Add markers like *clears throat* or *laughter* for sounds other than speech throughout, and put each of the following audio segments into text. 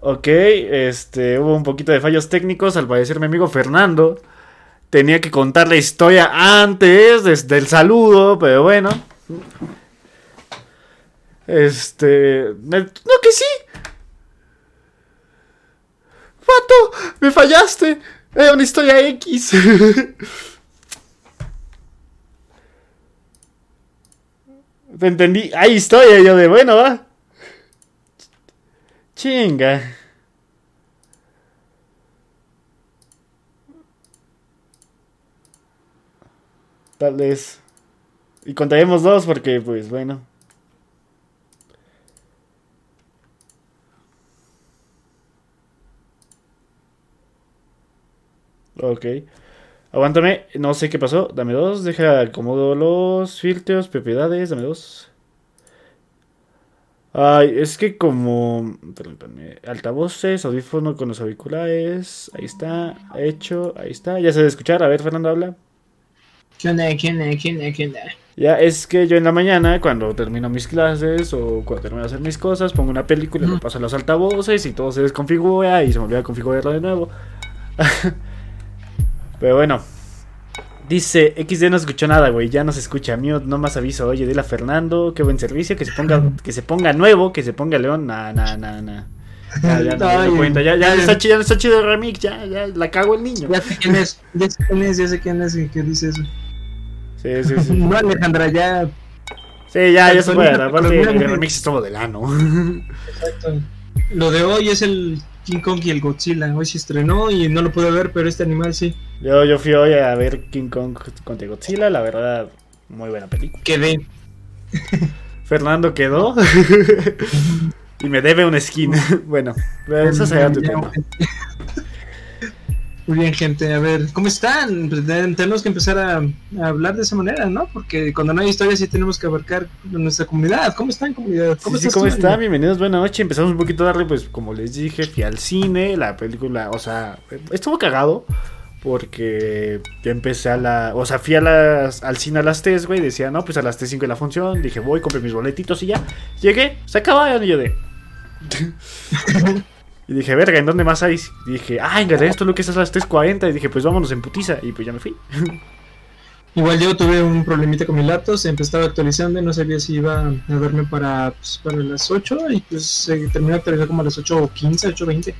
Ok, este, hubo un poquito de fallos técnicos. Al parecer, mi amigo Fernando tenía que contar la historia antes desde el saludo, pero bueno. Este, no que sí. Pato, me fallaste. Era una historia X. *laughs* Te entendí. Hay historia. Yo de bueno, va. Chinga. Tal vez. Y contaremos dos porque, pues, bueno. Ok. Aguántame, no sé qué pasó. Dame dos, deja acomodo los filtros, propiedades, dame dos. Ay, es que como... Altavoces, audífono con los auriculares. Ahí está, hecho, ahí está. Ya se debe escuchar. A ver, Fernando, habla. ¿Qué onda? ¿Qué onda? ¿Qué onda? ¿Qué onda? Ya, es que yo en la mañana, cuando termino mis clases o cuando termino de hacer mis cosas, pongo una película, y me paso los altavoces y todo se desconfigura y se me olvida configurarlo de nuevo. *laughs* Pero bueno. Dice, XD no escuchó nada, güey, ya no se escucha. Mío, no más aviso. Oye, dile a Fernando, qué buen servicio, que se ponga, que se ponga nuevo, que se ponga león. Nah, nah, nah, nah. Ya, ya, ya, ya, ya, está chido, está chido el remix, ya, ya, la cago el niño. Ya sé quién es, ya sé quién es, ya sé quién es y qué dice eso. Sí, sí, sí. *laughs* no, Alejandra, ya. Sí, ya, ya se puede. Aparte, el remix es todo del ano. Exacto. Lo de hoy es el King Kong y el Godzilla. Hoy se estrenó y no lo pude ver, pero este animal sí. Yo, yo fui hoy a ver King Kong contra Godzilla, la verdad, muy buena película. Quedé. Fernando quedó. *laughs* y me debe un skin. *laughs* bueno, eso será tu tema. Muy bien, gente. A ver, ¿cómo están? Pues, tenemos que empezar a, hablar de esa manera, ¿no? Porque cuando no hay historia sí tenemos que abarcar nuestra comunidad. ¿Cómo están, comunidad? ¿Cómo, sí, ¿cómo están? Bienvenidos, buenas noches. Empezamos un poquito a darle, pues, como les dije, fui al cine, la película, o sea, estuvo cagado. Porque yo empecé a la. O sea, fui a las, al cine a las 3, güey. Decía, no, pues a las 3.05 de la función. Dije, voy, compré mis boletitos y ya. Llegué, se acabaron y yo de. *laughs* Y dije, verga, ¿en dónde más hay? Y dije, ah, en esto lo que es a las 3.40. Y dije, pues vámonos en putiza. Y pues ya me fui. *laughs* Igual yo tuve un problemita con mi laptop, se empezaba actualizando y no sabía si iba a verme para, pues, para las 8 y pues se terminó de actualizar como a las 8.15, 8.20.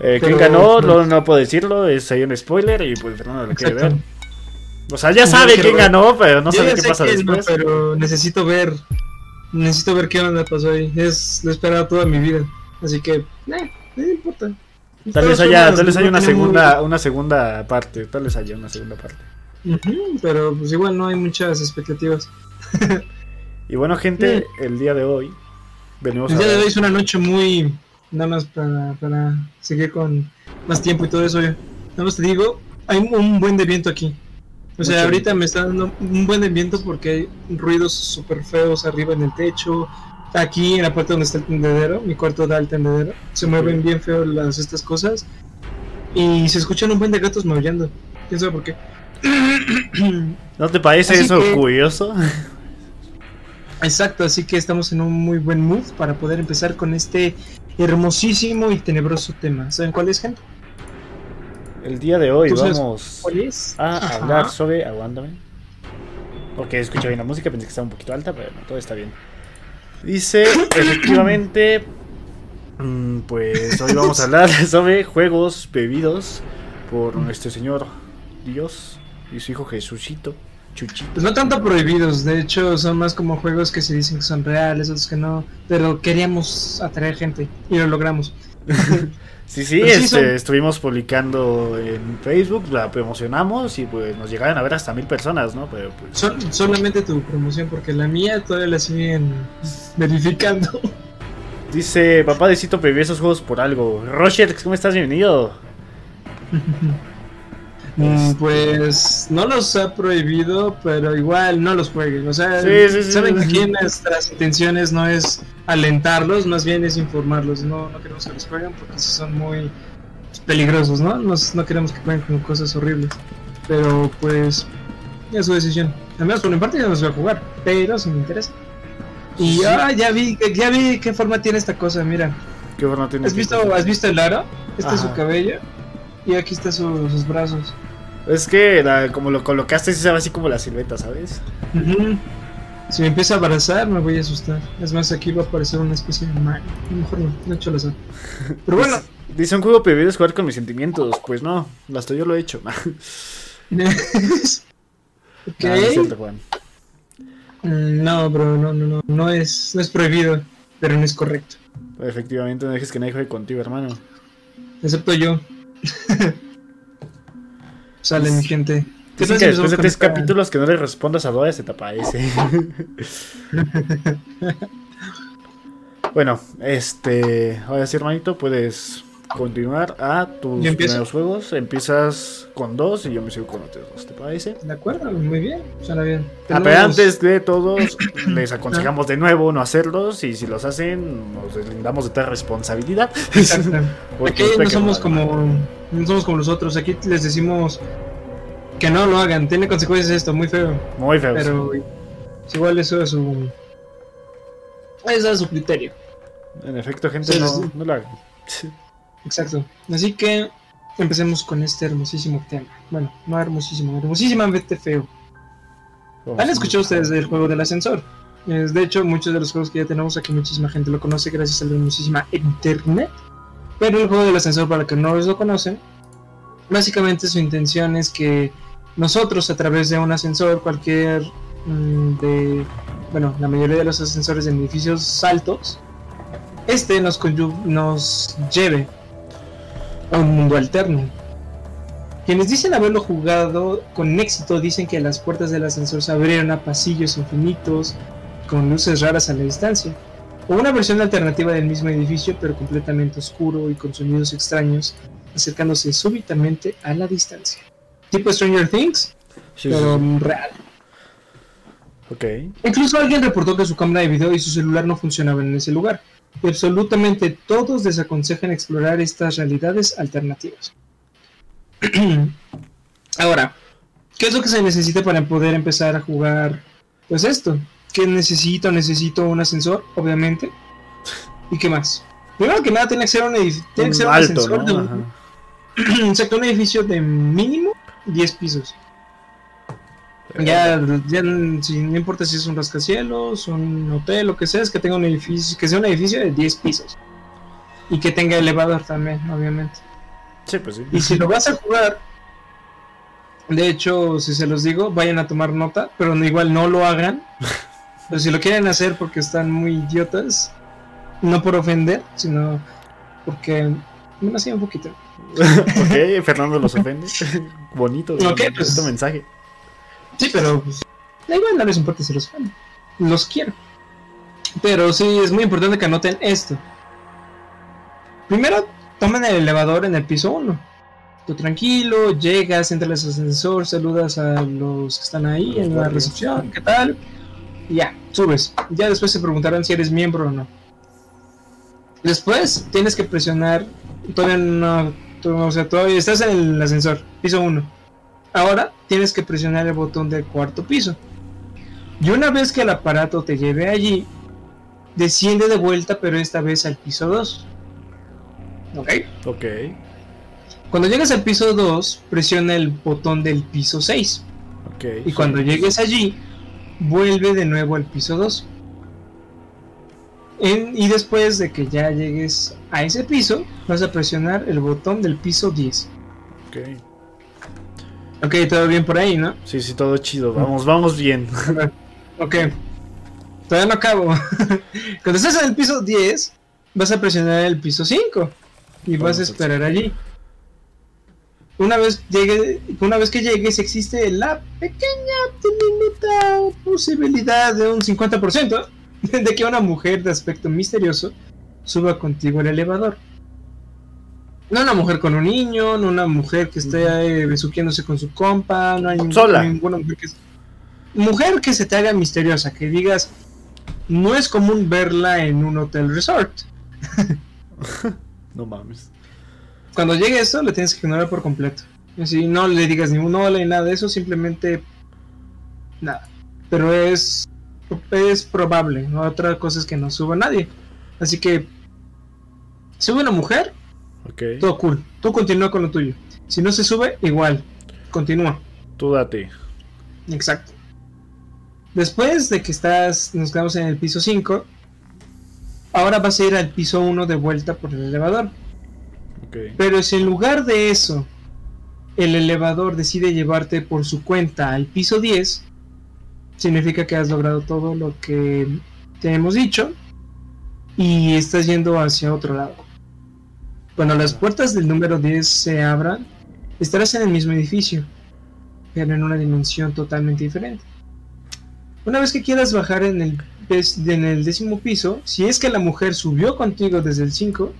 Eh, ¿Quién ganó? No, no, puedo decirlo, es ahí un spoiler y pues Fernando lo quiere ver. O sea, ya sabe quién ganó, pero no sabe qué pasa después. pero necesito ver, necesito ver qué onda pasó ahí. Es lo he esperado toda mi vida. Así que, eh, no importa. Tal vez haya, tal vez haya una segunda, una segunda parte, tal vez haya una segunda parte. pero pues igual no hay muchas expectativas. *laughs* y bueno gente, el día de hoy venimos El día de hoy es una noche muy nada más para, para seguir con más tiempo y todo eso. Nada más te digo, hay un buen de viento aquí. O sea, ahorita me está dando un buen de viento porque hay ruidos súper feos arriba en el techo, aquí en la parte donde está el tendedero, mi cuarto da el tendedero, se mueven bien feo las estas cosas y se escuchan un buen de gatos maullando. ¿Quién sabe por qué? *clears throat* ¿No te parece eso curioso? Exacto, así que estamos en un muy buen mood para poder empezar con este hermosísimo y tenebroso tema. ¿Saben cuál es, gente? El día de hoy vamos a hablar sobre. Aguántame. Porque escucho bien la música, pensé que estaba un poquito alta, pero no, todo está bien. Dice, efectivamente, mm, pues hoy vamos a hablar *laughs* sobre juegos bebidos por nuestro Señor Dios y su Hijo Jesucito. Chuchito. No tanto prohibidos, de hecho son más como juegos que se dicen que son reales, otros que no, pero queríamos atraer gente y lo logramos. *laughs* Sí, sí, este, estuvimos publicando en Facebook, la promocionamos y pues nos llegaron a ver hasta mil personas, ¿no? Pero pues... solamente tu promoción, porque la mía todavía la siguen verificando. Dice, papá de Cito esos juegos por algo. Roger, ¿cómo estás? Bienvenido. *laughs* Mm, pues no los ha prohibido, pero igual no los jueguen. O sea, saben que aquí nuestras intenciones no es alentarlos, más bien es informarlos. No, no queremos que los jueguen porque son muy peligrosos, ¿no? no queremos que jueguen con cosas horribles. Pero pues es su decisión. Además, por mi parte ya los voy a jugar, pero si me interesa. Y ya vi, ya vi qué forma tiene esta cosa, mira. ¿Qué forma tiene? ¿Has visto, ¿Has visto el aro? Este es su cabello. Y aquí están sus brazos. Es que como lo colocaste, se ve así como la silueta, ¿sabes? Si me empieza a abrazar, me voy a asustar. Es más, aquí va a aparecer una especie de mal. Mejor no, no he hecho la sal. Pero bueno. Dice un juego prohibido es jugar con mis sentimientos. Pues no, hasta yo lo he hecho. *laughs* *laughs* ok. Mm, no, bro, no, no, no. No es, no es prohibido, pero no es correcto. Efectivamente, no dejes que nadie juegue contigo, hermano. Excepto yo. *laughs* Sale mi gente. ¿Qué que después de tres capítulos que no le respondas a Doa se tapa ese. *laughs* bueno, este. Ahora sí, hermanito, puedes continuar a tus primeros juegos. Empiezas con dos y yo me sigo con otros dos, ¿te parece? De acuerdo, muy bien, suena bien. Ah, pero antes de todos, *clears throat* les aconsejamos de nuevo no hacerlos y si los hacen, nos deslindamos de toda responsabilidad. Exacto. *laughs* Aquí no somos como no somos como los otros, aquí les decimos que no lo hagan, tiene consecuencias esto, muy feo. Muy feo. Pero igual eso es su. Ese es su criterio. En efecto, gente, no, no, lo hagan. *laughs* Exacto. Así que empecemos con este hermosísimo tema. Bueno, no hermosísimo, hermosísimamente feo. ¿Han escuchado ustedes del juego del ascensor? de hecho, muchos de los juegos que ya tenemos aquí, muchísima gente lo conoce gracias a la hermosísima internet. Pero el juego del ascensor, para que no lo conocen, básicamente su intención es que nosotros a través de un ascensor, cualquier mm, de, bueno, la mayoría de los ascensores en edificios altos, este nos, nos lleve a un mundo alterno. Quienes dicen haberlo jugado con éxito dicen que las puertas del ascensor se abrieron a pasillos infinitos con luces raras a la distancia, o una versión alternativa del mismo edificio pero completamente oscuro y con sonidos extraños acercándose súbitamente a la distancia tipo Stranger Things, pero real. Ok. Incluso alguien reportó que su cámara de video y su celular no funcionaban en ese lugar. Absolutamente todos desaconsejan explorar estas realidades alternativas. *clears throat* Ahora, ¿qué es lo que se necesita para poder empezar a jugar? Pues esto. ¿Qué necesito? Necesito un ascensor, obviamente. ¿Y qué más? Primero que nada, tiene que ser un, tiene que ser un ascensor de un, *clears throat* exacto, un edificio de mínimo 10 pisos. Ya, ya no importa si es un rascacielos, un hotel, lo que sea, es que tenga un edificio, que sea un edificio de 10 pisos. Y que tenga elevador también, obviamente. Sí, pues sí. Y si lo vas a jugar, de hecho, si se los digo, vayan a tomar nota, pero igual no lo hagan. *laughs* pero si lo quieren hacer porque están muy idiotas, no por ofender, sino porque me hacía un poquito. *laughs* ok, Fernando los ofende. *laughs* Bonito okay, pues, este mensaje. Sí, pero pues, da igual, no les importa si los ofende. Los quiero. Pero sí, es muy importante que anoten esto. Primero, tomen el elevador en el piso 1. Tú tranquilo, llegas, entras al ascensor, saludas a los que están ahí en la recepción, ¿qué tal? Y ya, subes. Ya después se preguntarán si eres miembro o no. Después tienes que presionar todavía no, o sea, todavía estás en el ascensor, piso 1. Ahora tienes que presionar el botón del cuarto piso. Y una vez que el aparato te lleve allí, desciende de vuelta, pero esta vez al piso 2. ¿Ok? Ok. Cuando llegues al piso 2, presiona el botón del piso 6. Ok. Y cuando llegues allí, vuelve de nuevo al piso 2 y después de que ya llegues a ese piso, vas a presionar el botón del piso 10. Ok. Ok, todo bien por ahí, ¿no? Sí, sí, todo chido. Vamos, vamos bien. ok. Todavía no acabo. *laughs* Cuando estés en el piso 10, vas a presionar el piso 5 y vas a esperar allí. Una vez llegue, una vez que llegues existe la pequeña diminuta posibilidad de un 50% *laughs* de que una mujer de aspecto misterioso suba contigo al elevador. No una mujer con un niño, no una mujer que esté eh, besuqueándose con su compa, no hay ninguna mujer que... Mujer que se te haga misteriosa, que digas, no es común verla en un hotel resort. *laughs* no mames. Cuando llegue eso, le tienes que ignorar por completo. Si no le digas ni un hola ni nada de eso, simplemente nada. Pero es es probable, otra cosa es que no suba nadie. Así que Sube una mujer, okay. todo cool. Tú continúa con lo tuyo. Si no se sube, igual. Continúa. Tú date. Exacto. Después de que estás, nos quedamos en el piso 5, ahora vas a ir al piso 1 de vuelta por el elevador. Pero si en lugar de eso, el elevador decide llevarte por su cuenta al piso 10, significa que has logrado todo lo que te hemos dicho y estás yendo hacia otro lado. Cuando las puertas del número 10 se abran, estarás en el mismo edificio, pero en una dimensión totalmente diferente. Una vez que quieras bajar en el, en el décimo piso, si es que la mujer subió contigo desde el 5,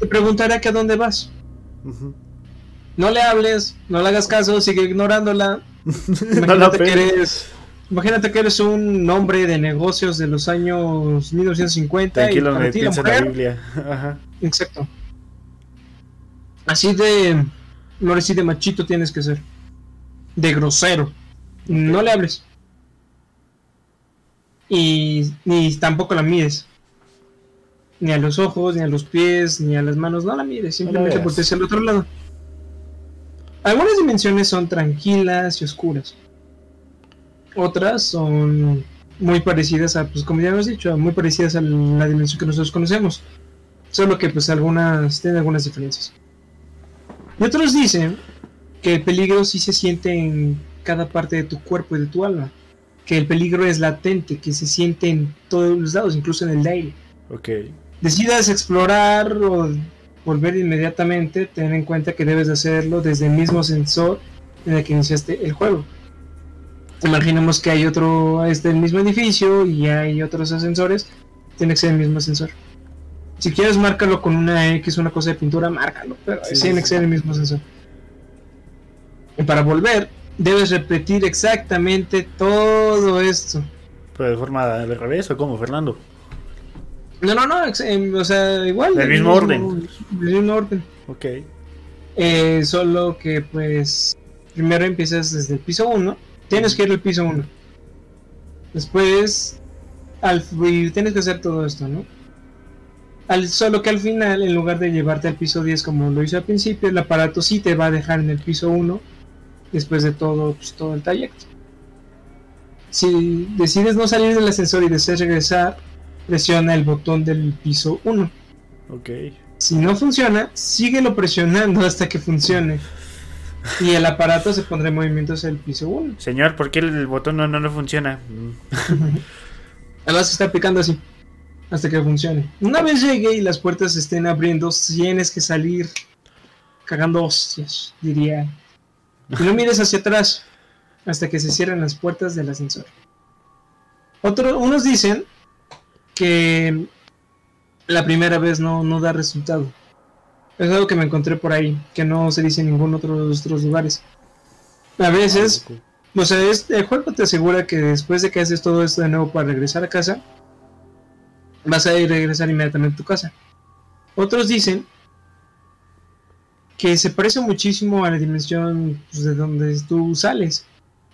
te preguntará que a dónde vas. No le hables, no le hagas caso, sigue ignorándola. *laughs* Imagínate, que eres, imagínate que eres un hombre de negocios de los años 1950 Tranquilo, y para ti la mujer, Biblia. Exacto. Así de, no así de machito tienes que ser. De grosero. No le hables y ni tampoco la mires. Ni a los ojos, ni a los pies, ni a las manos, no la mires, simplemente porque es el otro lado. Algunas dimensiones son tranquilas y oscuras. Otras son muy parecidas a, pues como ya hemos dicho, muy parecidas a la dimensión que nosotros conocemos. Solo que pues algunas tienen algunas diferencias. Y otros dicen que el peligro sí se siente en cada parte de tu cuerpo y de tu alma que el peligro es latente, que se siente en todos los lados, incluso en el aire. Ok. Decidas explorar o volver inmediatamente, ten en cuenta que debes hacerlo desde el mismo sensor en el que iniciaste el juego. Imaginemos que hay otro, este el mismo edificio y hay otros ascensores, tiene que ser el mismo ascensor. Si quieres, márcalo con una X, una cosa de pintura, márcalo, pero que ser el mismo sensor. Y para volver, debes repetir exactamente todo esto. ¿Pero de forma de revés o cómo, Fernando? No, no, no, em, o sea, igual. Del mismo, orden. Del mismo orden. Ok. Eh, solo que, pues, primero empiezas desde el piso 1. Tienes que ir al piso 1. Después, al, tienes que hacer todo esto, ¿no? Al, solo que al final, en lugar de llevarte al piso 10 como lo hizo al principio, el aparato sí te va a dejar en el piso 1 después de todo, pues, todo el trayecto. Si decides no salir del ascensor y deseas regresar, presiona el botón del piso 1. Ok. Si no funciona, síguelo presionando hasta que funcione. Y el aparato se pondrá en movimiento hacia el piso 1. Señor, ¿por qué el botón no, no, funciona? Además se está picando así. Hasta que funcione. Una vez llegue y las puertas estén abriendo, tienes que salir cagando hostias, diría y no mires hacia atrás hasta que se cierren las puertas del ascensor. Otro, unos dicen que la primera vez no, no da resultado. Es algo que me encontré por ahí, que no se dice en ningún otro de otros lugares. A veces, o sea, el juego te asegura que después de que haces todo esto de nuevo para regresar a casa, vas a ir a regresar inmediatamente a tu casa. Otros dicen que se parece muchísimo a la dimensión pues, de donde tú sales,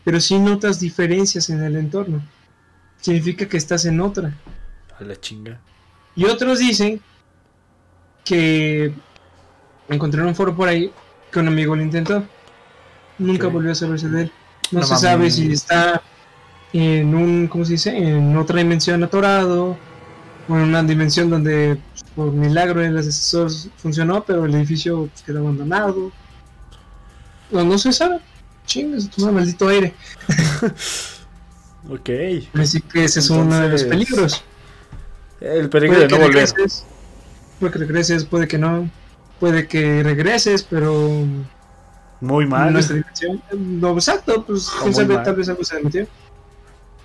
pero si notas diferencias en el entorno. Significa que estás en otra. A la chinga. Y otros dicen que encontré un foro por ahí que un amigo lo intentó. Nunca volvió a saberse de él. No, se sabe si está en un, ¿cómo se dice? En otra dimensión atorado una dimensión donde pues, por milagro el asesor funcionó, pero el edificio pues, quedó abandonado. No, no se sabe. Chingas, tu maldito aire. *laughs* ok. Así que ese es uno de los peligros. El peligro de no volver. puede que regreses, puede que no. Puede que regreses, pero. Muy mal. Nuestra dimensión. No, exacto, pues quién sabe, tal vez algo se metió.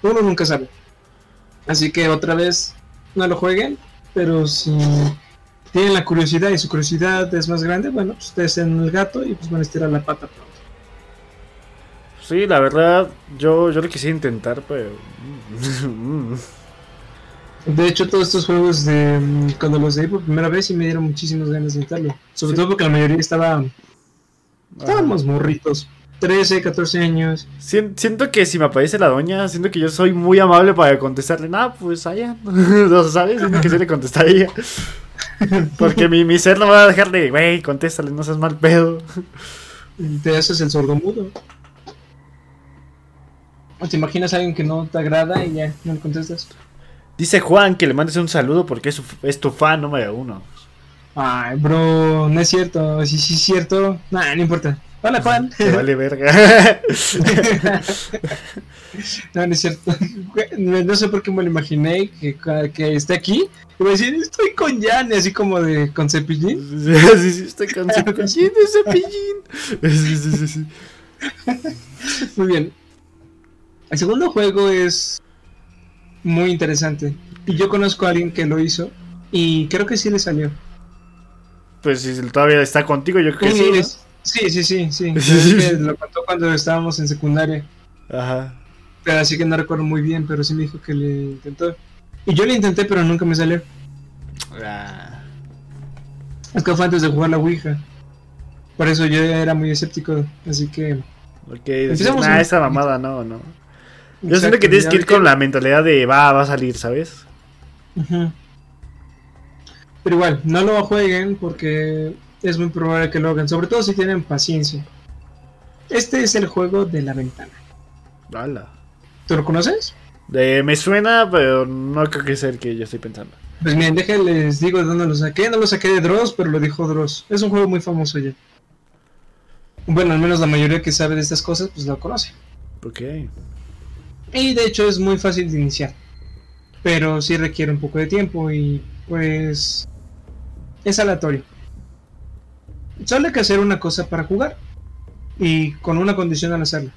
Uno nunca sabe. Así que otra vez no lo jueguen, pero si tienen la curiosidad y su curiosidad es más grande, bueno, pues ustedes en el gato y pues van a estirar la pata pronto. Sí, la verdad, yo, yo lo quisiera intentar, pero... *laughs* De hecho, todos estos juegos de cuando los leí por primera vez y me dieron muchísimas ganas de intentarlo. Sobre todo porque la mayoría estaba... Estábamos morritos. 13, 14 años. Siento que si me aparece la doña, siento que yo soy muy amable para contestarle. Nah, pues allá. *laughs* ¿Lo sabes? Siento que se le contestaría. *laughs* Porque mi, mi ser no me va a dejar de, güey, contéstale, no seas mal pedo. Te haces el sordo mudo. ¿O te imaginas a alguien que no te agrada y ya no le contestas? Dice Juan que le mandes un saludo porque es, es tu fan número uno. Ay, bro, no es cierto. Si sí, es cierto, nah, no importa. Hola, Juan. Te vale verga. *laughs* no, no es cierto. No sé por qué me lo imaginé que, que esté aquí. Y voy a decir, estoy con Jan, así como de con cepillín. *laughs* Sí, sí, estoy con *laughs* cepillín de cepillín. Sí, sí, sí, sí. Muy bien. El segundo juego es muy interesante. Y yo conozco a alguien que lo hizo. Y creo que sí le salió. Pues si todavía está contigo, yo creo que sí. Sí, sí, sí, sí. *laughs* lo contó cuando estábamos en secundaria. Ajá. Pero así que no recuerdo muy bien, pero sí me dijo que le intentó. Y yo le intenté, pero nunca me salió. Ah. Es que fue antes de jugar la Ouija. Por eso yo era muy escéptico, así que... Ok, empezamos nah, esa mamada no, no. Yo siento que tienes que ir con la mentalidad de va, va a salir, ¿sabes? Pero igual, no lo jueguen porque es muy probable que lo hagan, sobre todo si tienen paciencia. Este es el juego de la ventana. ¡Hala! ¿Tú lo conoces? me suena, pero no creo que sea el que yo estoy pensando. Pues miren, déjenles digo de dónde lo saqué. No lo saqué de Dross, pero lo dijo Dross. Es un juego muy famoso ya. Bueno, al menos la mayoría que sabe de estas cosas, pues lo conoce. Ok. Y de hecho es muy fácil de iniciar. Pero sí requiere un poco de tiempo y pues es aleatorio. Solo hay que hacer una cosa para jugar. Y con una condición al hacerlo.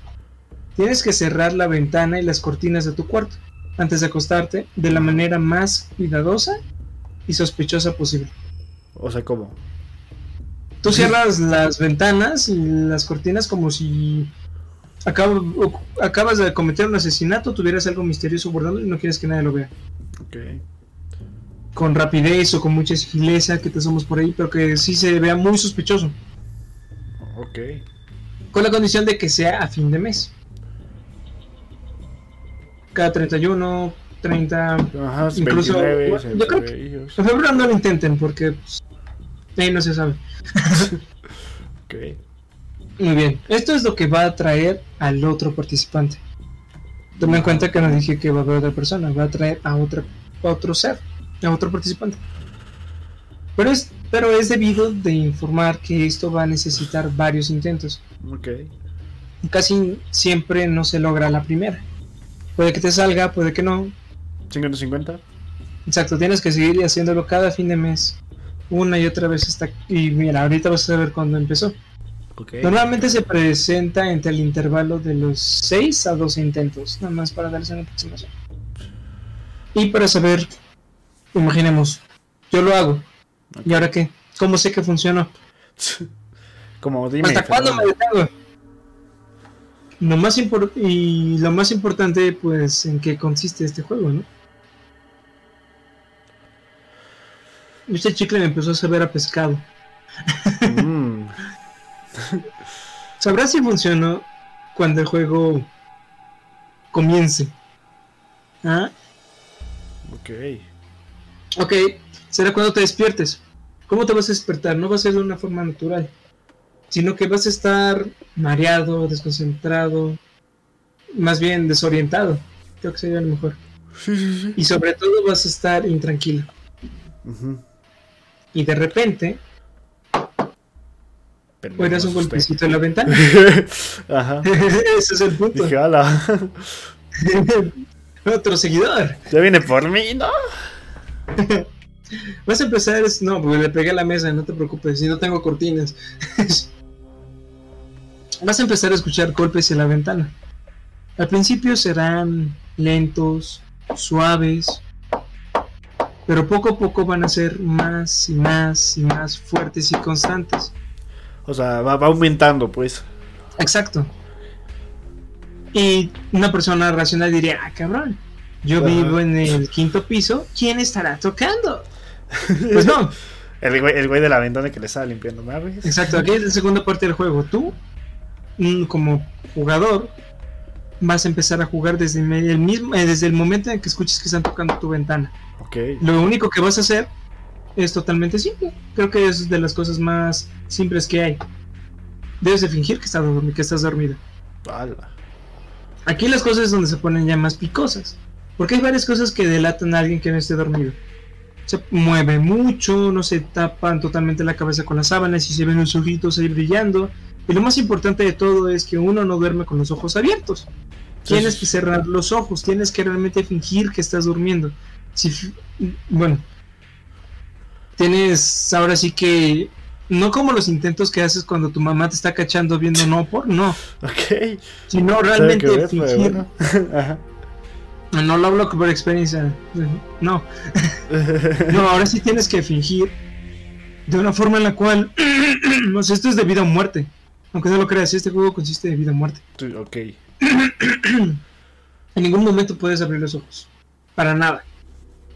Tienes que cerrar la ventana y las cortinas de tu cuarto antes de acostarte de la manera más cuidadosa y sospechosa posible. O sea, ¿cómo? Tú cierras las ventanas y las cortinas como si acabas de cometer un asesinato, tuvieras algo misterioso guardando y no quieres que nadie lo vea. Ok. Con rapidez o con mucha sigileza que te somos por ahí, pero que sí se vea muy sospechoso. Ok. Con la condición de que sea a fin de mes cada 31, 30, Ajá, incluso. 29, yo creo que en febrero no lo intenten porque pues, ahí no se sabe. *laughs* okay. Muy bien, esto es lo que va a atraer al otro participante. Toma en cuenta que no dije que va a haber otra persona, va a atraer a, otra, a otro ser, a otro participante. Pero es, pero es debido de informar que esto va a necesitar varios intentos. Okay. Casi siempre no se logra la primera. Puede que te salga, puede que no. 50-50. Exacto, tienes que seguir haciéndolo cada fin de mes. Una y otra vez hasta... Y mira, ahorita vas a ver cuándo empezó. Normalmente se presenta entre el intervalo de los 6 a 12 intentos, nada más para darles una aproximación. Y para saber, imaginemos, yo lo hago. ¿Y ahora qué? ¿Cómo sé que funcionó? *laughs* Como dime. ¿Hasta cuándo me detengo? Lo más y lo más importante, pues, en qué consiste este juego, ¿no? Este chicle me empezó a saber a pescado. Mm. *laughs* Sabrás si funcionó cuando el juego comience. ¿Ah? Ok. Ok, será cuando te despiertes. ¿Cómo te vas a despertar? No va a ser de una forma natural sino que vas a estar mareado, desconcentrado, más bien desorientado. Creo que sería lo mejor. Y sobre todo vas a estar intranquilo. Y de repente, oirás un golpecito en la ventana. *laughs* Ajá. *laughs* Ese es el punto. *laughs* Otro seguidor. Ya viene por mí, ¿no? *laughs* Vas a empezar, no, porque le pegué a la mesa, no te preocupes, si no tengo cortinas. *laughs* vas a empezar a escuchar golpes en la ventana. Al principio serán lentos, suaves, pero poco a poco van a ser más y más y más fuertes y constantes. O sea, va, aumentando, pues. Exacto. Y una persona racional diría, ah, cabrón, yo vivo en el quinto piso, ¿quién estará tocando? Pues no. *laughs* el, güey, el güey de la ventana que le estaba limpiando naves. Exacto, aquí es la segunda parte del juego. Tú como jugador vas a empezar a jugar desde el mismo eh, desde el momento en que escuches que están tocando tu ventana. Okay. Lo único que vas a hacer es totalmente simple. Creo que es de las cosas más simples que hay. Debes de fingir que estás, dormido, que estás dormido. Aquí las cosas es donde se ponen ya más picosas. Porque hay varias cosas que delatan a alguien que no esté dormido. Se mueve mucho, no se tapan totalmente la cabeza con las sábanas y se ven los ojitos ahí brillando. Y lo más importante de todo es que uno no duerme con los ojos abiertos. Tienes que cerrar los ojos, tienes que realmente fingir que estás durmiendo. Si, bueno, tienes ahora sí que no como los intentos que haces cuando tu mamá te está cachando viendo no por no. *laughs* Ok. Sino realmente fingir. *laughs* No lo hablo por experiencia. No. no, ahora sí tienes que fingir de una forma en la cual. *clears throat* no sé, esto es de vida o muerte. Aunque no lo creas, este juego consiste de vida o muerte. Ok. *clears throat* en ningún momento puedes abrir los ojos. Para nada.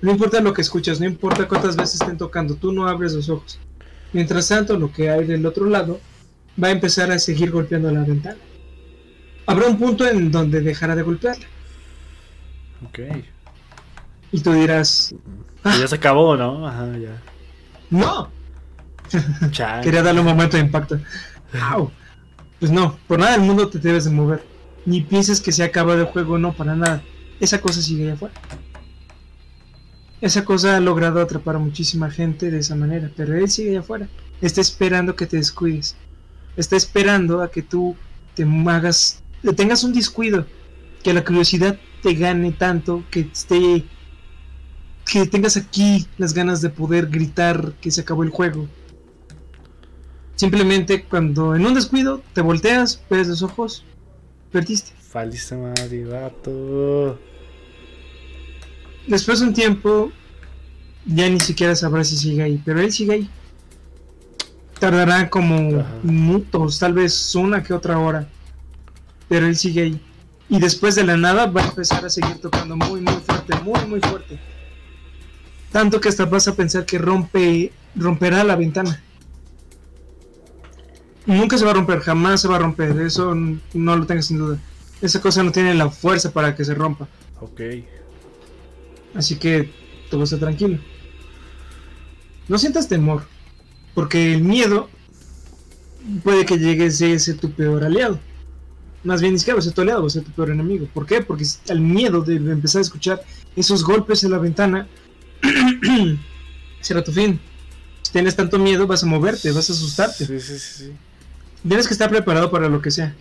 No importa lo que escuchas, no importa cuántas veces estén tocando, tú no abres los ojos. Mientras tanto, lo que hay del otro lado va a empezar a seguir golpeando la ventana. Habrá un punto en donde dejará de golpearla. Ok. Y tú dirás... ya se acabó, ¿no? Ajá, ya. ¡No! *laughs* Quería darle un momento de impacto. Pues no, por nada del mundo te debes de mover. Ni pienses que se acaba el juego, no, para nada. Esa cosa sigue allá afuera. Esa cosa ha logrado atrapar a muchísima gente de esa manera, pero él sigue allá afuera. Está esperando que te descuides. Está esperando a que tú te hagas, tengas un descuido, que la curiosidad te gane tanto, que esté, que tengas aquí las ganas de poder gritar que se acabó el juego. Simplemente cuando en un descuido te volteas, ves los ojos, perdiste. Faliste, después de un tiempo, ya ni siquiera sabrás si sigue ahí, pero él sigue ahí. Tardará como minutos, tal vez una que otra hora, pero él sigue ahí. Y después de la nada va a empezar a seguir tocando muy, muy fuerte, muy, muy fuerte. Tanto que hasta vas a pensar que rompe, romperá la ventana. Nunca se va a romper, jamás se va a romper, eso no lo tengas sin duda. Esa cosa no tiene la fuerza para que se rompa. Ok. Así que todo está tranquilo. No sientas temor, porque el miedo puede que llegue a ser tu peor aliado. Más bien, es que va a ser tu aliado, va a ser tu peor enemigo. ¿Por qué? Porque al miedo de empezar a escuchar esos golpes en la ventana, *clears throat* será tu fin. Si tienes tanto miedo, vas a moverte, vas a asustarte. Sí, sí, sí. Tienes que estar preparado para lo que sea.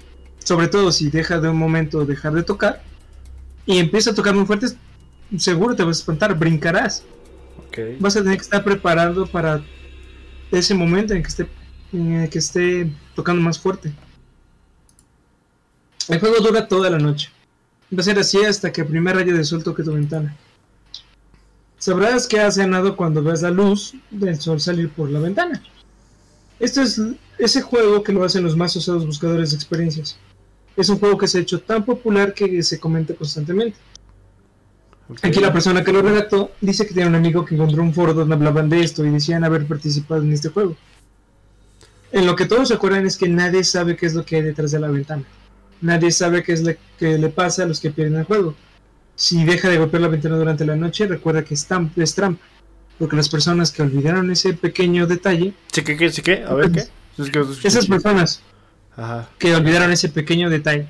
Sobre todo si deja de un momento dejar de tocar y empieza a tocar muy fuerte, seguro te vas a espantar, brincarás. Vas a tener que estar preparado para ese momento en que esté, en que esté tocando más fuerte. El juego dura toda la noche. Va a ser así hasta que el primer rayo de sol toque tu ventana. Sabrás que has ganado cuando ves la luz del sol salir por la ventana. Esto es ese juego que lo hacen los más usados buscadores de experiencias. Es un juego que se ha hecho tan popular que se comenta constantemente. Aquí la persona que lo redactó dice que tiene un amigo que encontró un foro donde hablaban de esto y decían haber participado en este juego. En lo que todos se acuerdan es que nadie sabe qué es lo que hay detrás de la ventana. Nadie sabe qué es lo que le pasa a los que pierden el juego. Si deja de golpear la ventana durante la noche, recuerda que es, trampa. Porque las personas que olvidaron ese pequeño detalle. ¿Sí qué? ¿Sí qué? A ver qué. Esas personas que olvidaron ese pequeño detalle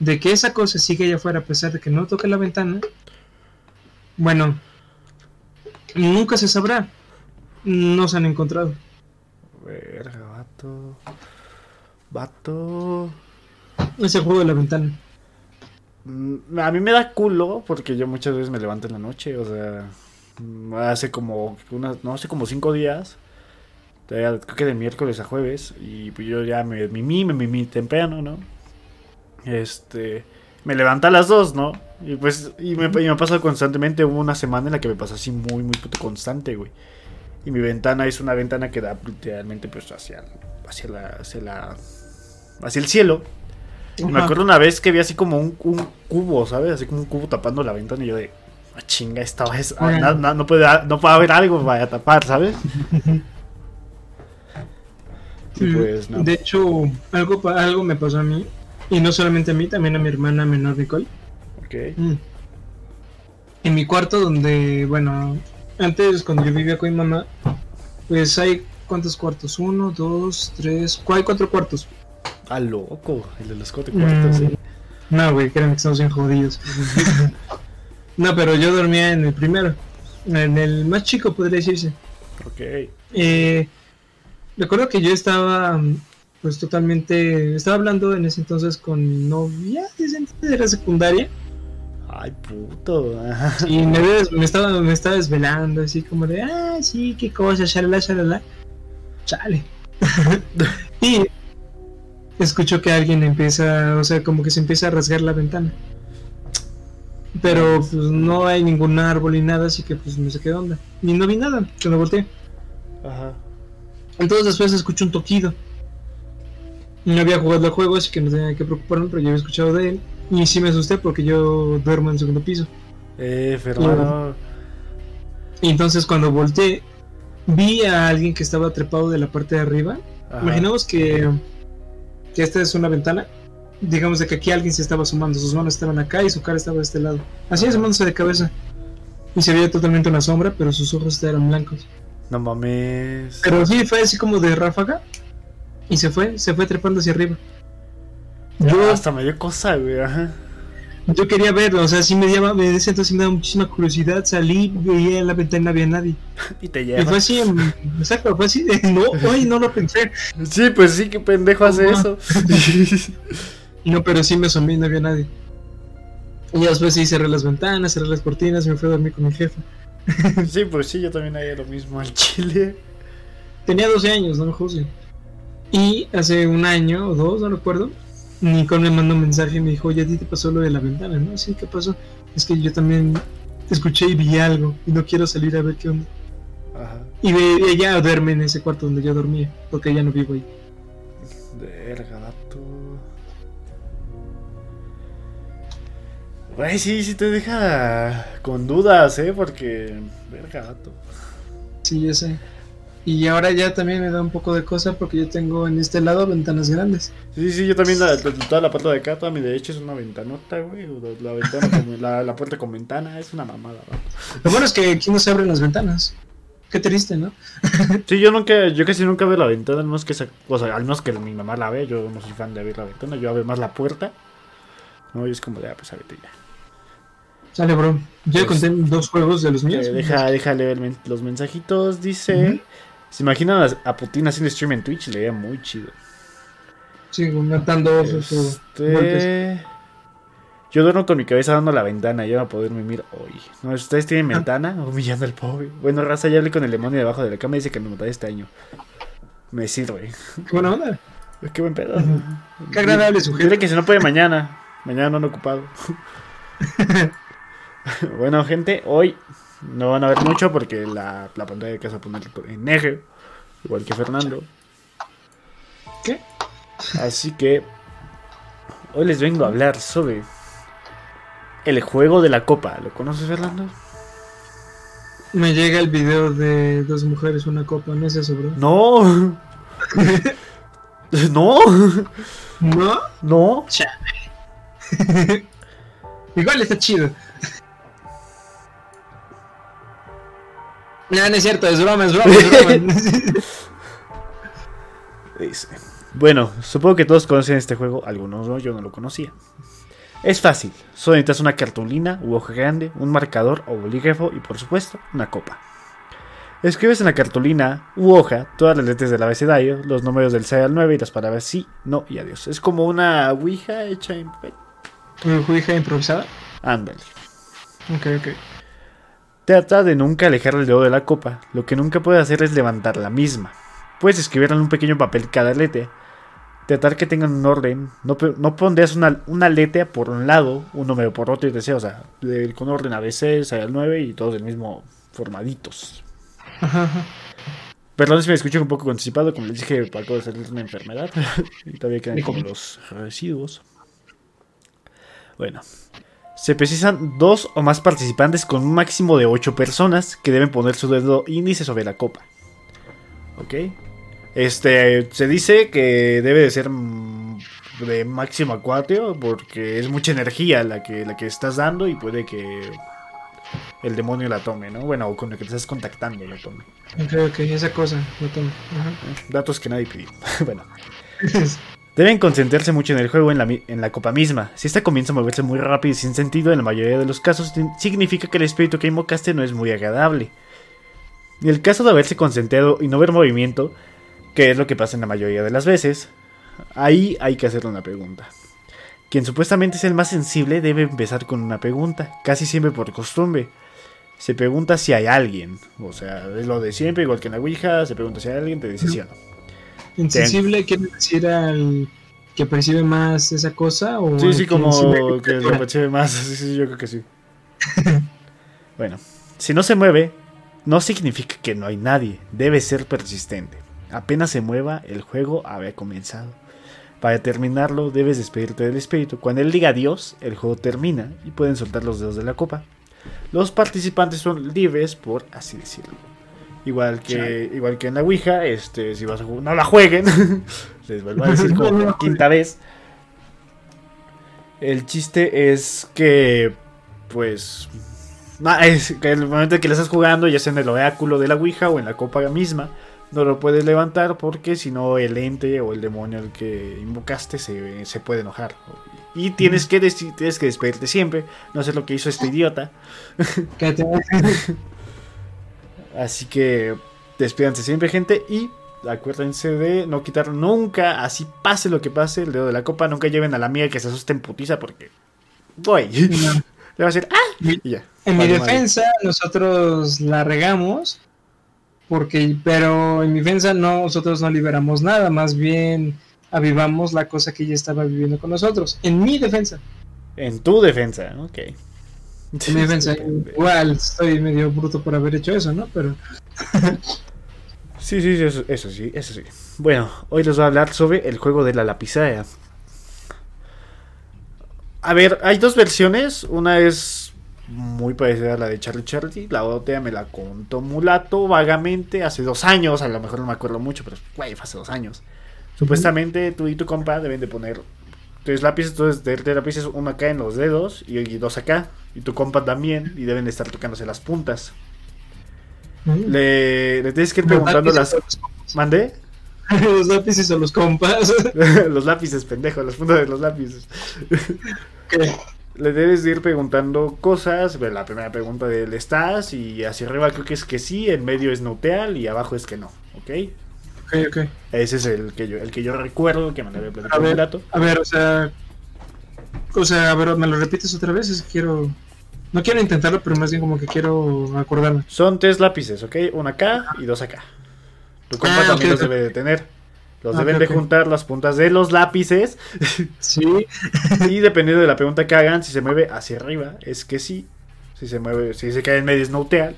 de que esa cosa sigue allá afuera a pesar de que no toque la ventana, bueno, nunca se sabrá. No se han encontrado. Verga, vato. Vato. Ese juego de la ventana. Mm, a mí me da culo porque yo muchas veces me levanto en la noche, o sea, mm, hace como unas, no hace como cinco días, creo que de miércoles a jueves, y pues yo ya me mimí, me mimí temprano, ¿no? Este, me levanta a las dos, ¿no? Y pues, y me, y me pasa constantemente, hubo una semana en la que me pasa así muy, muy puto constante, güey. Y mi ventana es una ventana que da literalmente pues hacia, hacia la, hacia la, hacia el cielo. Y me acuerdo una vez que vi así como un, un, cubo, ¿sabes? Así como un cubo tapando la ventana y yo de, ah, chinga, esta vez, ah, no, puede, no puede haber algo para tapar, ¿sabes? *laughs* pues, no. De hecho, algo, algo me pasó a mí y no solamente a mí, también a mi hermana menor Nicole. Ok. Mm. En mi cuarto donde, bueno, antes cuando yo vivía con mi mamá, Pues hay cuántos cuartos? Uno, dos, tres. Hay cuatro cuartos. Ah, loco, el de los cuatro cuartos, mm, No, güey, creen que estamos bien jodidos. *laughs* no, pero yo dormía en el primero. En el más chico, podría decirse. Ok. Eh, recuerdo que yo estaba, pues totalmente. Estaba hablando en ese entonces con novia de la secundaria. Ay, puto. *laughs* Y me, estaba, me estaba desvelando, así como de, ah, sí, qué cosa, shalala, shalala. Chale. *laughs* y escucho que alguien empieza, o sea, como que se empieza a rasgar la ventana. Pero pues no hay ningún árbol ni nada, así que pues no sé qué onda. Ni no vi nada, que me volteé. Ajá. Entonces después escucho un toquido. No había jugado el juego, así que no tenía que preocuparme, pero ya había escuchado de él. Y sí me asusté porque yo duermo en el segundo piso. Eh, Fernando. Y entonces cuando volteé, vi a alguien que estaba trepado de la parte de arriba. Imaginamos que, que esta es una ventana. Digamos de que aquí alguien se estaba sumando. Sus manos estaban acá y su cara estaba de este lado. Así asomándose de cabeza. Y se veía totalmente una sombra, pero sus ojos eran blancos. No mames. Pero sí, fue así como de ráfaga. Y se fue, se fue trepando hacia arriba. Yo hasta me dio cosa, güey. Yo quería verlo, o sea, sí me daba, me ese entonces me daba muchísima curiosidad. Salí, veía en la ventana, no había nadie. *laughs* y te lleva. Y fue así, exacto, fue así. *laughs* No, hoy no lo pensé. Sí, pues sí, qué pendejo hace eso. *laughs* no, pero sí me asomé y no había nadie. Y después sí cerré las ventanas, cerré las cortinas y me fui a dormir con mi jefe. sí, pues sí, yo también haría lo mismo al chile. Tenía 12 años, no me juzguen. Y hace un año o dos, no recuerdo, Nicole me mandó un mensaje y me dijo, oye, a ti te pasó lo de la ventana, ¿no? Sí, ¿qué pasó? Es que yo también escuché y vi algo y no quiero salir a ver qué onda. Ajá. Y ella duerme en ese cuarto donde yo dormía, porque ella no vivo ahí. Verga, gato. Ay, sí, sí te deja con dudas, ¿eh? Porque... Verga, gato. Sí, yo sé. Y ahora ya también me da un poco de cosa porque yo tengo en este lado ventanas grandes. Sí, sí, yo también la, toda la parte de acá, toda mi derecha es una ventanota, güey. La, ventana *laughs* la, la, puerta con ventana es una mamada, güey. Lo bueno es que aquí no se abren las ventanas. Qué triste, ¿no? *laughs* sí, yo nunca, yo casi nunca veo la ventana, al menos que, o sea, al menos que mi mamá la ve, yo no soy fan de abrir la ventana, yo abro más la puerta. No, y es como de, ah, pues ábrete ya. Sale, bro. Yo pues, conté dos juegos de los míos. Eh, deja, deja leer los mensajitos. Dice: ¿Se imaginan a, Putin haciendo stream en Twitch? Le veía muy chido. Sí, matando osos este... Yo duermo con mi cabeza dando la ventana, ya va a poder mimir hoy. ¿No? ¿Ustedes tienen ah. ventana? Humillando al pobre. Bueno, raza, ya hablé con el demonio debajo de la cama y dice que me mataré este año. Me sirve. Qué buena onda. *laughs* Qué buen pedo. Qué agradable sujeto. Dile que si no puede mañana. Mañana no han ocupado. *laughs* *laughs* bueno, gente, hoy no van a ver mucho porque la, la pantalla de casa a poner en negro, igual que Fernando. ¿Qué? Así que hoy les vengo a hablar sobre el juego de la copa. ¿Lo conoces, Fernando? Me llega el video de dos mujeres, una copa, ¿no es eso, bro? No. *laughs* no. ¿No? No. *laughs* Igual está chido. No, no es cierto, es broma, es broma, *laughs* Dice. Bueno, supongo que todos conocen este juego, algunos no, yo no lo conocía. Es fácil, solo necesitas una cartulina u hoja grande, un marcador o bolígrafo y por supuesto una copa. Escribes en la cartulina u hoja todas las letras del abecedario, los números del 6 al 9 y las palabras sí, no y adiós. Es como una ouija hecha en papel. ¿Una ouija improvisada? Ándale. Ok, ok. Trata de nunca alejar el dedo de la copa. Lo que nunca puedes hacer es levantar la misma. Puedes escribir en un pequeño papel cada letra. Tratar que tengan un orden. No, no pondrías una, una letra por un lado, un número por otro y te O sea, con orden a veces, al 9 y todos del mismo formaditos. Perdón si me escucho un poco anticipado, como les dije, acabo de salir una enfermedad. y *laughs* todavía quedan como los residuos. Bueno, se precisan dos o más participantes con un máximo de 8 personas que deben poner su dedo índice sobre la copa. ¿Ok? Este, se dice que debe de ser de máximo acuatio porque es mucha energía la que, la que estás dando y puede que el demonio la tome, ¿no? Bueno, o con el que te estás contactando la tome. Ok, ok, esa cosa la tome. Datos que nadie pidió. *laughs* bueno. *laughs* Deben concentrarse mucho en el juego, en la, copa misma. Si esta comienza a moverse muy rápido y sin sentido, en la mayoría de los casos, significa que el espíritu que invocaste no es muy agradable. En el caso de haberse concentrado y no ver movimiento, que es lo que pasa en la mayoría de las veces, ahí hay que hacerle una pregunta. Quien supuestamente es el más sensible debe empezar con una pregunta, casi siempre por costumbre. Se pregunta si hay alguien, o sea, es lo de siempre, igual que en la Ouija, se pregunta si hay alguien, te dice sí o no. ¿Insensible quiere decir al que percibe más esa cosa? O sí, sí, como que lo percibe más, *laughs* sí, sí, yo creo que sí. *laughs* bueno, si no se mueve, no significa que no hay nadie, debe ser persistente. Apenas se mueva, el juego había comenzado. Para terminarlo, debes despedirte del espíritu. Cuando él diga adiós, el juego termina y pueden soltar los dedos de la copa. Los participantes son libres, por así decirlo. Igual que, igual que en la Ouija, este, si vas a jugar, no la jueguen. *laughs* Les vuelvo a decir *laughs* como por quinta vez. El chiste es que, pues, es que en el momento en que le estás jugando, ya sea en el oráculo de la Ouija o en la copa misma, no lo puedes levantar porque si no el ente o el demonio al que invocaste se, se puede enojar. Y tienes que, tienes que despedirte siempre, no hacer lo que hizo este idiota. *laughs* así que despídanse siempre gente y acuérdense de no quitar nunca, así pase lo que pase, el dedo de la copa, nunca lleven a la amiga que se asuste en putiza porque... Voy. *laughs* Le va a decir, ¡ah! ya. En mi defensa, nosotros la regamos porque, pero en mi defensa no, nosotros no liberamos nada, más bien avivamos la cosa que ella estaba viviendo con nosotros. En mi defensa. En tu defensa, ok. Mi defensa, igual estoy medio bruto por haber hecho eso, ¿no? Pero. *laughs* sí, sí, eso, eso sí, eso sí. Bueno, hoy les voy a hablar sobre el juego de la lapicera. A ver, hay dos versiones. Una es muy parecida a la de Charlie Charlie. La otra me la contó Mulato vagamente hace dos años. A lo mejor no me acuerdo mucho, pero güey, hace dos años. Supuestamente tú y tu compa deben de poner tres lápices, entonces de tres lápices, uno acá en los dedos y, dos acá. Y tu compa también, y deben de estar tocándose las puntas. le, le, tienes que ir preguntando las. ¿Mandé? *laughs* *laughs* los lápices o los compas. *laughs* los lápices, pendejo, las puntas de los lápices le debes de ir preguntando cosas. La primera pregunta de él estás y hacia arriba creo que es que sí, en medio es neutral y abajo es que no, ¿ok? Ese es el que yo, el que yo recuerdo que me había platicado el dato. A ver, o sea, o sea, a ver, ¿me lo repites otra vez? Es que quiero... No quiero intentarlo, pero más bien como que quiero acordarme. Son tres lápices, ¿ok? Uno acá y dos acá. Tu compa ah, también los debe de tener. Los deben de juntar las puntas de los lápices. Sí. *laughs* y dependiendo de la pregunta que hagan, si se mueve hacia arriba, es que sí. Si se mueve, si se cae en medio es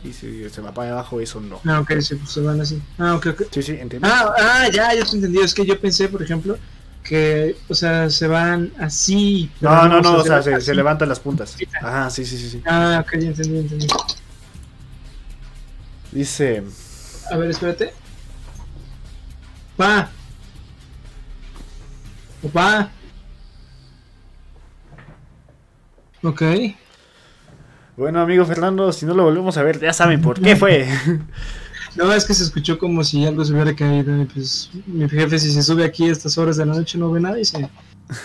y si se va para abajo, eso no. Ah, ok, pues se van así. Ah, ok, ok. Sí, sí, entiendo. Ah, ah, ya, ya te entendí. Es que yo pensé, por ejemplo, que, o sea, se van así. No, no, no, o sea, se, se, levantan las puntas. Ajá, sí, sí, sí, sí. Ah, ok, ya entendí, entendí. Dice. A ver, espérate. Va. Opa. Ok. Bueno, amigo Fernando, si no lo volvemos a ver, ya saben por qué fue. *laughs* No, es que se escuchó como si algo se hubiera caído. Pues mi jefe, si se sube aquí a estas horas de la noche, no ve nada y se da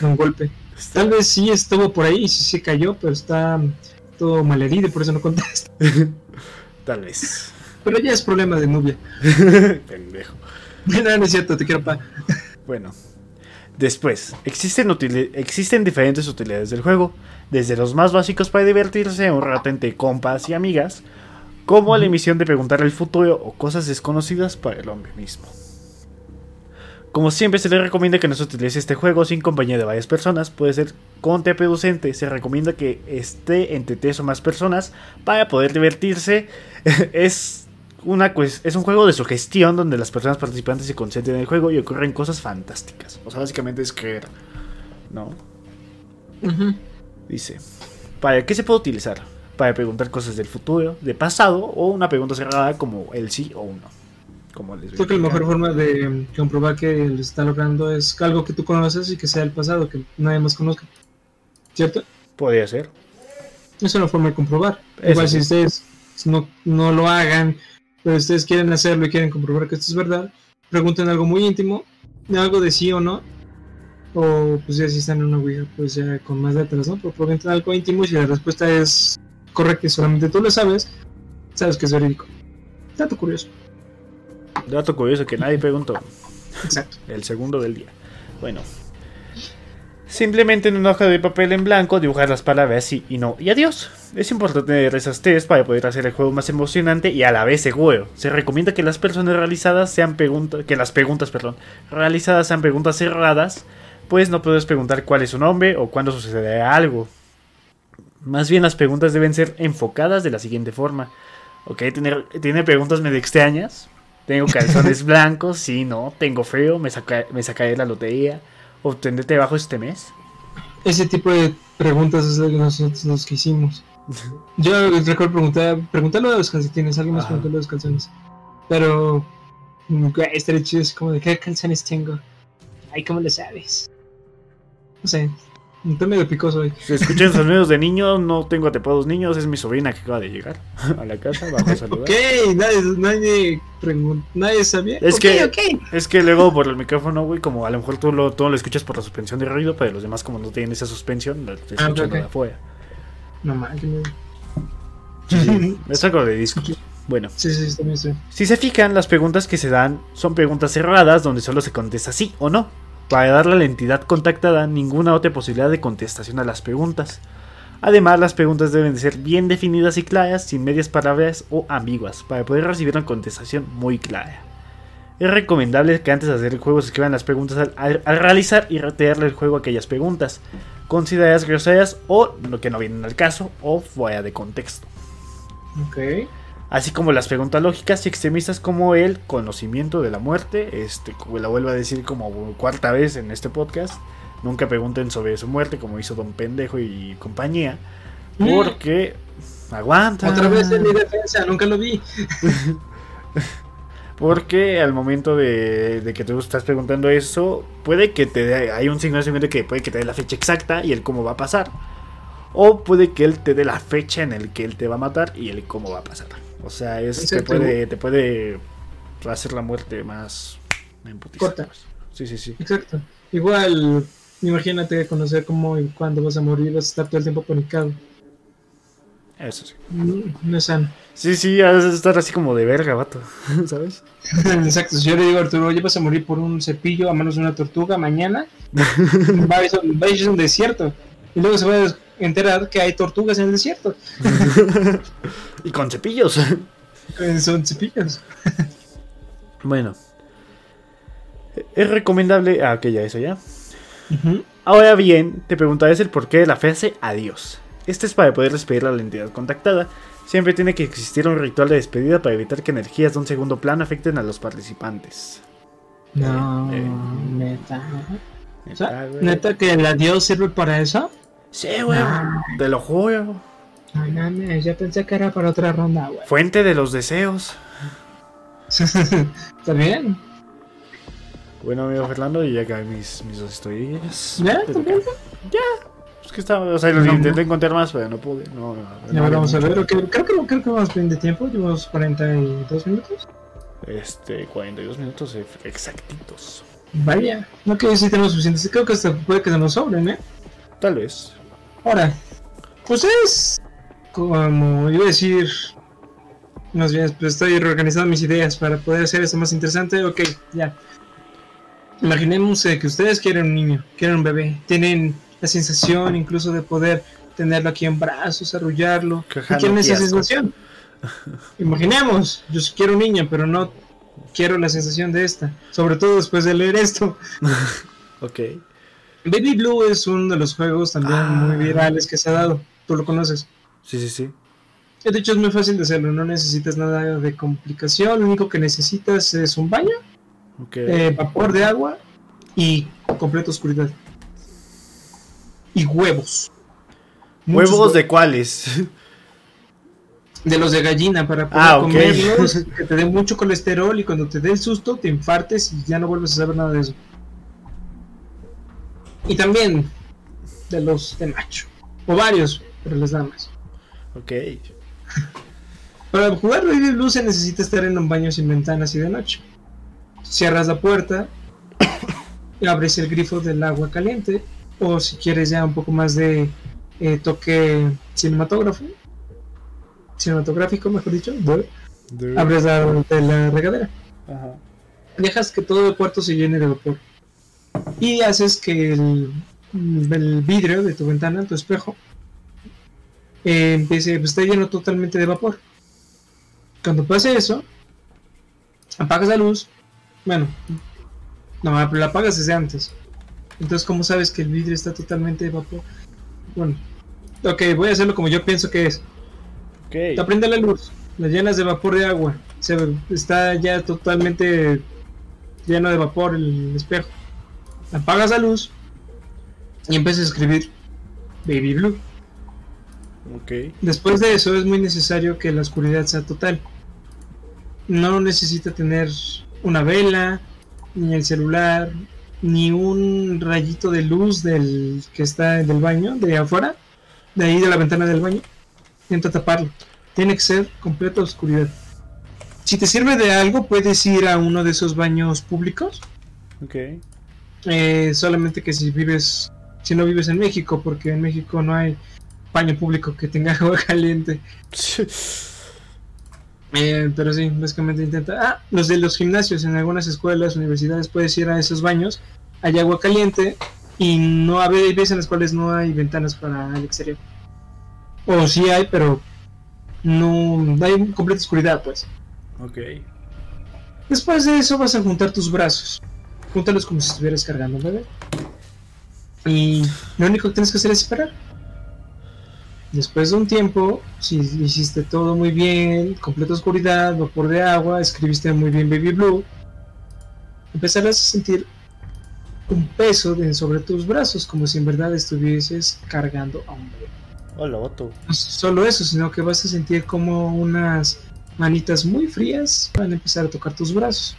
un golpe. Tal vez sí estuvo por ahí y sí se cayó, pero está todo malherido, por eso no contesta. *laughs* Tal vez. Pero ya es problema de Nubia. *laughs* Pendejo. No, no es cierto, te quiero pa. Bueno, Después, existen, existen diferentes utilidades del juego, desde los más básicos para divertirse un rato entre compas y amigas, como la emisión de preguntar el futuro o cosas desconocidas para el hombre mismo. Como siempre se le recomienda que no se utilice este juego sin compañía de varias personas, puede ser contraproducente, se recomienda que esté entre tres o más personas para poder divertirse. *laughs* es una es un juego de sugestión donde las personas participantes se concentran en el juego y ocurren cosas fantásticas. O sea, básicamente es creer, ¿no? Dice, ¿para qué se puede utilizar? Para preguntar cosas del futuro, de pasado o una pregunta cerrada como el sí o un no. Como Creo que la mejor forma de comprobar que le está logrando es algo que tú conoces y que sea el pasado, que nadie más conozca. ¿Cierto? Podría ser. Es una forma de comprobar. Igual si ustedes no, no lo hagan, pero ustedes quieren hacerlo y quieren comprobar que esto es verdad, pregunten algo muy íntimo, algo de sí o no, o pues ya si están en una Ouija, pues ya con más letras, ¿no? Pero pregunten algo íntimo y si la respuesta es correcta y solamente tú lo sabes, sabes que es verídico. Dato curioso. Dato curioso que nadie preguntó. Exacto. El segundo del día. Bueno. Simplemente en una hoja de papel en blanco dibujar las palabras sí y no y adiós. Es importante tener esas test para poder hacer el juego más emocionante y a la vez seguro. Se recomienda que las personas realizadas sean preguntas, que las preguntas, perdón, realizadas sean preguntas cerradas, pues no puedes preguntar cuál es su nombre o cuándo sucederá algo. Más bien las preguntas deben ser enfocadas de la siguiente forma. Ok, tiene, tiene preguntas medio extrañas. Tengo calzones *laughs* blancos, sí, no. Tengo frío, me, saca, me sacaré de la lotería. ¿Obtendré trabajo este mes? Ese tipo de preguntas es lo que nosotros nos quisimos. Yo recuerdo preguntar, preguntarlo de los calcetines, alguien más preguntó de los calzones. Pero, estaría chido, es como de qué calzones tengo. Ay, ¿cómo lo sabes? No sé, Estoy medio picoso hoy. Si escuchan sonidos de niños, no tengo atepados niños, es mi sobrina que acaba de llegar a la casa. Vamos a saludar. ok, nadie, nadie, nadie sabía. Es, que, es que luego por el micrófono, güey, como a lo mejor tú lo, tú lo escuchas por la suspensión de ruido, pero los demás, como no tienen esa suspensión, estoy ah, escuchando de afuera. No mames. Sí, me *laughs* saco de disco. Bueno, sí, sí, si se fijan, las preguntas que se dan son preguntas cerradas donde solo se contesta sí o no para darle a la entidad contactada ninguna otra posibilidad de contestación a las preguntas. Además, las preguntas deben de ser bien definidas y claras, sin medias palabras o ambiguas, para poder recibir una contestación muy clara. Es recomendable que antes de hacer el juego se escriban las preguntas al, realizar y retirarle el juego aquellas preguntas, consideradas groseras o lo que no vienen al caso o fuera de contexto. Ok así como las preguntas lógicas y extremistas como el conocimiento de la muerte, este, como la vuelvo a decir como cuarta vez en este podcast, nunca pregunten sobre su muerte como hizo Don Pendejo y compañía, mm. porque aguanta. Otra vez en mi defensa, nunca lo vi. *laughs* porque al momento de, que tú estás preguntando eso, puede que te dé, hay un signo de que puede que te dé la fecha exacta y el cómo va a pasar. O puede que él te dé la fecha en el que él te va a matar y el cómo va a pasar. O sea, es, te, puede, te puede hacer la muerte más corta. Pues. Sí, sí, sí. Exacto. Igual, imagínate conocer cómo y cuándo vas a morir, vas a estar todo el tiempo panicado. Eso sí. No, es sano. Sí, sí, vas a estar así como de verga, vato, *laughs* ¿sabes? *laughs* Exacto, si yo le digo a Arturo, oye, vas a morir por un cepillo a manos de una tortuga mañana, *laughs* va a ir a un desierto. Y luego se va a enterar que hay tortugas en el desierto. *laughs* y con cepillos. Son cepillos. *laughs* bueno. Es recomendable. Ah, ok, ya eso ya. Ahora bien, te preguntarás el porqué de la frase adiós. Este es para poder despedir a la entidad contactada. Siempre tiene que existir un ritual de despedida para evitar que energías de un segundo plano afecten a los participantes. No, eh, neta. ¿Neta que el adiós sirve para eso? Sí, güey. Te lo juro. Ay, mames, ya pensé que era para otra ronda, güey. Fuente de los deseos. *laughs* ¿Está bien? Bueno, amigo Fernando, y ya acabé mis, mis dos historias. ¿Ya? ¿También? Ya. Es que estaba, o sea, los intenté encontrar más, pero no pude. No, ya vamos a ver. creo, que, creo que vamos bien de tiempo. Llevamos 42 minutos. Este, 42 minutos exactitos. Vaya, no que si tenemos suficientes. Creo que hasta puede que se nos sobren, ¿eh? Tal vez. Ahora, pues es como iba a decir, más bien, pues estoy reorganizando mis ideas para poder hacer esto más interesante. Ok, ya. Imaginemos que ustedes quieren un niño, quieren un bebé, tienen la sensación incluso de poder tenerlo aquí en brazos, arrullarlo. quieren esa sensación? *laughs* Imaginemos, yo quiero un niño, pero no quiero la sensación de esta, sobre todo después de leer esto. *laughs* ok. Baby Blue es uno de los juegos también muy ah. virales que se ha dado. ¿Tú lo conoces? Sí, sí, sí. De hecho es muy fácil de hacerlo, no necesitas nada de complicación, lo único que necesitas es un baño, eh, vapor de agua y completa oscuridad. Y huevos. ¿Huevos de cuáles? De los de gallina para poder ah, comerlos, que te den mucho colesterol y cuando te dé el susto te infartes y ya no vuelves a saber nada de eso. Y también de los de macho. O varios, pero las damas. Ok. Para jugar Baby Blue se necesita estar en un baño sin ventanas y de noche. Cierras la puerta, y *coughs* abres el grifo del agua caliente, o si quieres ya un poco más de eh, toque cinematógrafo, cinematográfico, mejor dicho, abres la, de la regadera. Dejas que todo el cuarto se llene de vapor. Y haces que el, vidrio de tu ventana, tu espejo, eh, empiece, pues, esté lleno totalmente de vapor. Cuando pase eso, apagas la luz. Bueno, no, pero la apagas desde antes. Entonces, ¿cómo sabes que el vidrio está totalmente de vapor? Bueno, ok, voy a hacerlo como yo pienso que es. Okay. Te prende la luz, la llenas de vapor de agua. Se, está ya totalmente lleno de vapor el espejo. Apagas la luz y empiezas a escribir Baby Blue. Okay. Después de eso es muy necesario que la oscuridad sea total. No necesita tener una vela, ni el celular, ni un rayito de luz del que está en el baño, de afuera, de ahí de la ventana del baño. Intenta taparlo. Tiene que ser completa oscuridad. Si te sirve de algo, puedes ir a uno de esos baños públicos. Ok. Eh, solamente que si vives, si no vives en México, porque en México no hay baño público que tenga *laughs* agua caliente. *laughs* Eh, pero sí, básicamente intenta. Ah, los de los gimnasios en algunas escuelas, universidades, puedes ir a esos baños, hay agua caliente y no hay veces en las cuales no hay ventanas para el exterior. O sí hay, pero no, hay completa oscuridad, pues. Ok. Después de eso vas a juntar tus brazos. Júntalos como si estuvieras cargando un bebé. Y lo único que tienes que hacer es esperar. Después de un tiempo, si hiciste todo muy bien, completa oscuridad, vapor de agua, escribiste muy bien Baby Blue, empezarás a sentir un peso sobre tus brazos, como si en verdad estuvieses cargando a un bebé. Hola, Otto. No solo eso, sino que vas a sentir como unas manitas muy frías van a empezar a tocar tus brazos.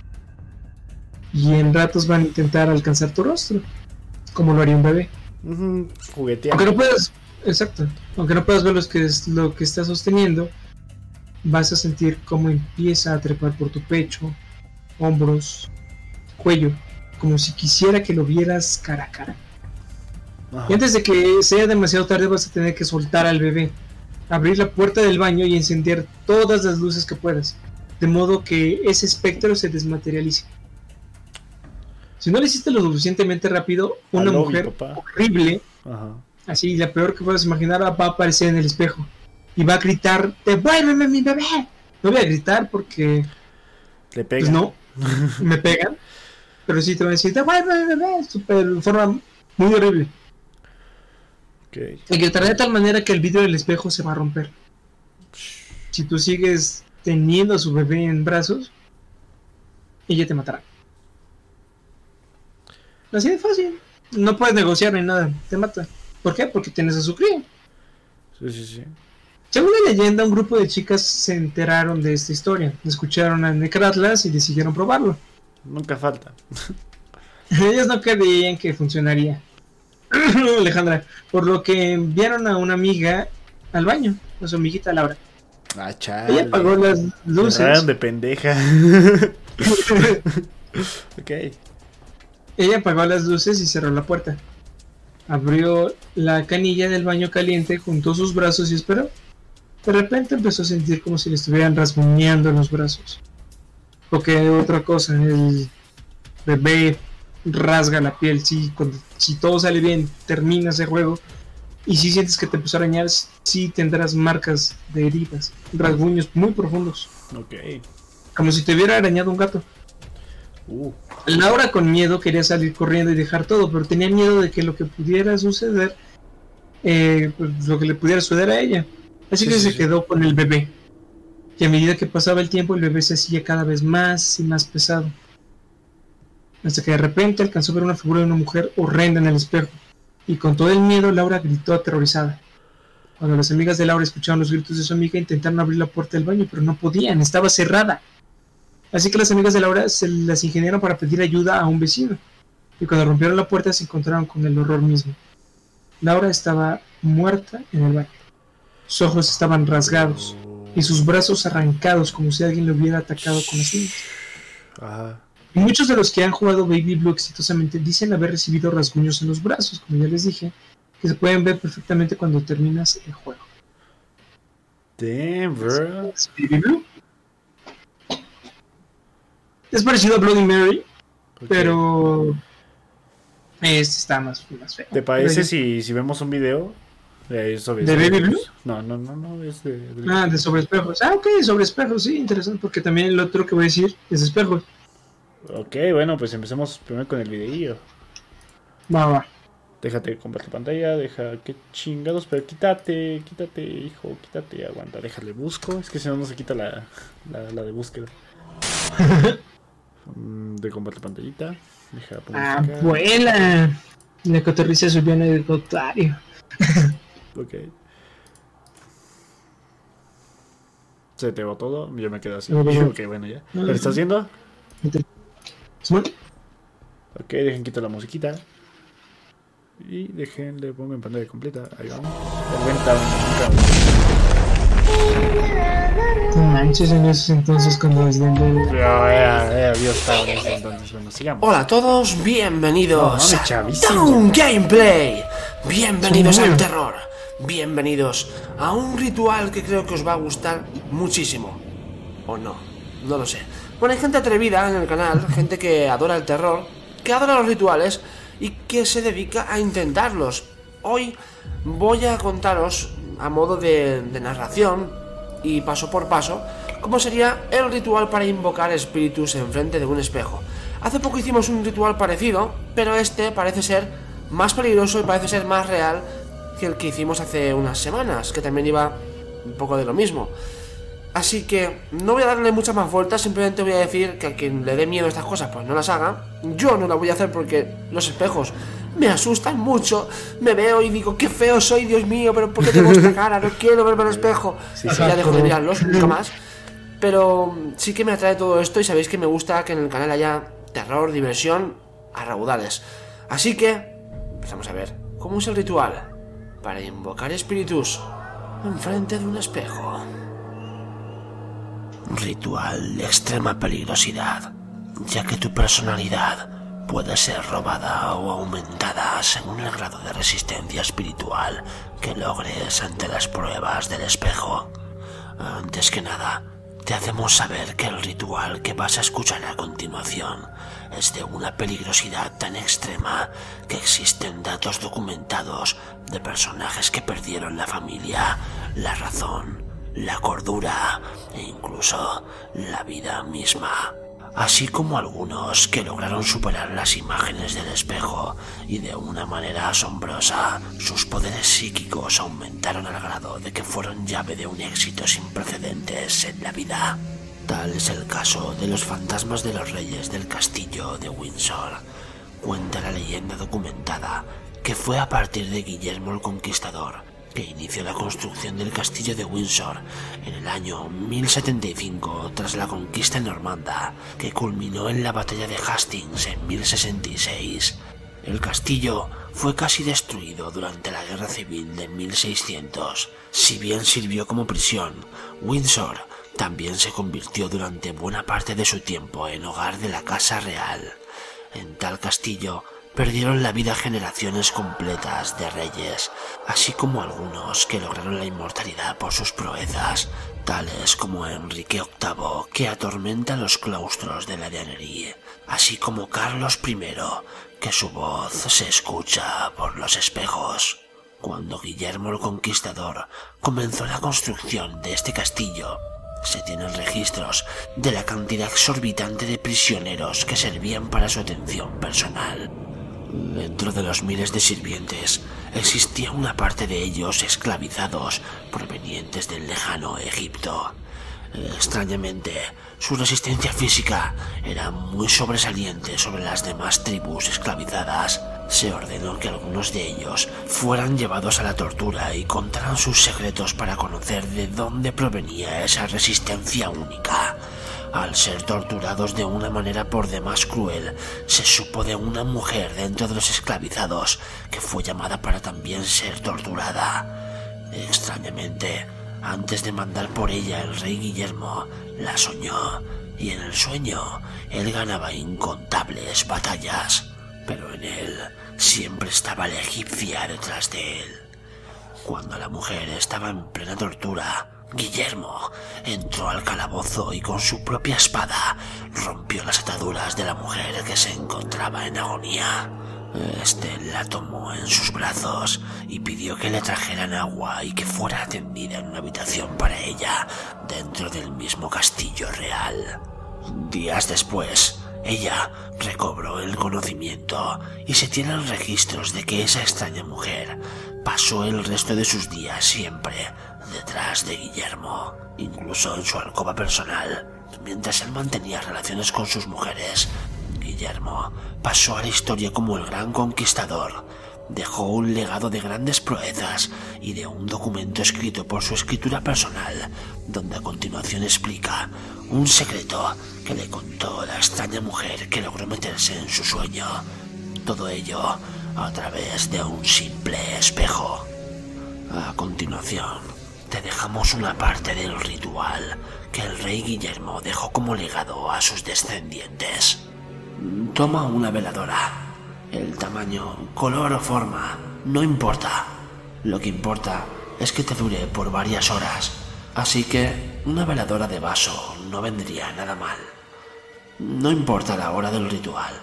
Y en ratos van a intentar alcanzar tu rostro, como lo haría un bebé. Jugueteando. Aunque no puedas, exacto, aunque no puedas ver lo que, es, lo que está sosteniendo, vas a sentir cómo empieza a trepar por tu pecho, hombros, cuello, como si quisiera que lo vieras cara a cara. Y antes de que sea demasiado tarde vas a tener que soltar al bebé, abrir la puerta del baño y encender todas las luces que puedas, de modo que ese espectro se desmaterialice. Si no lo hiciste lo suficientemente rápido, una mujer horrible, así la peor que puedas imaginar, va a aparecer en el espejo y va a gritar, devuélveme mi bebé. No voy a gritar porque... Le pegan. Pues no, *laughs* me pegan. Pero sí te va a decir, devuélveme mi bebé, super, de forma muy horrible. Y gritará de tal manera que el vidrio del espejo se va a romper. Si tú sigues teniendo a su bebé en brazos, ella te matará. Así de fácil. No puedes negociar ni nada, te mata. ¿Por qué? Porque tienes a su cría. Sí, sí, sí. Según la leyenda, un grupo de chicas se enteraron de esta historia, escucharon a Necratlas y decidieron probarlo. Nunca falta. *laughs* Ellas no creían que funcionaría. *clears throat* Alejandra, por lo que enviaron a una amiga al baño, a su amiguita Laura. Ah, Ella apagó las luces. de pendeja. *laughs* ok. Ella apagó las luces y cerró la puerta. Abrió la canilla del baño caliente, juntó sus brazos y esperó. De repente empezó a sentir como si le estuvieran rasguñando los brazos. Porque otra cosa, el bebé rasga la piel, si, cuando, si todo sale bien, termina ese juego. Y si sientes que te empezó a arañar, sí tendrás marcas de heridas, rasguños muy profundos. Ok. Como si te hubiera arañado un gato. Uh. Laura con miedo quería salir corriendo y dejar todo, pero tenía miedo de que lo que pudiera suceder, eh, pues, lo que le pudiera suceder a ella. Así que se quedó con el bebé. Y a medida que pasaba el tiempo, el bebé se hacía cada vez más y más pesado hasta que de repente alcanzó a ver una figura de una mujer horrenda en el espejo, y con todo el miedo Laura gritó aterrorizada. Cuando las amigas de Laura escucharon los gritos de su amiga, intentaron abrir la puerta del baño, pero no podían, estaba cerrada. Así que las amigas de Laura se las ingeniaron para pedir ayuda a un vecino, y cuando rompieron la puerta se encontraron con el horror mismo. Laura estaba muerta en el baño. sus ojos estaban rasgados y sus brazos arrancados como si alguien le hubiera atacado con las uñas. Y muchos de los que han jugado Baby Blue exitosamente dicen haber recibido rasguños en los brazos, como ya les dije, que se pueden ver perfectamente cuando terminas el juego. Damn, bro. Baby Blue. Es parecido a Bloody Mary, pero este está más, feo. ¿Te parece si, si vemos un video de, ¿De Baby Blue? No, no, no, no, es de, Ah, de sobre espejos. Ah, ok, sobre espejos, sí, interesante, porque también el otro que voy a decir es espejos. Ok, bueno, pues empecemos primero con el videillo. Va, va. Déjate compartir pantalla, deja que chingados, pero quítate, quítate, hijo, quítate, aguanta, déjale busco, es que si no no se quita la, la, la de búsqueda. *laughs* Mm, de compartir pantallita. Deja Abuela. La cotorriza subió en el notario. *laughs* ok. Se te va todo, yo me quedo así. ok, bueno, ya. ¿Lo estás haciendo? Ok, dejen quitar la musiquita. Y dejen, le pongo en pantalla completa. Ahí vamos. No manches en esos entonces cuando desde Hola a todos, bienvenidos a Down Gameplay. Bienvenidos al terror. Bienvenidos a un ritual que creo que os va a gustar muchísimo. O no, no lo sé. Bueno, hay gente atrevida en el canal, *laughs* gente que adora el terror, que adora los rituales y que se dedica a intentarlos. Hoy voy a contaros, a modo de, narración y paso por paso, cómo sería el ritual para invocar espíritus en frente de un espejo. Hace poco hicimos un ritual parecido, pero este parece ser más peligroso y parece ser más real que el que hicimos hace unas semanas, que también iba un poco de lo mismo. Así que no voy a darle muchas más vueltas, simplemente voy a decir que a quien le dé miedo a estas cosas, pues no las haga. Yo no las voy a hacer porque los espejos me asustan mucho. Me veo y digo, qué feo soy, Dios mío, pero ¿por qué tengo esta cara? No quiero verme al espejo. Ya dejo de mirarlos, nunca más. Pero sí que me atrae todo esto y sabéis que me gusta que en el canal haya terror, diversión a raudales. Así que, empezamos a ver cómo es el ritual para invocar espíritus enfrente de un espejo. Ritual de extrema peligrosidad, ya que tu personalidad puede ser robada o aumentada según el grado de resistencia espiritual que logres ante las pruebas del espejo. Antes que nada, te hacemos saber que el ritual que vas a escuchar a continuación es de una peligrosidad tan extrema que existen datos documentados de personajes que perdieron la familia, la razón la cordura e incluso la vida misma. Así como algunos que lograron superar las imágenes del espejo y de una manera asombrosa sus poderes psíquicos aumentaron al grado de que fueron llave de un éxito sin precedentes en la vida. Tal es el caso de los fantasmas de los reyes del castillo de Windsor. Cuenta la leyenda documentada que fue a partir de Guillermo el Conquistador que inició la construcción del castillo de Windsor en el año 1075 tras la conquista normanda, que culminó en la batalla de Hastings en 1066. El castillo fue casi destruido durante la Guerra Civil de 1600. Si bien sirvió como prisión, Windsor también se convirtió durante buena parte de su tiempo en hogar de la Casa Real. En tal castillo perdieron la vida generaciones completas de reyes, así como algunos que lograron la inmortalidad por sus proezas, tales como Enrique VIII, que atormenta los claustros de la Llanería, así como Carlos I, que su voz se escucha por los espejos. Cuando Guillermo el Conquistador comenzó la construcción de este castillo, se tienen registros de la cantidad exorbitante de prisioneros que servían para su atención personal. Dentro de los miles de sirvientes existía una parte de ellos esclavizados provenientes del lejano Egipto. Extrañamente, su resistencia física era muy sobresaliente sobre las demás tribus esclavizadas. Se ordenó que algunos de ellos fueran llevados a la tortura y contaran sus secretos para conocer de dónde provenía esa resistencia única. Al ser torturados de una manera por demás cruel, se supo de una mujer dentro de los esclavizados que fue llamada para también ser torturada. Extrañamente, antes de mandar por ella el rey Guillermo, la soñó, y en el sueño él ganaba incontables batallas, pero en él siempre estaba la egipcia detrás de él. Cuando la mujer estaba en plena tortura, Guillermo entró al calabozo y con su propia espada rompió las ataduras de la mujer que se encontraba en agonía. Este la tomó en sus brazos y pidió que le trajeran agua y que fuera atendida en una habitación para ella dentro del mismo castillo real. Días después, ella recobró el conocimiento y se tienen registros de que esa extraña mujer pasó el resto de sus días siempre detrás de Guillermo, incluso en su alcoba personal, mientras él mantenía relaciones con sus mujeres. Guillermo pasó a la historia como el gran conquistador. Dejó un legado de grandes proezas y de un documento escrito por su escritura personal, donde a continuación explica un secreto que le contó la extraña mujer que logró meterse en su sueño. Todo ello a través de un simple espejo. A continuación, te dejamos una parte del ritual que el rey Guillermo dejó como legado a sus descendientes. Toma una veladora. El tamaño, color o forma, no importa. Lo que importa es que te dure por varias horas. Así que una veladora de vaso no vendría nada mal. No importa la hora del ritual.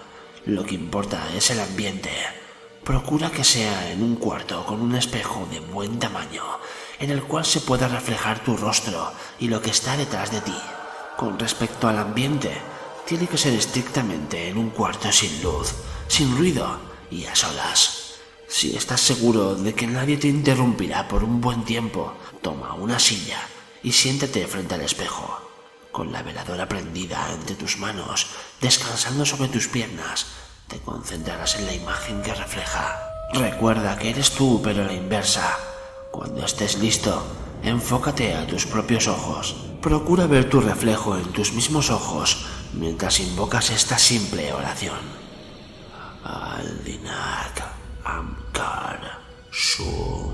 Lo que importa es el ambiente. Procura que sea en un cuarto con un espejo de buen tamaño en el cual se pueda reflejar tu rostro y lo que está detrás de ti. Con respecto al ambiente, tiene que ser estrictamente en un cuarto sin luz, sin ruido y a solas. Si estás seguro de que nadie te interrumpirá por un buen tiempo, toma una silla y siéntate frente al espejo, con la veladora prendida entre tus manos, descansando sobre tus piernas, te concentrarás en la imagen que refleja. Recuerda que eres tú, pero la inversa, cuando estés listo, enfócate a tus propios ojos. Procura ver tu reflejo en tus mismos ojos mientras invocas esta simple oración. Aldinak Amkar Shum.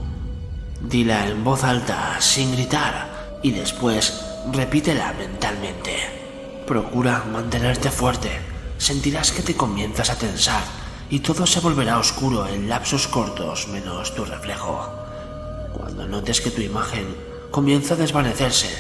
Dila en voz alta, sin gritar, y después repítela mentalmente. Procura mantenerte fuerte. Sentirás que te comienzas a tensar y todo se volverá oscuro en lapsos cortos menos tu reflejo. Cuando notes que tu imagen comienza a desvanecerse,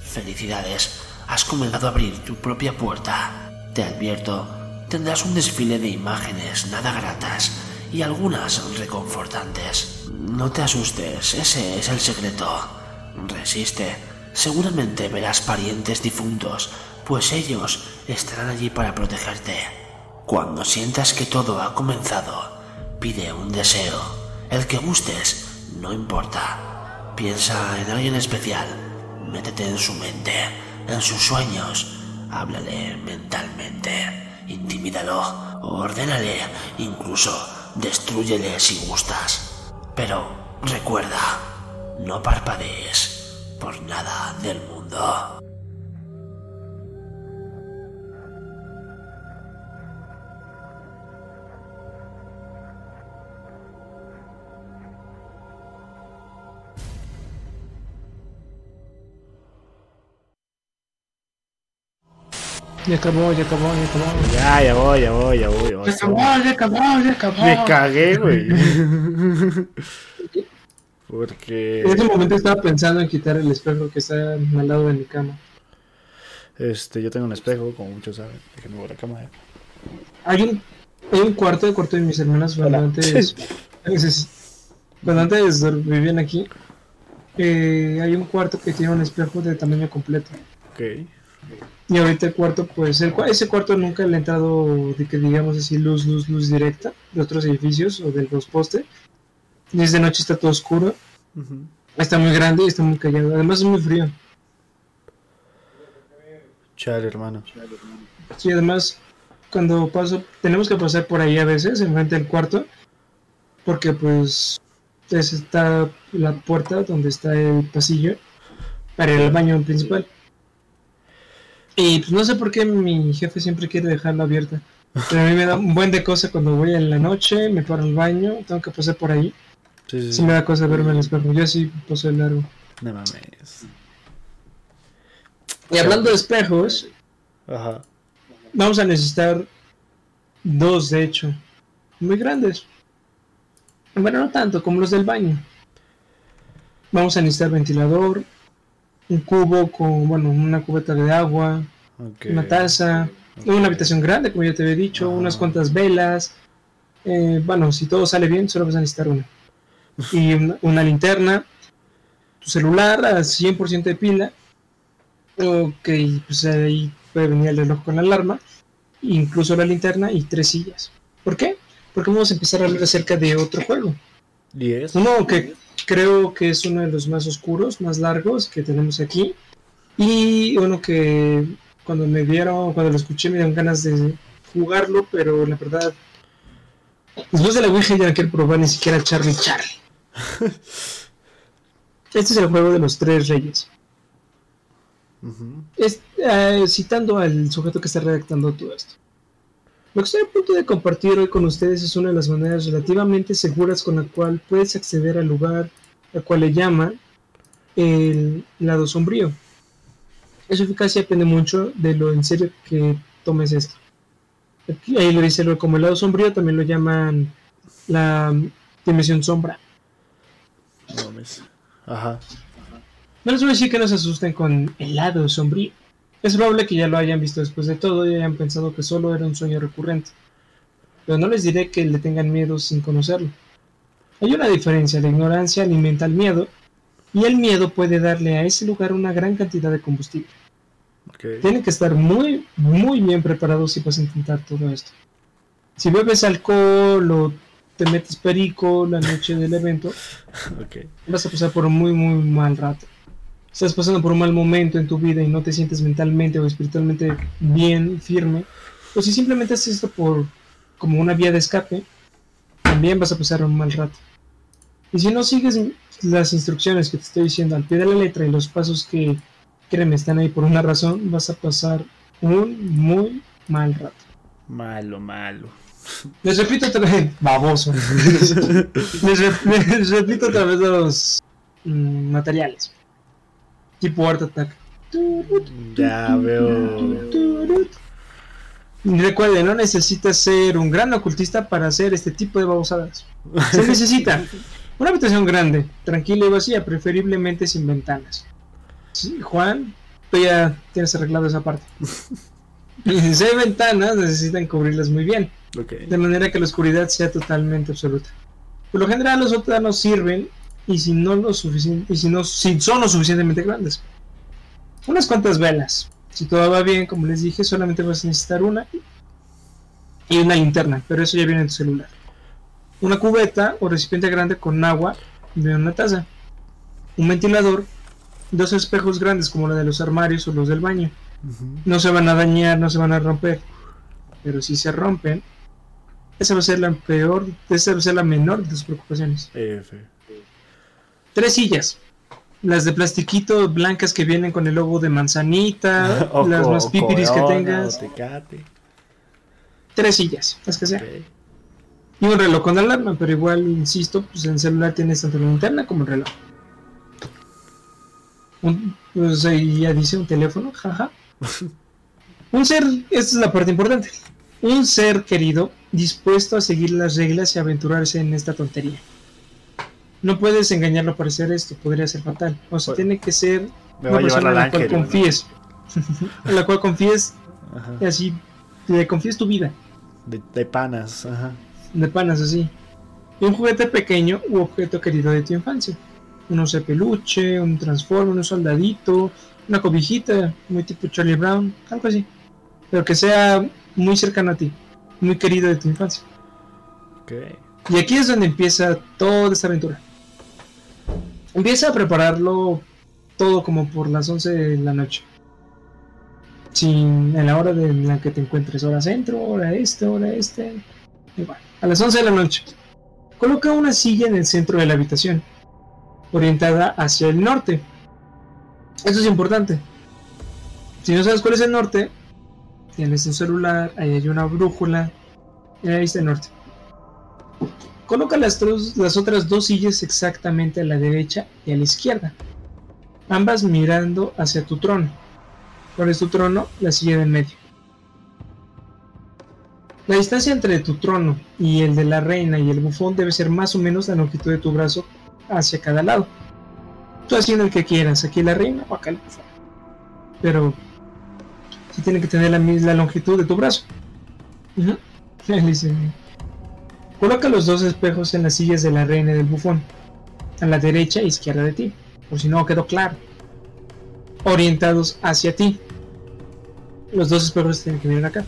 felicidades, has comenzado a abrir tu propia puerta. Te advierto, tendrás un desfile de imágenes nada gratas y algunas reconfortantes. No te asustes, ese es el secreto. Resiste, seguramente verás parientes difuntos, pues ellos estarán allí para protegerte. Cuando sientas que todo ha comenzado, pide un deseo, el que gustes, no importa. Piensa en alguien especial. Métete en su mente, en sus sueños. Háblale mentalmente. Intimídalo. Ordénale. Incluso destruyele si gustas. Pero recuerda, no parpadees por nada del mundo. Ya acabó, ya acabó, ya acabó. Ya, ya voy, ya voy, ya voy. Ya acabó, ya acabó, ya acabó. Me cagué, güey. *laughs* Porque. En ese momento estaba pensando en quitar el espejo que está al lado de mi cama. Este, yo tengo un espejo, como muchos saben. Déjenme ver la cama. Eh. Hay un, hay un cuarto, el cuarto de mis hermanas, cuando *laughs* antes. cuando antes vivían aquí. Eh, hay un cuarto que tiene un espejo de tamaño completo. Ok. Y ahorita el cuarto, pues el, ese cuarto nunca le ha entrado, de que digamos así, luz, luz, luz directa de otros edificios o de los postes. Desde noche está todo oscuro. Está muy grande y está muy callado. Además es muy frío. Chale, hermano. Sí, además, cuando paso, tenemos que pasar por ahí a veces, enfrente del cuarto, porque pues está la puerta donde está el pasillo para al baño principal. Y pues no sé por qué mi jefe siempre quiere dejarla abierta. Pero a mí me da un buen de cosa cuando voy en la noche, me paro al baño, tengo que pasar por ahí. Sí, sí, me da cosa verme el espejo. Yo sí paso el largo. No mames. Y hablando de espejos, Ajá. vamos a necesitar dos, de hecho, muy grandes. Bueno, no tanto como los del baño. Vamos a necesitar ventilador, un cubo con, bueno, una cubeta de agua, una taza, una habitación grande, como ya te había dicho, unas cuantas velas. Eh, bueno, si todo sale bien, solo vas a necesitar una. Y una, linterna, tu celular a 100% de pila. Ok, pues ahí puede venir el reloj con la alarma, incluso la linterna y tres sillas. ¿Por qué? Porque vamos a empezar a hablar acerca de otro juego. Uno que creo que es uno de los más oscuros, más largos que tenemos aquí. Y uno que cuando me vieron, cuando lo escuché, me dieron ganas de jugarlo, pero la verdad, después de la Ouija ya no quiero probar ni siquiera Charlie Charlie. *laughs* este es el juego de los tres reyes. Eh, citando al sujeto que está redactando todo esto. Lo que estoy a punto de compartir hoy con ustedes es una de las maneras relativamente seguras con la cual puedes acceder al lugar al cual le llama el lado sombrío. Su eficacia depende mucho de lo en serio que tomes esto. Aquí, ahí lo dice como el lado sombrío, también lo llaman la dimensión sombra. No, Ajá. No les voy a decir que no se asusten con el lado sombrío. Es probable que ya lo hayan visto después de todo y hayan pensado que solo era un sueño recurrente. Pero no les diré que le tengan miedo sin conocerlo. Hay una diferencia, la ignorancia alimenta el miedo y el miedo puede darle a ese lugar una gran cantidad de combustible. Tienen que estar muy, muy bien preparados si vas a intentar todo esto. Si bebes alcohol o te metes perico la noche del evento, *laughs* vas a pasar por un muy, muy mal rato estás pasando por un mal momento en tu vida y no te sientes mentalmente o espiritualmente bien, firme, o si simplemente haces esto por como una vía de escape, también vas a pasar un mal rato. Y si no sigues las instrucciones que te estoy diciendo al pie de la letra y los pasos que, créeme, están ahí por una razón, vas a pasar un muy mal rato. Malo, malo. Les repito otra vez, baboso. *laughs* les, repito otra vez los mm, materiales tipo Art Attack. Ya veo. Recuerden, no necesitas ser un gran ocultista para hacer este tipo de babosadas. Se necesita *laughs* una habitación grande, tranquila y vacía, preferiblemente sin ventanas. Juan, tú ya tienes arreglado esa parte. *laughs* si hay ventanas, necesitan cubrirlas muy bien. De manera que la oscuridad sea totalmente absoluta. Por lo general, los sótanos sirven y si no lo suficiente y si no si son lo suficientemente grandes. Unas cuantas velas. Si todo va bien como les dije solamente vas a necesitar una y una linterna pero eso ya viene en tu celular. Una cubeta o recipiente grande con agua y una taza. Un ventilador dos espejos grandes como los de los armarios o los del baño. No se van a dañar no se van a romper pero si se rompen esa va a ser la peor esa va a ser la menor de tus preocupaciones tres sillas. Las de plastiquito blancas que vienen con el logo de manzanita, *laughs* las más pipiris que tengas. Tres sillas, las que sea. Y un reloj con alarma, pero igual, insisto, pues en el celular tienes tanto la linterna como el reloj. pues ahí ya dice un teléfono, jaja. *laughs* un ser, esta es la parte importante. Un ser querido dispuesto a seguir las reglas y aventurarse en esta tontería no puedes engañarlo para hacer esto, podría ser fatal. O sea, pues, tiene que ser una persona en *laughs* la cual confíes. en la cual confíes así, le confíes tu vida. De, panas, ajá. De panas, así. Y un juguete pequeño u objeto querido de tu infancia. Un oso peluche, un transforme, un soldadito, una cobijita, muy tipo Charlie Brown, algo así. Pero que sea muy cercano a ti, muy querido de tu infancia. Okay. Y aquí es donde empieza toda esta aventura. Empieza a prepararlo todo como por las 11 de la noche. Sin, en la hora de la que te encuentres, hora centro, hora este, hora este. Igual, a las 11 de la noche. Coloca una silla en el centro de la habitación, orientada hacia el norte. Eso es importante. Si no sabes cuál es el norte, tienes un celular, ahí hay una brújula, ahí está el norte. Coloca las, las otras dos sillas exactamente a la derecha y a la izquierda, ambas mirando hacia tu trono. ¿Cuál es tu trono? La silla del medio. La distancia entre tu trono y el de la reina y el bufón debe ser más o menos la longitud de tu brazo hacia cada lado. Tú haciendo el que quieras, aquí la reina o acá el bufón. Pero sí tiene que tener la misma longitud de tu brazo. *laughs* Coloca los dos espejos en las sillas de la reina y del bufón, a la derecha e izquierda de ti, por si no quedó claro. Orientados hacia ti. Los dos espejos tienen que mirar acá.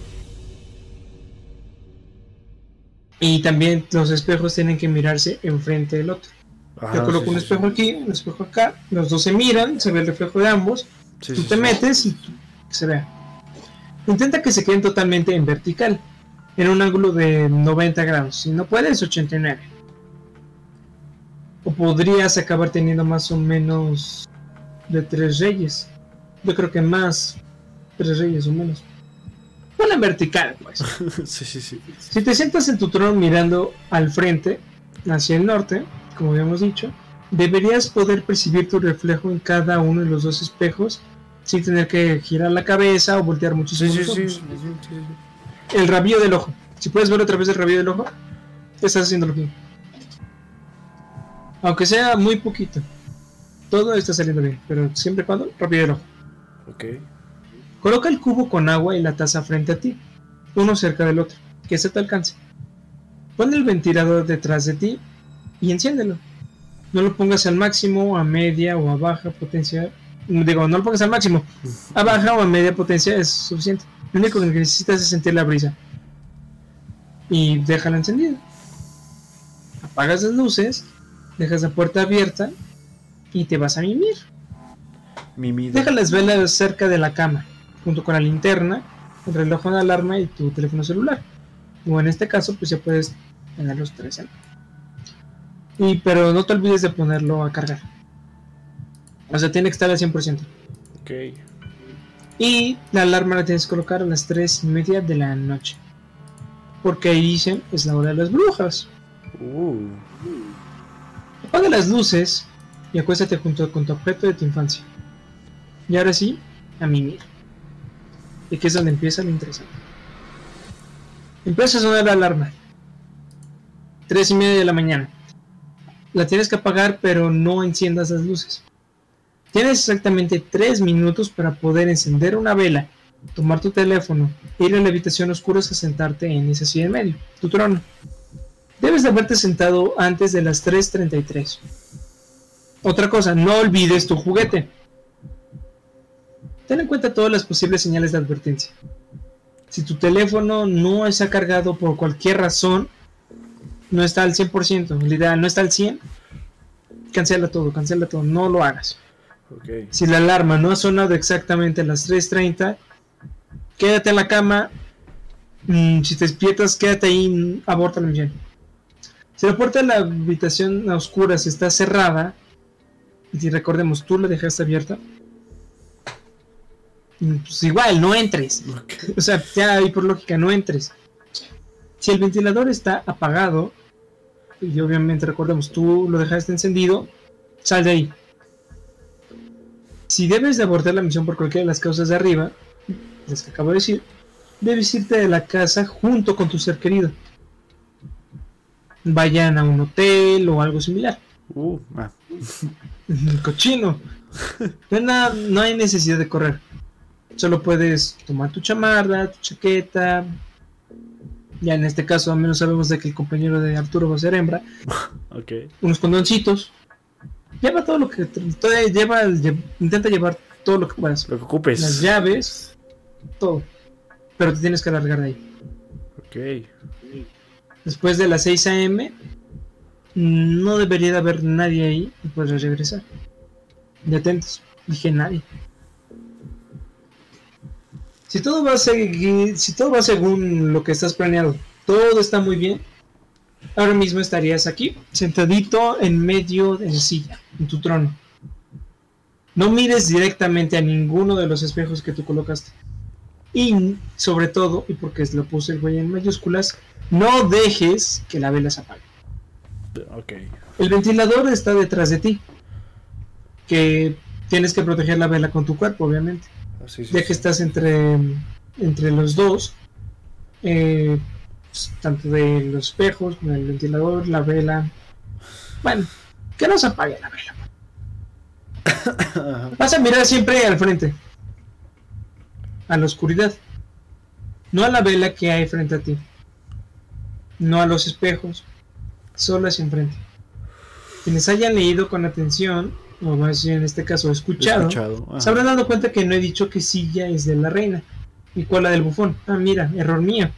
Y también los espejos tienen que mirarse enfrente del otro. Yo coloco un espejo aquí, un espejo acá, los dos se miran, se ve el reflejo de ambos, tú te metes y se vea. Intenta que se queden totalmente en vertical, en un ángulo de 90 grados. Si no puedes, 89. O podrías acabar teniendo más o menos de tres reyes. Yo creo que más tres reyes o menos. En vertical, pues. *laughs* sí, sí, sí. Si te sientas en tu trono mirando al frente, hacia el norte, como habíamos dicho, deberías poder percibir tu reflejo en cada uno de los dos espejos sin tener que girar la cabeza o voltear muchísimo. Sí, sí, sí, El rabillo del ojo. Si puedes ver otra vez el rabillo del ojo, estás haciendo lo mismo. Aunque sea muy poquito. Todo está saliendo bien, pero siempre cuando rabillo del ojo. Ok. Coloca el cubo con agua y la taza frente a ti, uno cerca del otro, que se te alcance. Pon el ventilador detrás de ti y enciéndelo. No lo pongas al máximo, a media o a baja potencia. Digo, no lo pongas al máximo. A baja o a media potencia es suficiente. Lo único que necesitas es sentir la brisa. Y déjala encendida. Apagas las luces, dejas la puerta abierta y te vas a mimir. Mimir. Deja las velas cerca de la cama junto con la linterna, el reloj de alarma y tu teléfono celular. O en este caso, pues ya puedes tener los tres. Y, pero no te olvides de ponerlo a cargar. O sea, tiene que estar al 100%. Ok. Y la alarma la tienes que colocar a las 3 y media de la noche. Porque ahí dicen es la hora de las brujas. Uh. Apaga las luces y acuéstate junto con tu objeto de tu infancia. Y ahora sí, a mimir. Y que es donde empieza lo interesante. Empieza a sonar la alarma. Tres y media de la mañana. La tienes que apagar, pero no enciendas las luces. Tienes exactamente tres minutos para poder encender una vela, tomar tu teléfono, ir a la habitación oscura a sentarte en esa silla en medio, tu trono. Debes de haberte sentado antes de las 3.33. Otra cosa, no olvides tu juguete. Ten en cuenta todas las posibles señales de advertencia. Si tu teléfono no está cargado por cualquier razón, no está al 100%, en realidad no está al 100%, cancela todo, cancela todo, no lo hagas. Si la alarma no ha sonado exactamente a las 3.30, quédate en la cama. Mm, si te despiertas, quédate ahí, aborta la misión. Si la puerta de la habitación a oscuras está cerrada, y si recordemos, tú la dejaste abierta, pues igual, no entres. O sea, ya ahí por lógica, no entres. Si el ventilador está apagado, y obviamente recordemos, tú lo dejaste encendido, sal de ahí. Si debes de abortar la misión por cualquiera de las causas de arriba, las que acabo de decir, debes irte de la casa junto con tu ser querido. Vayan a un hotel o algo similar. Uh, ah. Cochino. No, no hay necesidad de correr. Solo puedes tomar tu chamarra, tu chaqueta. Ya en este caso, al menos sabemos de que el compañero de Arturo va a ser hembra. *laughs* Okay. Unos condoncitos. Lleva todo lo que. lleva, intenta llevar todo lo que puedas. Lo que ocupes. Las llaves, todo. Pero te tienes que alargar de ahí. Ok. Después de las 6 a.m., no debería de haber nadie ahí y puedes regresar. Y atentos, dije nadie. Si todo va a seguir, si todo va según lo que estás planeado, todo está muy bien, ahora mismo estarías aquí, sentadito en medio de la silla, en tu trono. No mires directamente a ninguno de los espejos que tú colocaste. Y sobre todo, y porque lo puse el güey en mayúsculas, no dejes que la vela se apague. El ventilador está detrás de ti. Que tienes que proteger la vela con tu cuerpo, obviamente. Ah, ya que estás entre, entre los dos, eh, pues, tanto de los espejos, el ventilador, la vela. Bueno, que no se apague la vela. Vas a mirar siempre al frente, a la oscuridad, no a la vela que hay frente a ti, no a los espejos, solo hacia enfrente. Quienes hayan leído con atención, o más bien en este caso escuchado, se habrán dado cuenta que no he dicho que silla es de la reina y cuál la del bufón. Ah, mira, error mío.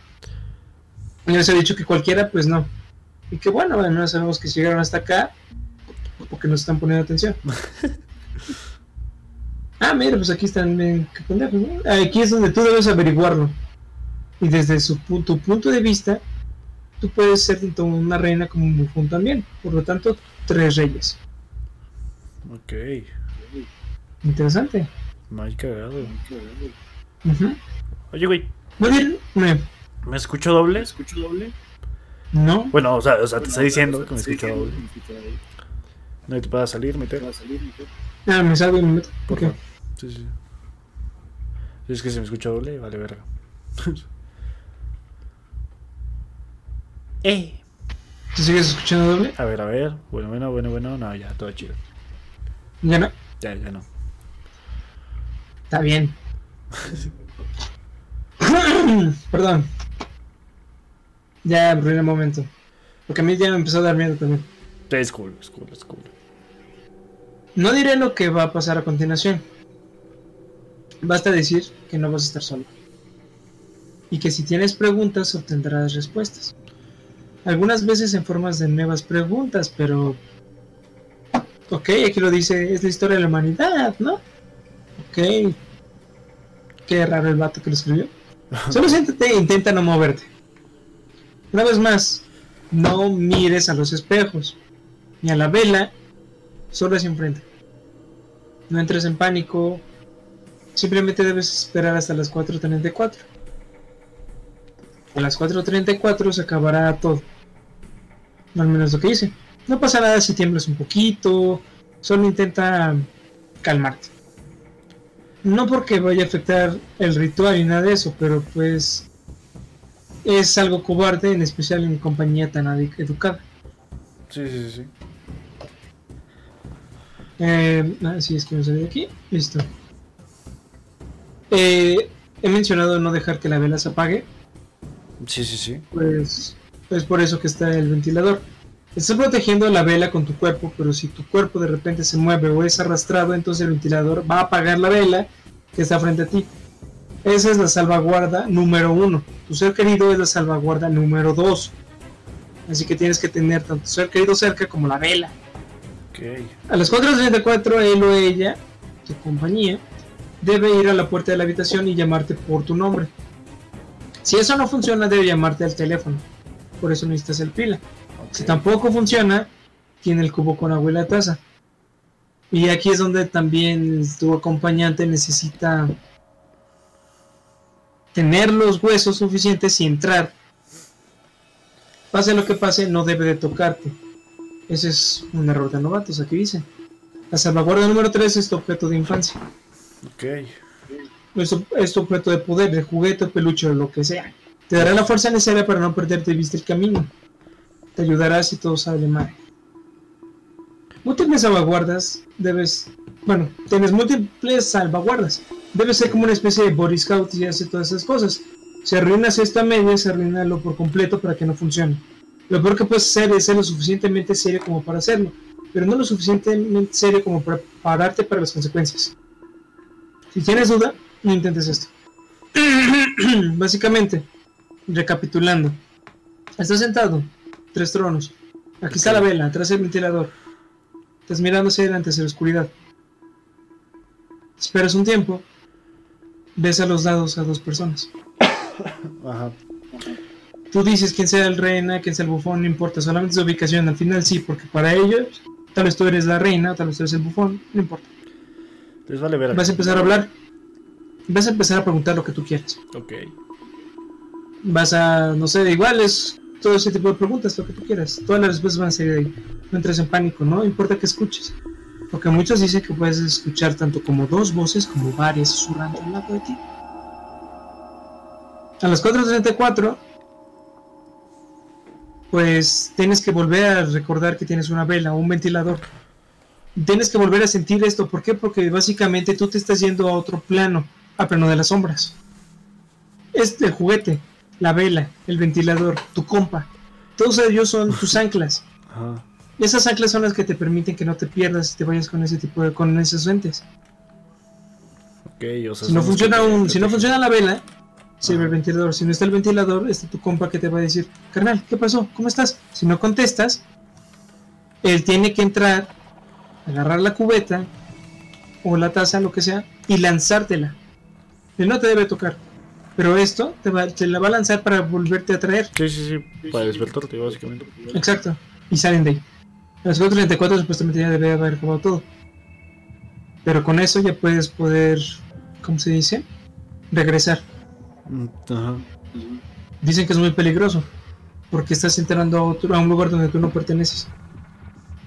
Y les he dicho que cualquiera, pues no. Y que bueno, bueno, sabemos que llegaron hasta acá porque nos están poniendo atención. *laughs* ah, mira, pues aquí están, Aquí es donde tú debes averiguarlo. Y desde su punto, punto de vista, tú puedes ser tanto una reina como un bufón también. Por lo tanto, tres reyes. Ok. Interesante. Muy cagado. Uh Oye, güey. Muy bien. ¿Me escucho doble? ¿Me escucho doble? No. Bueno, o sea, o sea te está diciendo que me escucho doble. No te puedas salir, meter. Ah, me salgo y me meto. ¿Por qué? Sí, sí. Es que se me escucha doble, vale verga. *laughs* eh. ¿Te sigues escuchando doble? A ver, a ver. Bueno, bueno, bueno, bueno. No, ya, todo chido. ¿Ya no? Ya, ya no. Está bien. *laughs* Perdón. Ya, en el momento. Porque a mí ya me empezó a dar miedo también. Es cool, es cool, es cool. No diré lo que va a pasar a continuación. Basta decir que no vas a estar solo. Y que si tienes preguntas obtendrás respuestas. Algunas veces en formas de nuevas preguntas, pero... Ok, aquí lo dice, es la historia de la humanidad, ¿no? Ok. Qué raro el vato que lo escribió. *laughs* Solo siéntate e intenta no moverte. Una vez más, no mires a los espejos, ni a la vela, solo hacia enfrente. No entres en pánico, simplemente debes esperar hasta las 4.34. A las 4.34 se acabará todo. Al menos lo que hice. No pasa nada si tiemblas un poquito, solo intenta calmarte. No porque vaya a afectar el ritual y nada de eso, pero pues es algo cobarde, en especial en compañía tan educada. Sí, sí, sí. Eh, así es que me salí de aquí. Listo. Eh, he mencionado no dejar que la vela se apague. Sí, sí, sí. Pues es por eso que está el ventilador. Estás protegiendo la vela con tu cuerpo, pero si tu cuerpo de repente se mueve o es arrastrado, entonces el ventilador va a apagar la vela que está frente a ti. Esa es la salvaguarda número uno. Tu ser querido es la salvaguarda número dos. Así que tienes que tener tanto tu ser querido cerca como la vela. A las 4.34 él o ella, tu compañía, debe ir a la puerta de la habitación y llamarte por tu nombre. Si eso no funciona, debe llamarte al teléfono. Por eso necesitas el pila. Si tampoco funciona, tiene el cubo con agua y la taza. Y aquí es donde también tu acompañante necesita tener los huesos suficientes y entrar. Pase lo que pase, no debe de tocarte. Ese es un error de novatos, aquí dice. La salvaguarda número 3 es tu objeto de infancia. Ok. Es tu, objeto de poder, de juguete, peluche o lo que sea. Te dará la fuerza necesaria para no perderte de vista el camino. Te ayudará si todo sale mal. Múltiples salvaguardas debes. Bueno, tienes múltiples salvaguardas. Debes ser como una especie de Boy Scout y hacer todas esas cosas. Si arruinas esta media, se arruinalo por completo para que no funcione. Lo peor que puedes hacer es ser lo suficientemente serio como para hacerlo, pero no lo suficientemente serio como para pararte para las consecuencias. Si tienes duda, no intentes esto. *clears throat* Básicamente, recapitulando, estás sentado, tres tronos. Aquí está la vela, atrás el ventilador. Estás mirando hacia adelante, hacia la oscuridad. Esperas un tiempo. Ves a los lados a dos personas. Ajá. Tú dices quién sea el reina, quién sea el bufón, no importa, solamente su ubicación. Al final sí, porque para ellos, tal vez tú eres la reina, tal vez tú eres el bufón, no importa. Les vale ver. Vas a empezar a hablar. Vas a empezar a preguntar lo que tú quieras. Ok. Vas a, no sé, igual es todo ese tipo de preguntas, lo que tú quieras. Todas las respuestas van a salir de ahí. No entres en pánico, no importa que escuches. Porque muchos dicen que puedes escuchar tanto como dos voces como varias susurrando al lado de ti. A las 4.34, pues tienes que volver a recordar que tienes una vela o un ventilador. Tienes que volver a sentir esto. ¿Por qué? Porque básicamente tú te estás yendo a otro plano, a plano de las sombras. Este juguete, la vela, el ventilador, tu compa, todos ellos son tus *laughs* anclas. Esas anclas son las que te permiten que no te pierdas y te vayas con ese tipo de con esos entes. si no funciona un, si no funciona la vela, sirve el ventilador. Si no está el ventilador, está tu compa que te va a decir, carnal, ¿qué pasó? ¿Cómo estás? Si no contestas, él tiene que entrar, agarrar la cubeta o la taza, lo que sea, y lanzártela. Él no te debe tocar. Pero esto te, va, te la va a lanzar para volverte a traer. Sí, sí, sí, para despertarte, básicamente. Exacto. Y salen de ahí. A las 4.34 supuestamente ya debe haber acabado todo. Pero con eso ya puedes poder, ¿cómo se dice? Regresar. Dicen que es muy peligroso, porque estás entrando a, otro, a un lugar donde tú no perteneces.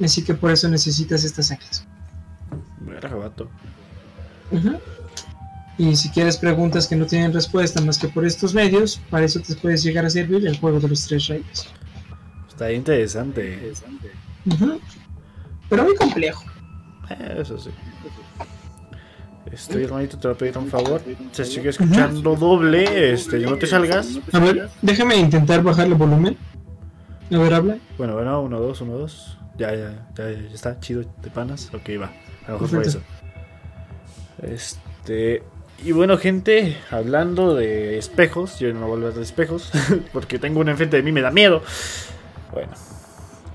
Así que por eso necesitas estas anclas. Y si quieres preguntas que no tienen respuesta más que por estos medios, para eso te puedes llegar a servir el juego de los tres reyes. Está interesante. Pero muy complejo. Eh, eso sí. Estoy hermanito, te voy a pedir un favor. Se sigue escuchando doble, este, no te salgas. A ver, déjame intentar bajar el volumen. A ver, habla. Bueno, bueno, uno, dos, uno, dos. Ya, ya, ya, ya está, chido de panas. Ok, va. A lo mejor fue eso. Este. Y bueno, gente, hablando de espejos, yo no voy a hablar de espejos, *laughs* porque tengo uno enfrente de mí, me da miedo. Bueno,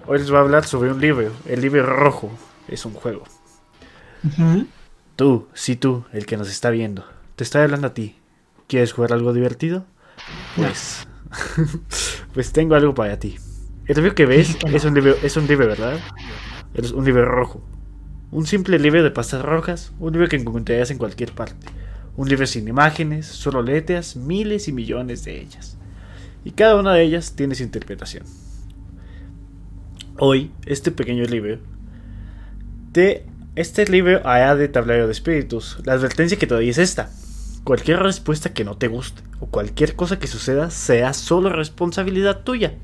hoy les voy a hablar sobre un libro. El libro rojo es un juego. Tú, sí tú, el que nos está viendo. Te estoy hablando a ti. ¿Quieres jugar algo divertido? Pues. *laughs* pues tengo algo para ti. El libro que ves *laughs* es un libro, es un libro, ¿verdad? Es un libro rojo. Un simple libro de pastas rojas, un libro que encontrarías en cualquier parte. Un libro sin imágenes, solo letras, miles y millones de ellas. Y cada una de ellas tiene su interpretación. Hoy, este pequeño libro te este libro hará de tablero de espíritus. La advertencia que te doy es esta. Cualquier respuesta que no te guste o cualquier cosa que suceda sea solo responsabilidad tuya.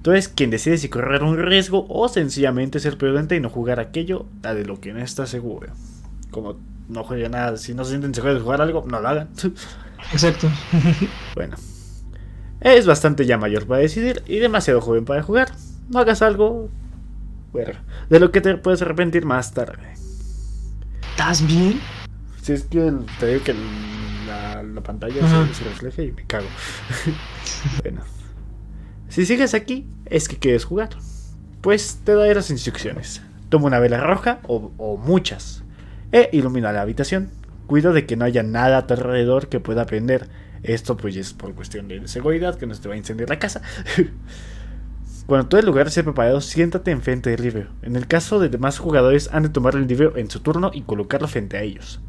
Tú eres quien decide si correr un riesgo o sencillamente ser prudente y no jugar aquello de lo que no estás seguro. Como no jueguen nada, si no se sienten seguros de jugar algo, no lo hagan. *laughs* Exacto. *laughs* bueno. Es bastante ya mayor para decidir y demasiado joven para jugar. No hagas algo de lo que te puedes arrepentir más tarde. ¿Estás bien? Si es que te digo que la, pantalla se, refleja y me cago. *laughs* bueno. Si sigues aquí, es que quieres jugar. Pues te daré las instrucciones. Toma una vela roja o, o muchas. E ilumina la habitación. Cuida de que no haya nada a tu alrededor que pueda prender. Esto pues es por cuestión de seguridad, que no se te va a incendiar la casa. *laughs* Cuando todo el lugar esté preparado, siéntate enfrente del libro. En el caso de demás jugadores, han de tomar el libro en su turno y colocarlo frente a ellos.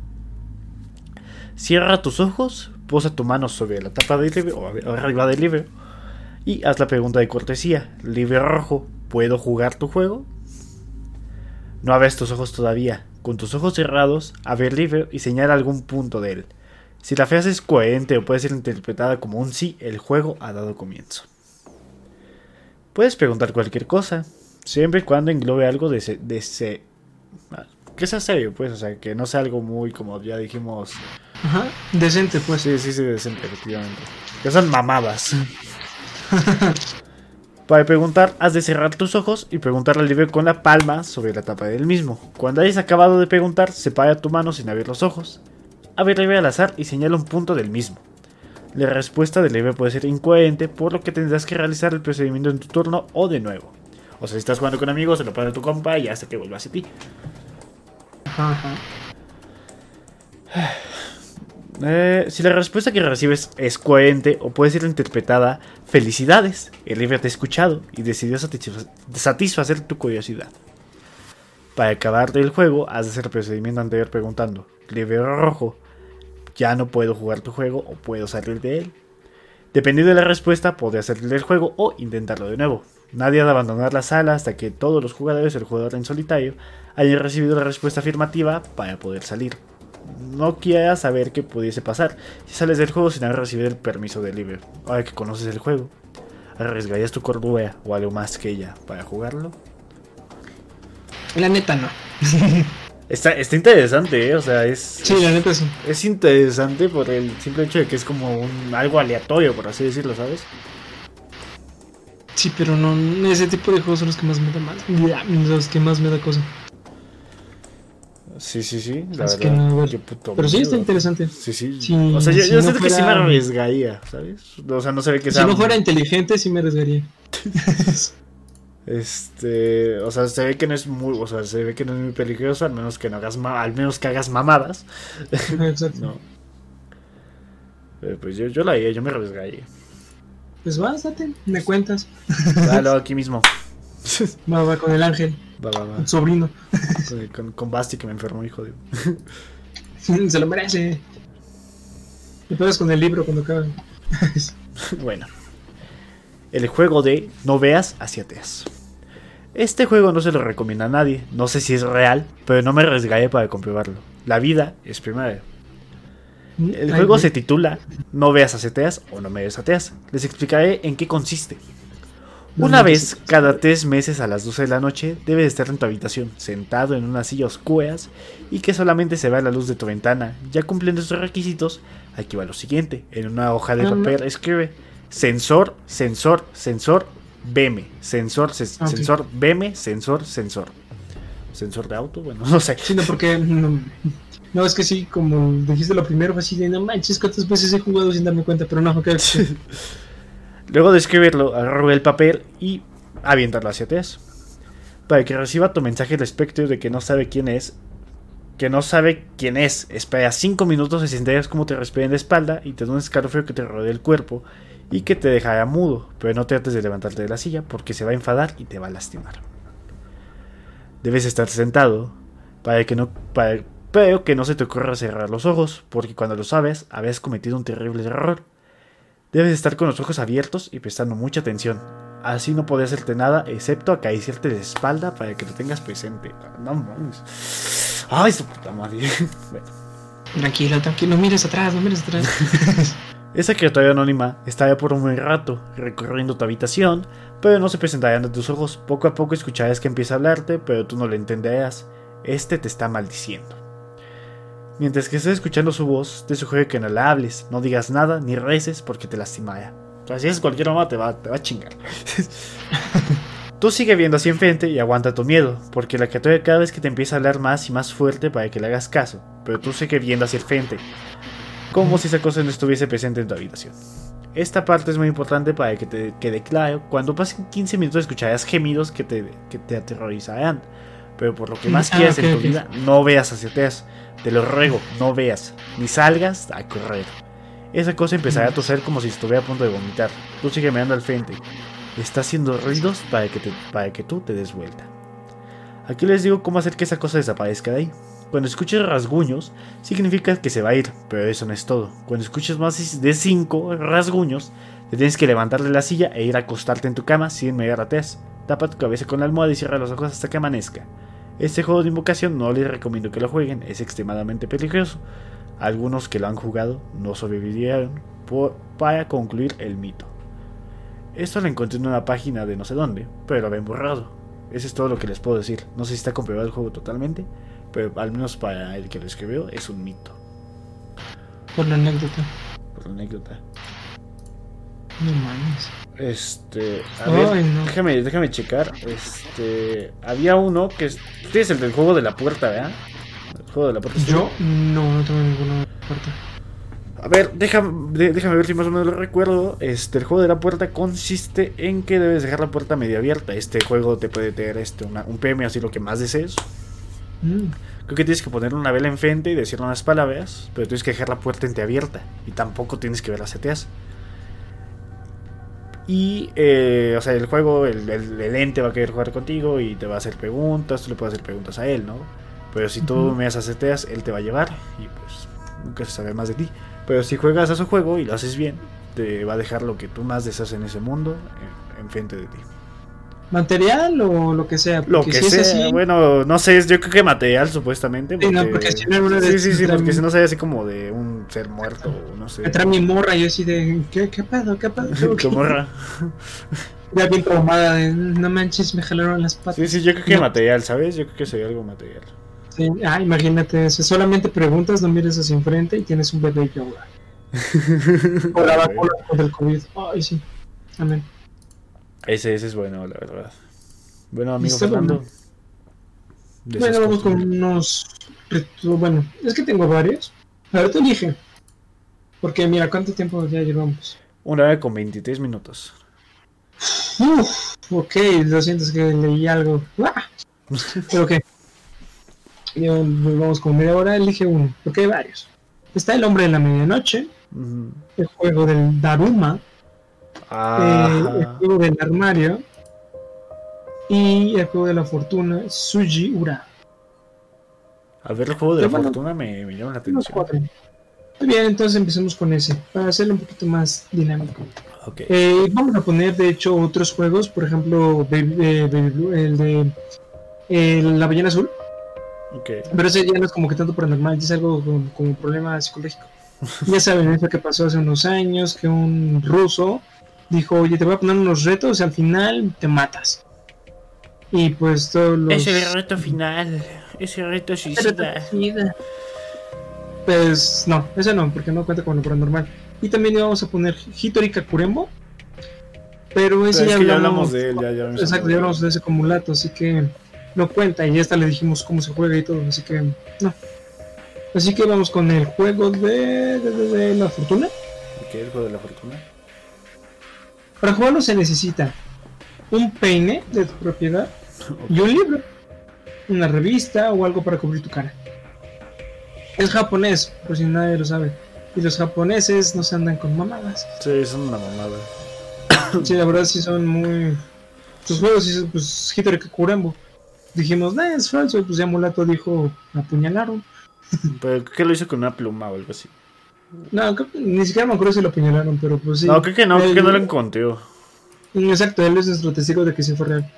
Cierra tus ojos, posa tu mano sobre la tapa del libro o arriba del libro y haz la pregunta de cortesía. Libro rojo, ¿puedo jugar tu juego? No abres tus ojos todavía. Con tus ojos cerrados, abre el libro y señala algún punto de él. Si la frase es coherente o puede ser interpretada como un sí, el juego ha dado comienzo. Puedes preguntar cualquier cosa, siempre y cuando englobe algo de ese, de ese que sea serio, pues, o sea, que no sea algo muy, como ya dijimos... Ajá, decente, pues. Sí, sí, sí, decente, efectivamente. Que son mamadas. *laughs* Para preguntar, has de cerrar tus ojos y preguntar al libro con la palma sobre la tapa del mismo. Cuando hayas acabado de preguntar, separa tu mano sin abrir los ojos. Abre el libro al azar y señala un punto del mismo. La respuesta del libro puede ser incoherente, por lo que tendrás que realizar el procedimiento en tu turno o de nuevo. O sea, si estás jugando con amigos, se lo pone a tu compa y hasta que vuelva hacia ti. Eh, si la respuesta que recibes es coherente o puede ser interpretada, felicidades, el libro te ha escuchado y decidió satisfacer tu curiosidad. Para acabar del juego, has de hacer el procedimiento anterior preguntando, libro rojo, ya no puedo jugar tu juego o puedo salir de él. Dependiendo de la respuesta, podrás salir el juego o intentarlo de nuevo. Nadie ha de abandonar la sala hasta que todos los jugadores, el jugador en solitario, hayan recibido la respuesta afirmativa para poder salir. No quieras saber qué pudiese pasar si sales del juego sin haber recibido el permiso del libro. Ahora que conoces el juego, ¿arriesgarías tu cordura o algo más que ella para jugarlo? La neta no. *laughs* Está, está interesante, ¿eh? o sea, es. Sí, la neta sí. Es interesante por el simple hecho de que es como un, algo aleatorio, por así decirlo, ¿sabes? Sí, pero no, ese tipo de juegos son los que más me da más, los que más me da cosa. Sí, sí, sí, la es verdad. Que no, pero sí está interesante. Sí, sí. o sea, yo, yo sé que sí me arriesgaría, ¿sabes? O sea, no se ve que sea. Si no fuera inteligente, sí me arriesgaría. *laughs* Este, o sea, se ve que no es muy, o sea, se ve que no es muy peligroso, al menos que no hagas, al menos que hagas mamadas. Exacto. *laughs* no. pues yo, yo la haría, yo me arriesgaría. Pues vas, date, me cuentas. Dale, *laughs* aquí mismo. Va, va con el ángel. Va, va, va. sobrino. *laughs* Con, con, Basti que me enfermó, hijo de. Se lo merece. Te puedes con el libro cuando acabe. bueno el juego de No veas hacia atrás. Este juego no se lo recomienda a nadie, no sé si es real, pero no me arriesgaré para comprobarlo. La vida es primero. El juego se titula No veas hacia atrás o No me veas atrás. Les explicaré en qué consiste. Una vez cada tres meses a las 12 de la noche debes estar en tu habitación, sentado en una silla oscura y que solamente se vea la luz de tu ventana. Ya cumpliendo estos requisitos, aquí va lo siguiente. En una hoja de papel escribe sensor, sensor, sensor, BM, sensor, ah, sensor, BM, sensor, sensor. Sensor de auto, bueno, *laughs* no sé. Sí, no, porque no, es que sí, como dijiste lo primero, fue así de no manches, cuántas veces he jugado sin darme cuenta, pero no, ok. *laughs* Luego de escribirlo, agarro el papel y avientarlo hacia atrás. Para que reciba tu mensaje el espectro de que no sabe quién es. Que no sabe quién es. Espera 5 minutos y sentirás como te respira en la espalda y te da un escalofrío que te rodea el cuerpo y que te dejará mudo, pero no trates de levantarte de la silla porque se va a enfadar y te va a lastimar. Debes estar sentado para que no, para, pero que no se te ocurra cerrar los ojos, porque cuando lo sabes, habías cometido un terrible error. Debes estar con los ojos abiertos y prestando mucha atención. Así no podés hacerte nada excepto acariciarte de espalda para que lo tengas presente. No mames. Ay, su puta madre. *laughs* Tranquilo, tranquilo, no mires atrás, no mires atrás. *laughs* Esa criatura anónima estaría por un buen rato recorriendo tu habitación, pero no se presentaría ante tus ojos. Poco a poco escucharás que empieza a hablarte, pero tú no le entenderás. Este te está maldiciendo. Mientras que estés escuchando su voz, te sugiere que no la hables, no digas nada ni reces porque te lastimará. si es cualquier mamá te va, te va a chingar. *laughs* tú sigue viendo hacia enfrente y aguanta tu miedo, porque la criatura cada vez que te empieza a hablar más y más fuerte para que le hagas caso, pero tú sigue viendo hacia el frente como si esa cosa no estuviese presente en tu habitación. Esta parte es muy importante para que te quede claro. Cuando pasen 15 minutos escucharás gemidos que te, que te aterrorizarán. Pero por lo que más ah, quieras en tu vida, no veas hacia atrás. Te lo ruego, no veas. Ni salgas a correr. Esa cosa empezará a toser como si estuviera a punto de vomitar. Tú sigue mirando al frente. Está haciendo ruidos para que, te, para que tú te des vuelta. Aquí les digo cómo hacer que esa cosa desaparezca de ahí. Cuando escuches rasguños, significa que se va a ir, pero eso no es todo. Cuando escuches más de 5 rasguños, te tienes que levantar de la silla e ir a acostarte en tu cama sin atrás. Tapa tu cabeza con la almohada y cierra los ojos hasta que amanezca. Este juego de invocación no les recomiendo que lo jueguen, es extremadamente peligroso. Algunos que lo han jugado no sobrevivieron para concluir el mito. Esto lo encontré en una página de no sé dónde, pero lo habían borrado. Eso es todo lo que les puedo decir. No sé si está comprobado el juego totalmente, pero al menos para el que lo escribió es un mito. Por la anécdota. Por la anécdota. No mames. Este, a ver, déjame, déjame checar. Este, había uno que es, tienes el del juego de la puerta, ¿verdad? El juego de la puerta. Yo no, no tengo ninguna puerta. A ver, déjame, déjame ver si más o menos lo recuerdo. Este, el juego de la puerta consiste en que debes dejar la puerta medio abierta. Este juego te puede tener este, un premio así lo que más desees. Mm. Creo que tienes que poner una vela enfrente y decir unas palabras, pero tienes que dejar la puerta entreabierta y tampoco tienes que ver las seteas. Y, eh, o sea, el juego, el, ente va a querer jugar contigo y te va a hacer preguntas, tú le puedes hacer preguntas a él, ¿no? Pero si tú me das seteas, él te va a llevar y pues nunca se sabe más de ti. Pero si juegas a su juego y lo haces bien, te va a dejar lo que tú más deseas en ese mundo enfrente de ti. ¿Material o lo que sea? Lo que sea, bueno, no sé, yo creo que material supuestamente. Porque... Sí, no, porque si no Sí, sí, sí, porque si no sería así como de un ser muerto, no sé. Entra mi morra y yo así de, ¿qué, qué pedo, qué pedo? *laughs* ¿Qué morra? *laughs* ya bien traumada de, no manches, me jalaron las patas. Sí, sí, yo creo que material, ¿sabes? Yo creo que sería algo material. Sí, ah, imagínate, si solamente preguntas, no mires hacia enfrente y tienes un bebé yoga. o la *laughs* vacuna contra el COVID. Ay, sí. Amén. Ese, ese es bueno, la verdad. Bueno, amigo Fernando. Bueno, vamos con unos. Bueno, es que tengo varios. A ver, tú elige. Porque mira, ¿cuánto tiempo ya llevamos? Una hora con 23 minutos. Uf, ok, lo siento, es que leí algo. ¡Ah! Pero *laughs* ok. vamos con media hora, elige uno, porque hay varios. Está El Hombre de la Medianoche, el juego del Daruma, eh, el juego del armario y el juego de la fortuna, Suji Ura. A ver, el juego de la fortuna me, me, llama la atención. Muy bien, entonces empecemos con ese, para hacerlo un poquito más dinámico. Eh, vamos a poner, de hecho, otros juegos, por ejemplo, eh, el de La Ballena Azul. Pero ese ya no es como que tanto paranormal, es algo como, como problema psicológico. *laughs* ya saben, eso que pasó hace unos años, que un ruso dijo, oye, te voy a poner unos retos y al final te matas. Y pues todos los... Es el reto final, ese reto suicida. Pues no, ese no, porque no cuenta con lo paranormal. Y también íbamos a poner Hitori Kakurembo. Pero ese ya, hablamos, de él, ya, ya Exacto, ya hablamos de ese acumulato, así que no cuenta. Y ya hasta le dijimos cómo se juega y todo, así que no. Así que vamos con el juego de, de, la fortuna. ¿Qué es el juego de la fortuna? Para jugarlo se necesita un peine de tu propiedad y un libro, una revista o algo para cubrir tu cara. Es japonés, por si nadie lo sabe. Y los japoneses no se andan con mamadas. Sí, son una mamada. *coughs* sí, la verdad sí son muy... Sus juegos, pues Hitori Kakurembo. Dijimos, no, es falso. Y pues ya Mulato dijo, apuñalaron. *laughs* ¿Pero qué lo hizo con una pluma o algo así? No, ni siquiera me acuerdo si lo apuñalaron, pero pues sí. No, creo que no, creo que no lo encontré. Exacto, él es nuestro testigo de que sí fue real.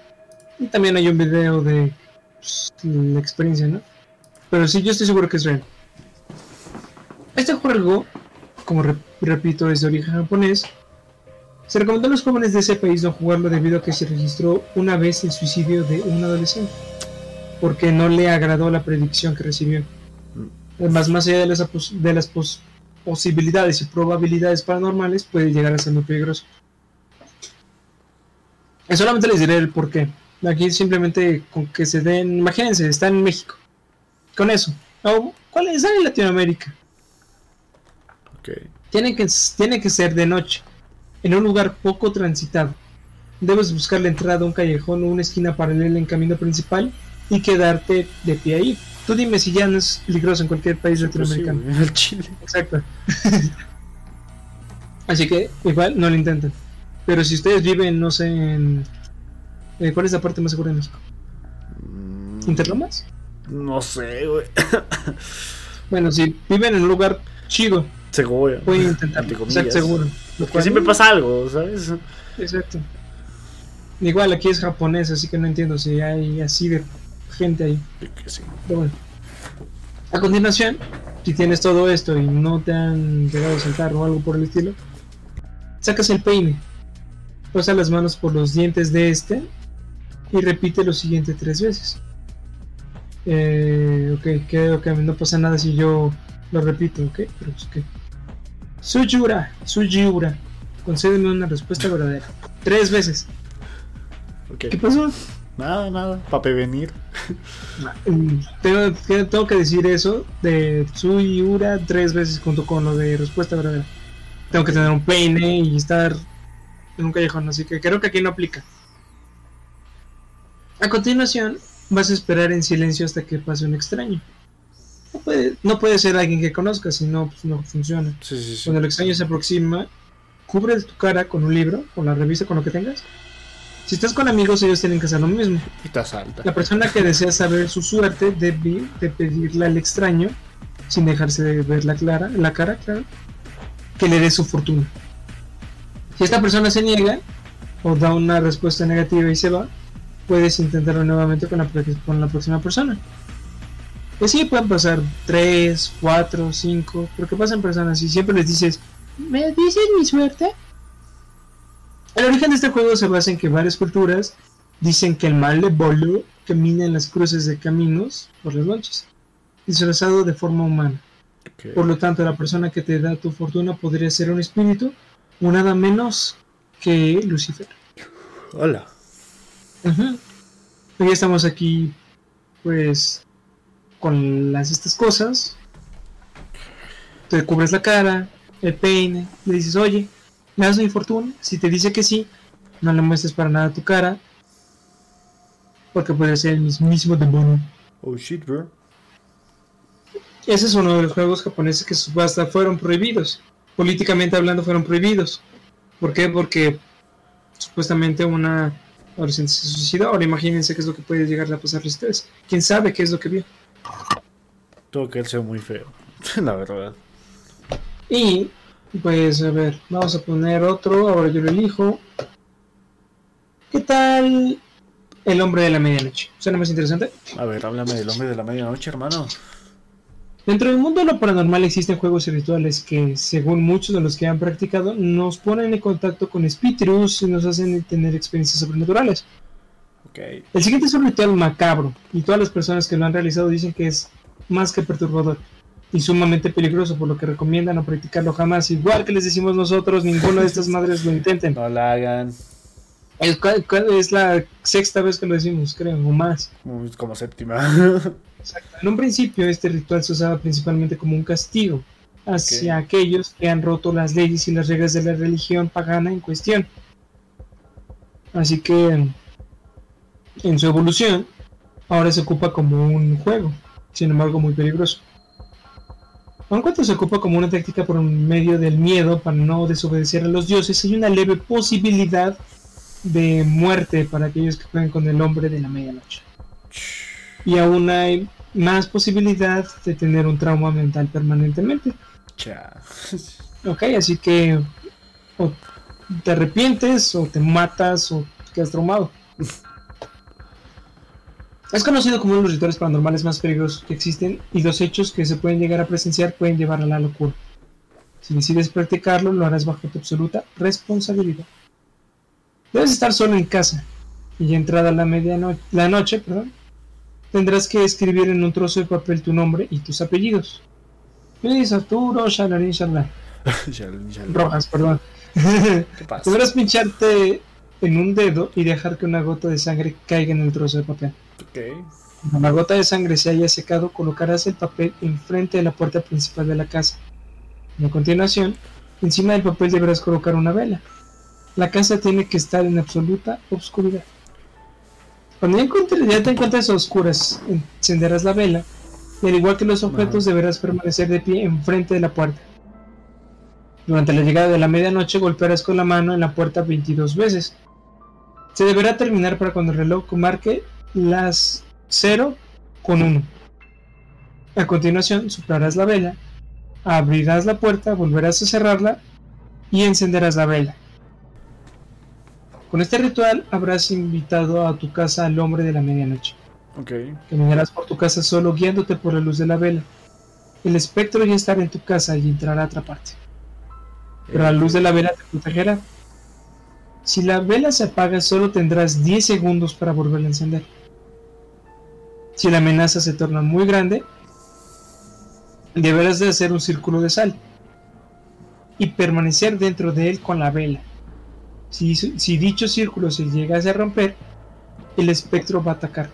Y también hay un video de pues, la experiencia, ¿no? Pero sí, yo estoy seguro que es real. Este juego, como repito, es de origen japonés. Se recomendó a los jóvenes de ese país no jugarlo debido a que se registró una vez el suicidio de un adolescente, porque no le agradó la predicción que recibió. Además, más allá de las, de las posibilidades y probabilidades paranormales, puede llegar a ser muy peligroso. Y solamente les diré el por qué. Aquí simplemente con que se den, imagínense, está en México. Con eso. ¿Cuál es? en Latinoamérica. Tiene, que, tiene que ser de noche, en un lugar poco transitado. Debes buscar la entrada a un callejón o una esquina paralela en camino principal y quedarte de pie ahí. Tú dime si ya no es peligroso en cualquier país pues latinoamericano. el Chile. Exacto. *laughs* Así que igual no lo intenten. Pero si ustedes viven, no sé, en... Eh, ¿Cuál es la parte más segura de México? Mm, ¿Interlomas? No sé, güey. *coughs* bueno, si viven en un lugar chido. Seguro. Pueden intentar. Exacto, seguro. Porque siempre pasa algo, ¿sabes? Exacto. Igual aquí es japonés, así que no entiendo si hay así de gente ahí. Pero bueno. A continuación, si tienes todo esto y no te han llegado a saltar o algo por el estilo, sacas el peine, pasa las manos por los dientes de este y repite lo siguiente tres veces. Eh, ok, creo que no pasa nada si yo lo repito, ok, pero pues, ok. Suyura, Suyura, concédeme una respuesta verdadera. Tres veces. ¿Qué pasó? Nada, nada, para prevenir. Tengo, tengo, que decir eso de Suyura tres veces junto con lo de respuesta verdadera. Tengo que tener un peine y estar en un callejón, así que creo que aquí no aplica. A continuación, vas a esperar en silencio hasta que pase un extraño. No puede, no puede ser alguien que conozcas, si no, pues no funciona. Cuando el extraño se aproxima, cubre tu cara con un libro, con la revista, con lo que tengas. Si estás con amigos, ellos tienen que hacer lo mismo. Y te asalta. La persona que desea saber su suerte debe de pedirle al extraño, sin dejarse de ver la, clara, la cara, claro, que le dé su fortuna. Si esta persona se niega o da una respuesta negativa y se va, puedes intentarlo nuevamente con la, con la próxima persona. Pues sí, pueden pasar 3, 4, 5, porque pasan personas y siempre les dices, ¿me dices mi suerte? El origen de este juego se basa en que varias culturas dicen que el mal de Bolo camina en las cruces de caminos por las noches, disfrazado de forma humana. Por lo tanto, la persona que te da tu fortuna podría ser un espíritu o nada menos que Lucifer. Hola. Hoy estamos aquí, pues, con las estas cosas. Te cubres la cara, el peine, le dices, oye, ¿me das mi fortuna? Si te dice que sí, no le muestres para nada tu cara. Porque puede ser el mismísimo demonio. Oh shit, bro. Ese es uno de los juegos japoneses que hasta fueron prohibidos. Políticamente hablando fueron prohibidos. ¿Por qué? Porque supuestamente una adolescente se suicidó. Ahora imagínense qué es lo que puede llegar a pasarle a ustedes. ¿Quién sabe qué es lo que vio? Todo que él sea muy feo, *laughs* la verdad. Y, pues, a ver, vamos a poner otro. Ahora yo lo elijo. ¿Qué tal el hombre de la medianoche? ¿Suena más interesante? A ver, háblame del hombre de la medianoche, hermano. Dentro del mundo de lo paranormal existen juegos y rituales que, según muchos de los que han practicado, nos ponen en contacto con espíritus y nos hacen tener experiencias sobrenaturales. Okay. El siguiente es un ritual macabro y todas las personas que lo han realizado dicen que es más que perturbador y sumamente peligroso, por lo que recomiendan no practicarlo jamás. Igual que les decimos nosotros, ninguna de estas madres lo intenten. No la hagan. Es, es la sexta vez que lo decimos, creo, o más. Como séptima. En un principio este ritual se usaba principalmente como un castigo hacia aquellos que han roto las leyes y las reglas de la religión pagana en cuestión. Así que en su evolución ahora se ocupa como un juego, sin embargo muy peligroso. Aun cuando se ocupa como una táctica por medio del miedo para no desobedecer a los dioses, hay una leve posibilidad de muerte para aquellos que juegan con el hombre de la medianoche y aún hay más posibilidad de tener un trauma mental permanentemente. Ok, así que o te arrepientes o te matas o quedas traumado. *laughs* Es conocido como uno de los rituales paranormales más peligrosos que existen y los hechos que se pueden llegar a presenciar pueden llevar a la locura. Si decides practicarlo, lo harás bajo tu absoluta responsabilidad. Debes estar solo en casa y entrada la medianoche, la noche, perdón, tendrás que escribir en un trozo de papel tu nombre y tus apellidos. Luis Arturo Shalarín. *laughs* Rojas, perdón. *laughs* ¿Qué pasa? Podrás pincharte en un dedo y dejar que una gota de sangre caiga en el trozo de papel. Okay. Cuando la gota de sangre se haya secado, colocarás el papel enfrente de la puerta principal de la casa. a continuación, encima del papel deberás colocar una vela. La casa tiene que estar en absoluta oscuridad. Cuando ya, te encuentres a oscuras, encenderás la vela y al igual que los objetos deberás permanecer de pie enfrente de la puerta. Durante la llegada de la medianoche golpearás con la mano en la puerta 22 veces. Se deberá terminar para cuando el reloj marque las 0 con 1. A continuación soplarás la vela, abrirás la puerta, volverás a cerrarla y encenderás la vela. Con este ritual habrás invitado a tu casa al hombre de la medianoche. Okay. Caminarás por tu casa solo guiándote por la luz de la vela. El espectro ya estará en tu casa y entrará a atraparte. Pero la luz de la vela te protegerá. Si la vela se apaga, solo tendrás 10 segundos para volverla a encender. Si la amenaza se torna muy grande, deberás de hacer un círculo de sal y permanecer dentro de él con la vela. Si, dicho círculo se llegase a romper, el espectro va a atacar.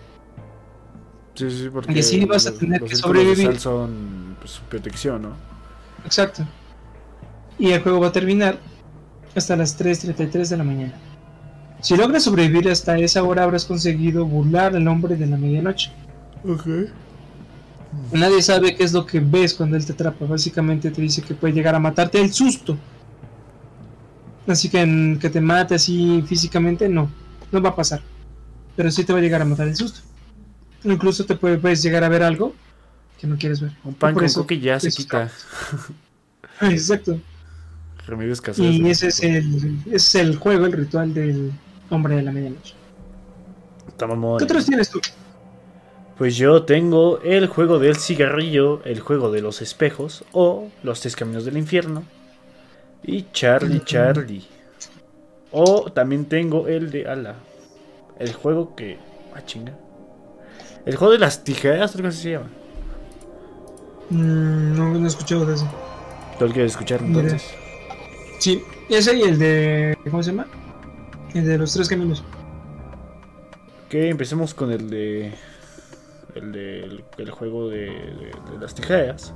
Sí, sí, porque y así vas a tener que sobrevivir. son pues, su protección, ¿no? Exacto. Y el juego va a terminar hasta las 3.33 de la mañana. Si logras sobrevivir hasta esa hora, habrás conseguido burlar al hombre de la medianoche. Ok. Nadie sabe qué es lo que ves cuando él te atrapa. Básicamente te dice que puede llegar a matarte el susto. Así que que te mate así físicamente, no, no va a pasar. Pero sí te va a llegar a matar el susto. Incluso te puedes llegar a ver algo que no quieres ver. Un pan con que ya se quita. *laughs* Exacto. Remedios caseros. Y ese es, el, ese es el juego, el ritual del hombre de la medianoche. ¿Qué otros tienes tú? Pues yo tengo el juego del cigarrillo, el juego de los espejos o los tres caminos del infierno y Charlie Charlie. O también tengo el de ala, el juego que ah chinga. El juego de las tijeras, ¿qué se llama? Mm, no, no he escuchado de ese. ¿Tú lo quieres escuchar entonces? Sí, ese y el de ¿cómo se llama? El de los tres caminos. Ok, empecemos con el de. El de. El, juego de, las tijeras.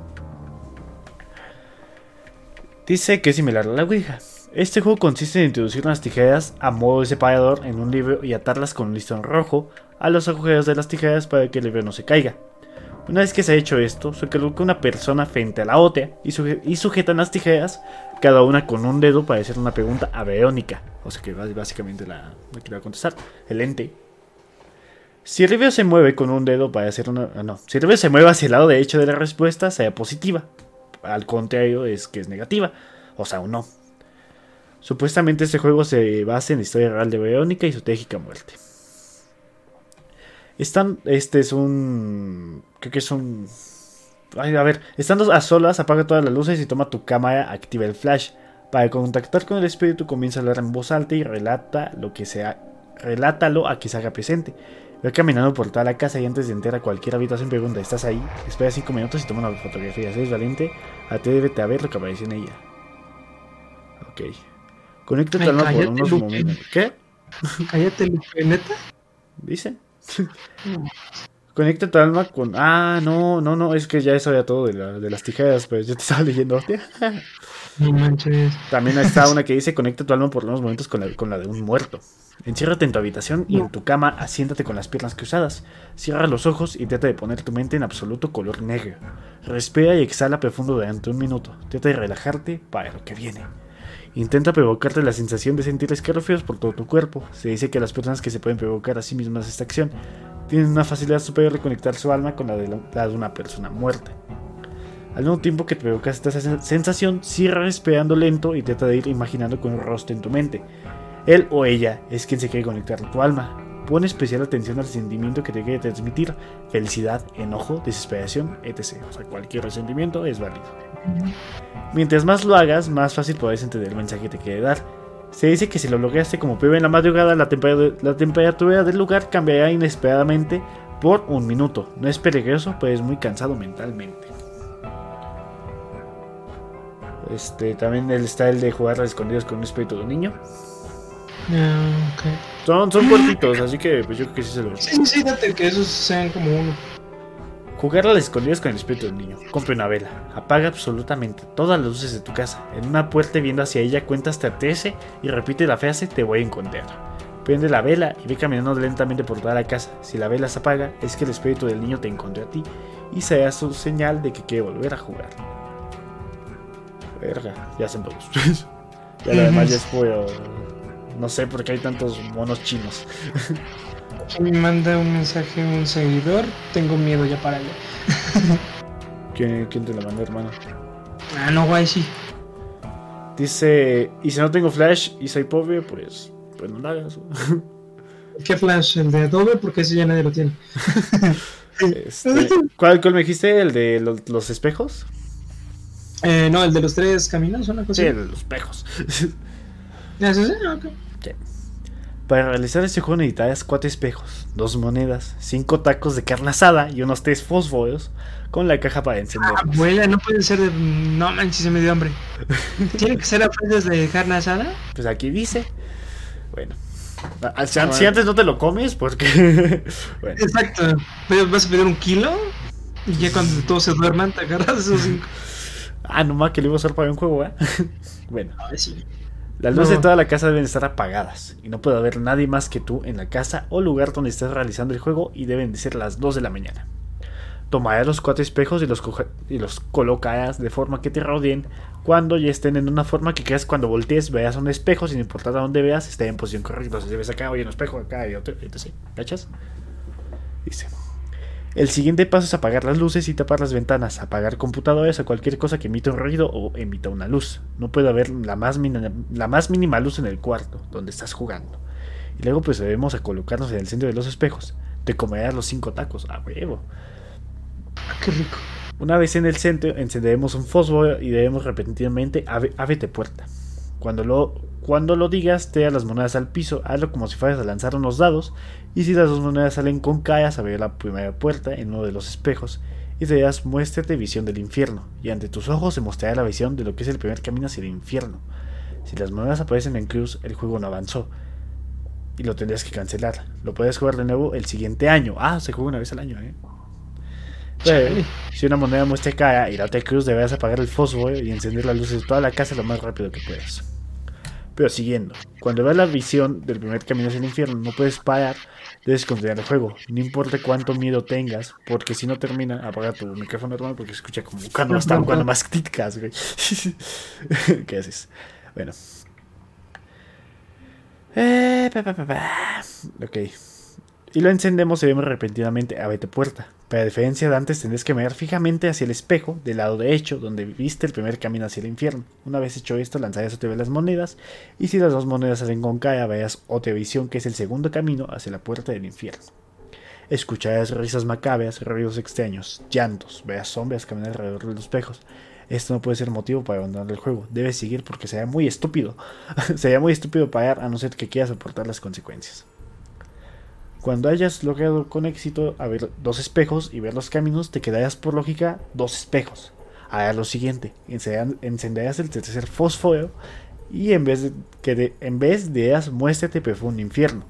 Dice que es similar a la Ouija. Este juego consiste en introducir unas tijeras a modo de separador en un libro y atarlas con un listón rojo a los agujeros de las tijeras para que el libro no se caiga. Una vez que se ha hecho esto, se coloca una persona frente a la otra y, y sujetan las tijeras, cada una con un dedo para hacer una pregunta a Verónica. O sea que básicamente la, la va a contestar. El ente si el review se mueve con un dedo para hacer una. Ah, no, si el review se mueve hacia el lado derecho de la respuesta, sea positiva. Al contrario, es que es negativa. O sea, un no. Supuestamente este juego se basa en la historia real de Verónica y su trágica muerte. Están, este es un. Creo que es un. A ver, estando a solas, apaga todas las luces y toma tu cámara, activa el flash. Para contactar con el espíritu, comienza a hablar en voz alta y relata lo que sea. Relátalo a que se haga presente. Voy caminando por toda la casa y antes de entrar a cualquier habitación pregunta, ¿estás ahí? Espera 5 minutos y toma una fotografía. Si eres valiente, atrévete a ver lo que aparece en ella. Ok. Conecta tu alma por unos momentos. ¿Qué? *laughs* Cállate, ¿neta? Dice. *laughs* Conecta tu alma con. Ah, no, no, no, es que ya eso era todo de, de las tijeras, pues yo te estaba leyendo. no manches. También está *laughs* una que dice: Conecta tu alma por unos momentos con la, con la de un muerto. Enciérrate en tu habitación y en tu cama asiéntate con las piernas cruzadas. Cierra los ojos y trata de poner tu mente en absoluto color negro. Respira y exhala profundo durante un minuto. Trata de relajarte para lo que viene. Intenta provocarte la sensación de sentir escalofríos por todo tu cuerpo. Se dice que las personas que se pueden provocar a sí mismas esta acción tienen una facilidad superior de conectar su alma con la de, la de una persona muerta. Al mismo tiempo que te provocas esta sensación, cierra respirando lento y trata de ir imaginando con un rostro en tu mente. Él o ella es quien se quiere conectar a tu alma. Pone especial atención al sentimiento que te quiere transmitir, felicidad, enojo, desesperación, etc. O sea, cualquier sentimiento es válido. Mientras más lo hagas, más fácil podrás entender el mensaje que te quiere dar. Se dice que si lo lograste como pibe en la madrugada, la temperatura, del lugar cambiará inesperadamente por un minuto. No es peligroso, pero es muy cansado mentalmente. Este, también está el de jugar a escondidos con un espíritu de niño. Ah, son, son cortitos, así que pues yo creo que sí se lo. Sí, sí, date que esos sean como uno. Jugar a las escondidas con el espíritu del niño. Compre una vela. Apaga absolutamente todas las luces de tu casa. En una puerta viendo hacia ella cuenta hasta 13 y repite la frase te voy a encontrar. Prende la vela y ve caminando lentamente por toda la casa. Si la vela se apaga, es que el espíritu del niño te encontró a ti y será su señal de que quiere volver a jugar. Verga, ya hacen todos. *laughs* ya lo demás ya es *laughs* por no sé por qué hay tantos monos chinos. me manda un mensaje un seguidor. Tengo miedo ya para allá. ¿Quién, ¿Quién, te lo mandó, hermano? Ah, no, guay, sí. Dice, y si no tengo flash y soy pobre, pues, pues no lo hagas. ¿Qué flash? ¿El de Adobe? Porque ese ya nadie lo tiene. Este, ¿cuál, ¿Cuál me dijiste? ¿El de los, espejos? Eh, no, el de los tres caminos, una cosa. Sí, el de los espejos. ¿Es ese? Okay. Para realizar este juego necesitas cuatro espejos, dos monedas, cinco tacos de carne asada y unos tres fósforos con la caja para encender. Ah, abuela, no puede ser de. No manches, se me dio hambre. *laughs* ¿Tiene que ser a precios de carne asada? Pues aquí dice. Bueno. Ah, si, antes no te lo comes, porque. *laughs* bueno. Exacto. ¿Vas a pedir un kilo? Y ya cuando todos se duerman, te agarras esos cinco. Ah, nomás que le iba a usar para un juego, ¿eh? *laughs* bueno. A ver si. Las luces de toda la casa deben estar apagadas y no puede haber nadie más que tú en la casa o lugar donde estés realizando el juego y deben de ser las 2 de la mañana. Tomarás los cuatro espejos y los, y los colocarás de forma que te rodeen cuando ya estén en una forma que creas cuando voltees veas un espejo sin importar a dónde veas esté en posición correcta. Si ves acá, oye, un espejo acá y otro, etc. ¿Cachas? Dice. El siguiente paso es apagar las luces y tapar las ventanas, apagar computadores o cualquier cosa que emita un ruido o emita una luz. No puede haber la más, la más mínima luz en el cuarto donde estás jugando. Y luego pues debemos a colocarnos en el centro de los espejos. Te comerás los cinco tacos, a huevo. Ah, qué rico. Una vez en el centro, encenderemos un fósforo y debemos repentinamente ábrete puerta. Cuando lo, cuando lo digas, te las monedas al piso, hazlo como si fueras a lanzar unos dados, y si las dos monedas salen con caras, abrir la primera puerta en uno de los espejos, y te dirás, muéstrate visión del infierno, y ante tus ojos se mostrará la visión de lo que es el primer camino hacia el infierno. Si las monedas aparecen en cruz, el juego no avanzó, y lo tendrías que cancelar. Lo puedes jugar de nuevo el siguiente año. Ah, se juega una vez al año, ¿eh? si una moneda muestra cara y la otra cruz, deberás apagar el fósforo y encender las luces de toda la casa lo más rápido que puedas. Pero siguiendo, cuando veas la visión del primer camino hacia el infierno, no puedes parar debes continuar el juego. No importa cuánto miedo tengas, porque si no termina, apaga tu micrófono hermano porque se escucha como cuando están *laughs* cuando más críticas, güey. *laughs* ¿Qué haces? Bueno. Eh, ok y lo encendemos y vemos repentinamente a vete puerta. Pero a diferencia de antes tendrás que mirar fijamente hacia el espejo del lado derecho donde viste el primer camino hacia el infierno. Una vez hecho esto lanzarás otra vez las monedas y si las dos monedas salen con cara verás otra visión que es el segundo camino hacia la puerta del infierno. Escucharás risas macabras, ruidos extraños, llantos, verás sombras caminar alrededor de los espejos. Esto no puede ser motivo para abandonar el juego. Debes seguir porque sería muy estúpido. *laughs* sería muy estúpido parar a no ser que quieras soportar las consecuencias. Cuando hayas logrado con éxito abrir dos espejos y ver los caminos, te quedarás por lógica dos espejos. Harás lo siguiente, encenderás el tercer fósforo y en vez de que en vez de muéstrate profundo infierno.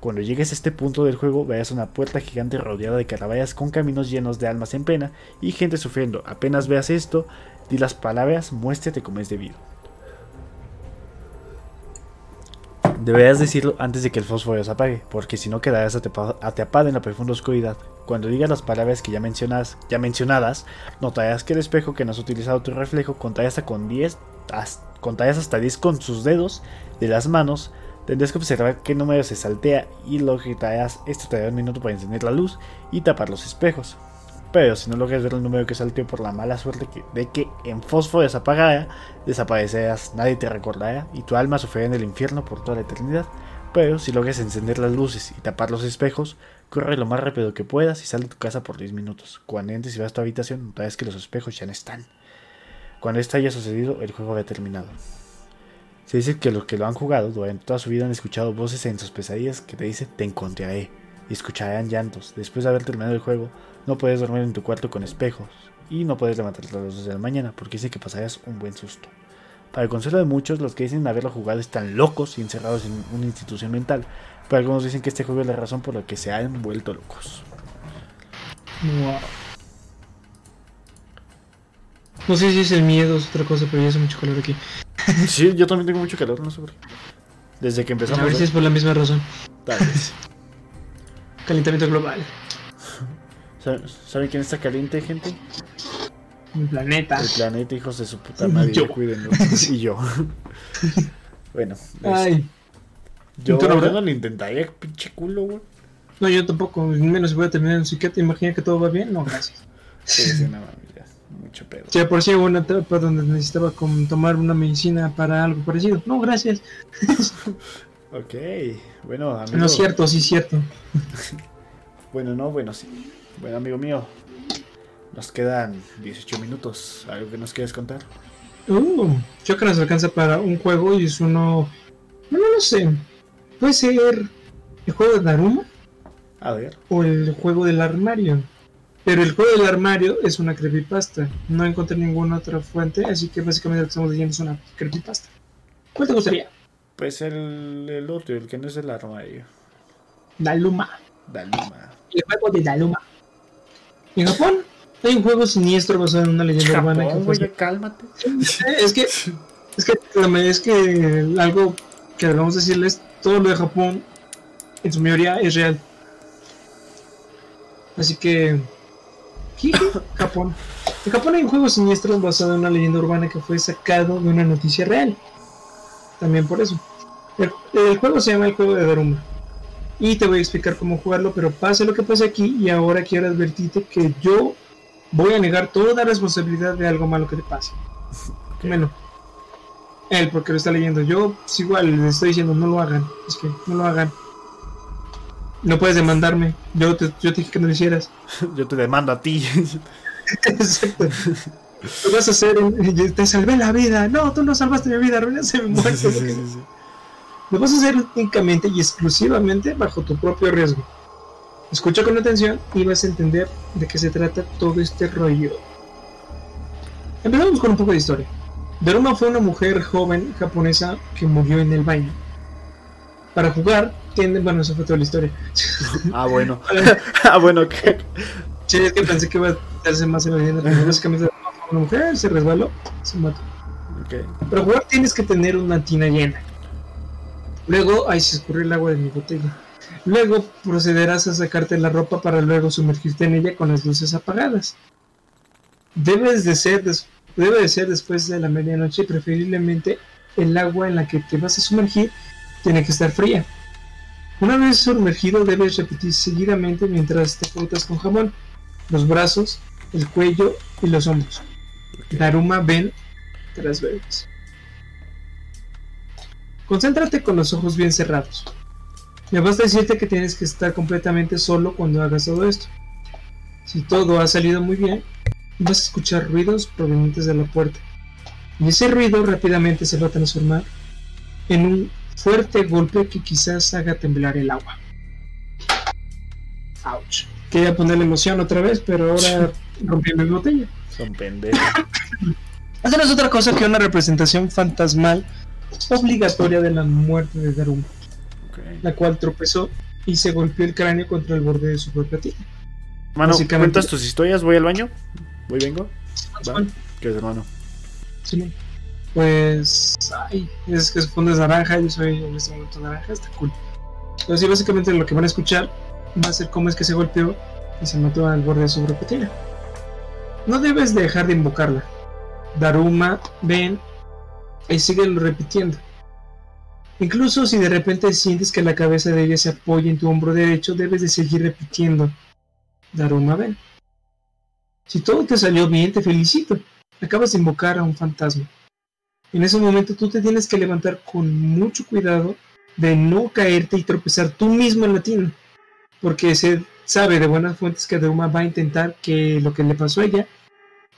Cuando llegues a este punto del juego verás una puerta gigante rodeada de caraballas con caminos llenos de almas en pena y gente sufriendo. Apenas veas esto, di las palabras muéstrate como es debido. Deberías decirlo antes de que el fósforo se apague, porque si no quedarás atrapado en la profunda oscuridad. Cuando digas las palabras que ya, mencionas, ya mencionadas, notarás que el espejo que no has utilizado tu reflejo contará hasta con 10, hasta 10 con sus dedos de las manos. Tendrás que observar qué número se saltea y lo gritarás. Esto te dará un minuto para encender la luz y tapar los espejos. Pero si no logras ver el número que salteó por la mala suerte de que en fósforo desapagara, desaparecerás, nadie te recordará y tu alma sufrirá en el infierno por toda la eternidad. Pero si logras encender las luces y tapar los espejos, corre lo más rápido que puedas y sal de tu casa por 10 minutos. Cuando entres y vas a tu habitación, notarás que los espejos ya no están. Cuando esto haya sucedido, el juego habrá terminado. Se dice que los que lo han jugado durante toda su vida han escuchado voces en sus pesadillas que te dicen te encontraré y escucharán llantos. Después de haber terminado el juego, no puedes dormir en tu cuarto con espejos y no puedes levantarte a las 2 de la mañana porque dice que pasarás un buen susto. Para el consuelo de muchos, los que dicen haberlo jugado están locos y encerrados en una institución mental, pero algunos dicen que este juego es la razón por la que se han vuelto locos. Wow. No sé si es el miedo o es otra cosa, pero ya hace mucho calor aquí. *laughs* sí, yo también tengo mucho calor, no sé por qué. Desde que empezamos. A ver si es por la misma razón. Tal vez. *laughs* Calentamiento global. ¿Saben quién está caliente, gente? El planeta. El planeta, hijos de su puta madre. Yo. Cuídenlo. *laughs* y yo. *laughs* bueno. Ay. Yo, yo no lo intentaría, pinche culo, güey. No, yo tampoco. Menos voy a terminar en psiquiatra. Imagina que todo va bien. No, gracias. Sí, sí, no, *laughs* ya. Mucho pedo. Sí, por si hubo una etapa donde necesitaba tomar una medicina para algo parecido. No, gracias. ok. Bueno, amigo. No es cierto, sí es cierto. bueno, no, bueno, sí. Bueno, amigo mío, nos quedan 18 minutos. ¿Algo que nos quieres contar? Uh, yo creo que nos alcanza para un juego y es uno. No, no sé. Puede ser el juego de Daruma. A ver. O el juego del armario. Pero el juego del armario es una creepypasta. No encontré ninguna otra fuente, así que básicamente lo que estamos leyendo es una creepypasta. ¿Cuál te gustaría? Pues el, el otro, el que no es el armario. Daluma. Daluma. El juego de Daluma. En Japón hay un juego siniestro basado en una leyenda urbana. Que cálmate. Es que, es que, es que algo que debemos decirles, todo lo de Japón, en su mayoría, es real. Así que, *laughs* Japón. En Japón hay un juego siniestro basado en una leyenda urbana que fue sacado de una noticia real. También por eso. El, juego se llama el juego de Daruma. Y te voy a explicar cómo jugarlo, pero pase lo que pase aquí y ahora quiero advertirte que yo voy a negar toda responsabilidad de algo malo que te pase. *laughs* Bueno, él porque lo está leyendo. Yo pues, igual le estoy diciendo no lo hagan, es que no lo hagan. No puedes demandarme. Yo te, yo te dije que no lo hicieras. *laughs* yo te demando a ti. *laughs* Exacto. Lo vas a hacer, te salvé la vida. No, tú no salvaste mi vida, arruinaste mi muerte. Lo vas a hacer únicamente y exclusivamente bajo tu propio riesgo. Escucha con atención y vas a entender de qué se trata todo este rollo. Empezamos con un poco de historia. Daruma fue una mujer joven japonesa que murió en el baño. Para jugar, tiene. Bueno, eso fue toda la historia. *laughs* Ah, bueno. *laughs* *laughs* ah, bueno, ¿qué? Sí, es que pensé que iba a darse más en la leyenda, pero básicamente una mujer se resbaló, se mató. Okay. Para jugar tienes que tener una tina llena. Luego, ahí se escurrió el agua de mi botella. Luego procederás a sacarte la ropa para luego sumergirte en ella con las luces apagadas. Debes de ser, debe de ser después de la medianoche, preferiblemente el agua en la que te vas a sumergir tiene que estar fría. Una vez sumergido debes repetir seguidamente mientras te frotas con jabón, los brazos, el cuello y los hombros. Daruma ven tras veces. Concéntrate con los ojos bien cerrados. Me basta decirte que tienes que estar completamente solo cuando hagas todo esto. Si todo ha salido muy bien, vas a escuchar ruidos provenientes de la puerta. Y ese ruido rápidamente se va a transformar en un fuerte golpe que quizás haga temblar el agua. Ouch. Quería ponerle emoción otra vez, pero ahora *laughs* rompí mi botella. Son pendejos. Esta no es otra cosa que una representación fantasmal obligatoria de la muerte de Daruma la cual tropezó y se golpeó el cráneo contra el borde de su propia tía. Mano, ¿cuentas tus historias? ¿Voy al baño? ¿Voy vengo? ¿Qué es, hermano? Sí, pues. Ay, es que su es naranja, yo soy en este momento naranja, está cool. Entonces, sí, básicamente lo que van a escuchar va a ser cómo es que se golpeó y se mató al borde de su propia tía. No debes dejar de invocarla. Daruma, ven y síguelo repitiendo. Incluso si de repente sientes que la cabeza de ella se apoya en tu hombro derecho, debes de seguir repitiendo. Daruma ven. Si todo te salió bien, te felicito. Acabas de invocar a un fantasma. En ese momento tú te tienes que levantar con mucho cuidado de no caerte y tropezar tú mismo en la tina. Porque se sabe de buenas fuentes que Daruma va a intentar que lo que le pasó a ella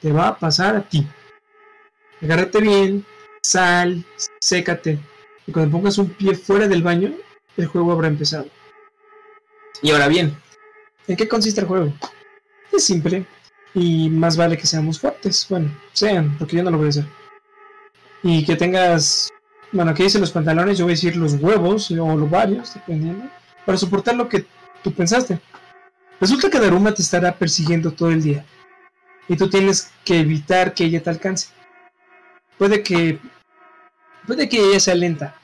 te va a pasar a ti. Agárrate bien, sal, sécate, y cuando pongas un pie fuera del baño, el juego habrá empezado. Y ahora bien, ¿en qué consiste el juego? Es simple y más vale que seamos fuertes. Bueno, sean, porque yo no lo voy a hacer. Y que tengas, bueno, que dicen los pantalones, yo voy a decir los huevos o los varios, dependiendo, para soportar lo que tú pensaste. Resulta que Daruma te estará persiguiendo todo el día y tú tienes que evitar que ella te alcance. Puede que Puede que ella sea lenta,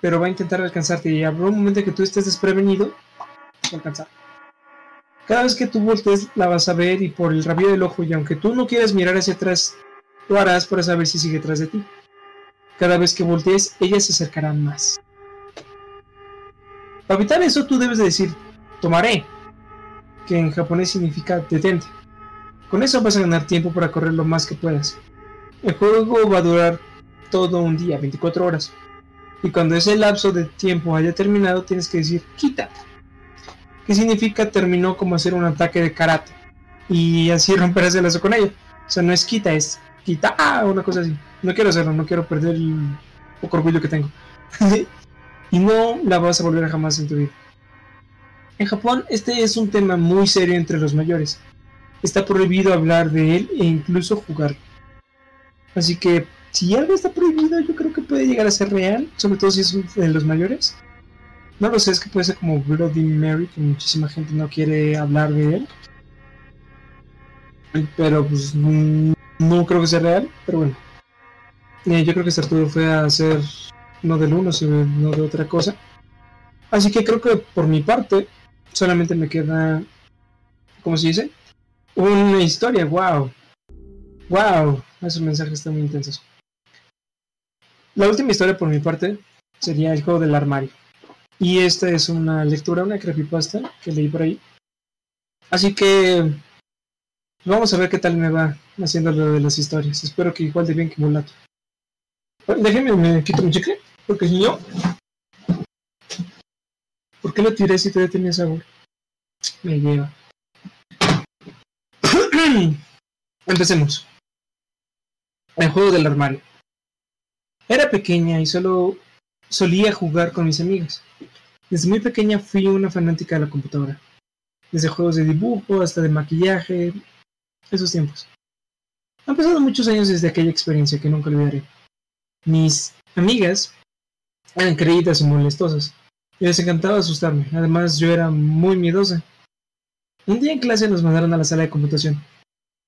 pero va a intentar alcanzarte y habrá un momento que tú estés desprevenido, va alcanzar. Cada vez que tú voltees la vas a ver y por el rabillo del ojo y aunque tú no quieras mirar hacia atrás, lo harás para saber si sigue detrás de ti. Cada vez que voltees, ella se acercará más. Para evitar eso, tú debes decir tomaré, que en japonés significa detente. Con eso vas a ganar tiempo para correr lo más que puedas. El juego va a durar todo un día, 24 horas. Y cuando ese lapso de tiempo haya terminado, tienes que decir quita. ¿Qué significa terminó como hacer un ataque de karate? Y así *laughs* romperás el lazo con ella. O sea, no es quita, es quita, ah, una cosa así. No quiero hacerlo, no quiero perder el orgullo que tengo. *laughs* y no la vas a volver a jamás en tu vida. En Japón, este es un tema muy serio entre los mayores. Está prohibido hablar de él e incluso jugar. Así que si algo está prohibido, yo creo que puede llegar a ser real, sobre todo si es de los mayores. No lo sé, es que puede ser como Bloody Mary, que muchísima gente no quiere hablar de él. Pero pues no, creo que sea real, pero bueno. Eh, yo creo que este fue a hacer no del uno, sino no de otra cosa. Así que creo que por mi parte solamente me queda, ¿cómo se dice? Una historia, wow. Wow, esos mensajes están muy intensos. La última historia por mi parte sería el juego del armario. Y esta es una lectura, una creepypasta que leí por ahí. Así que vamos a ver qué tal me va haciendo lo de las historias. Espero que igual de bien que Mulato. Déjenme, me quito mi chicle, porque si no... ¿Por qué lo tiré si todavía tenía sabor? Me lleva. *clears throat* Empecemos. El juego del armario. Era pequeña y solo solía jugar con mis amigas. Desde muy pequeña fui una fanática de la computadora. Desde juegos de dibujo hasta de maquillaje. Esos tiempos. Han pasado muchos años desde aquella experiencia que nunca olvidaré. Mis amigas eran creídas y molestosas. Y les encantaba asustarme. Además, yo era muy miedosa. Un día en clase nos mandaron a la sala de computación.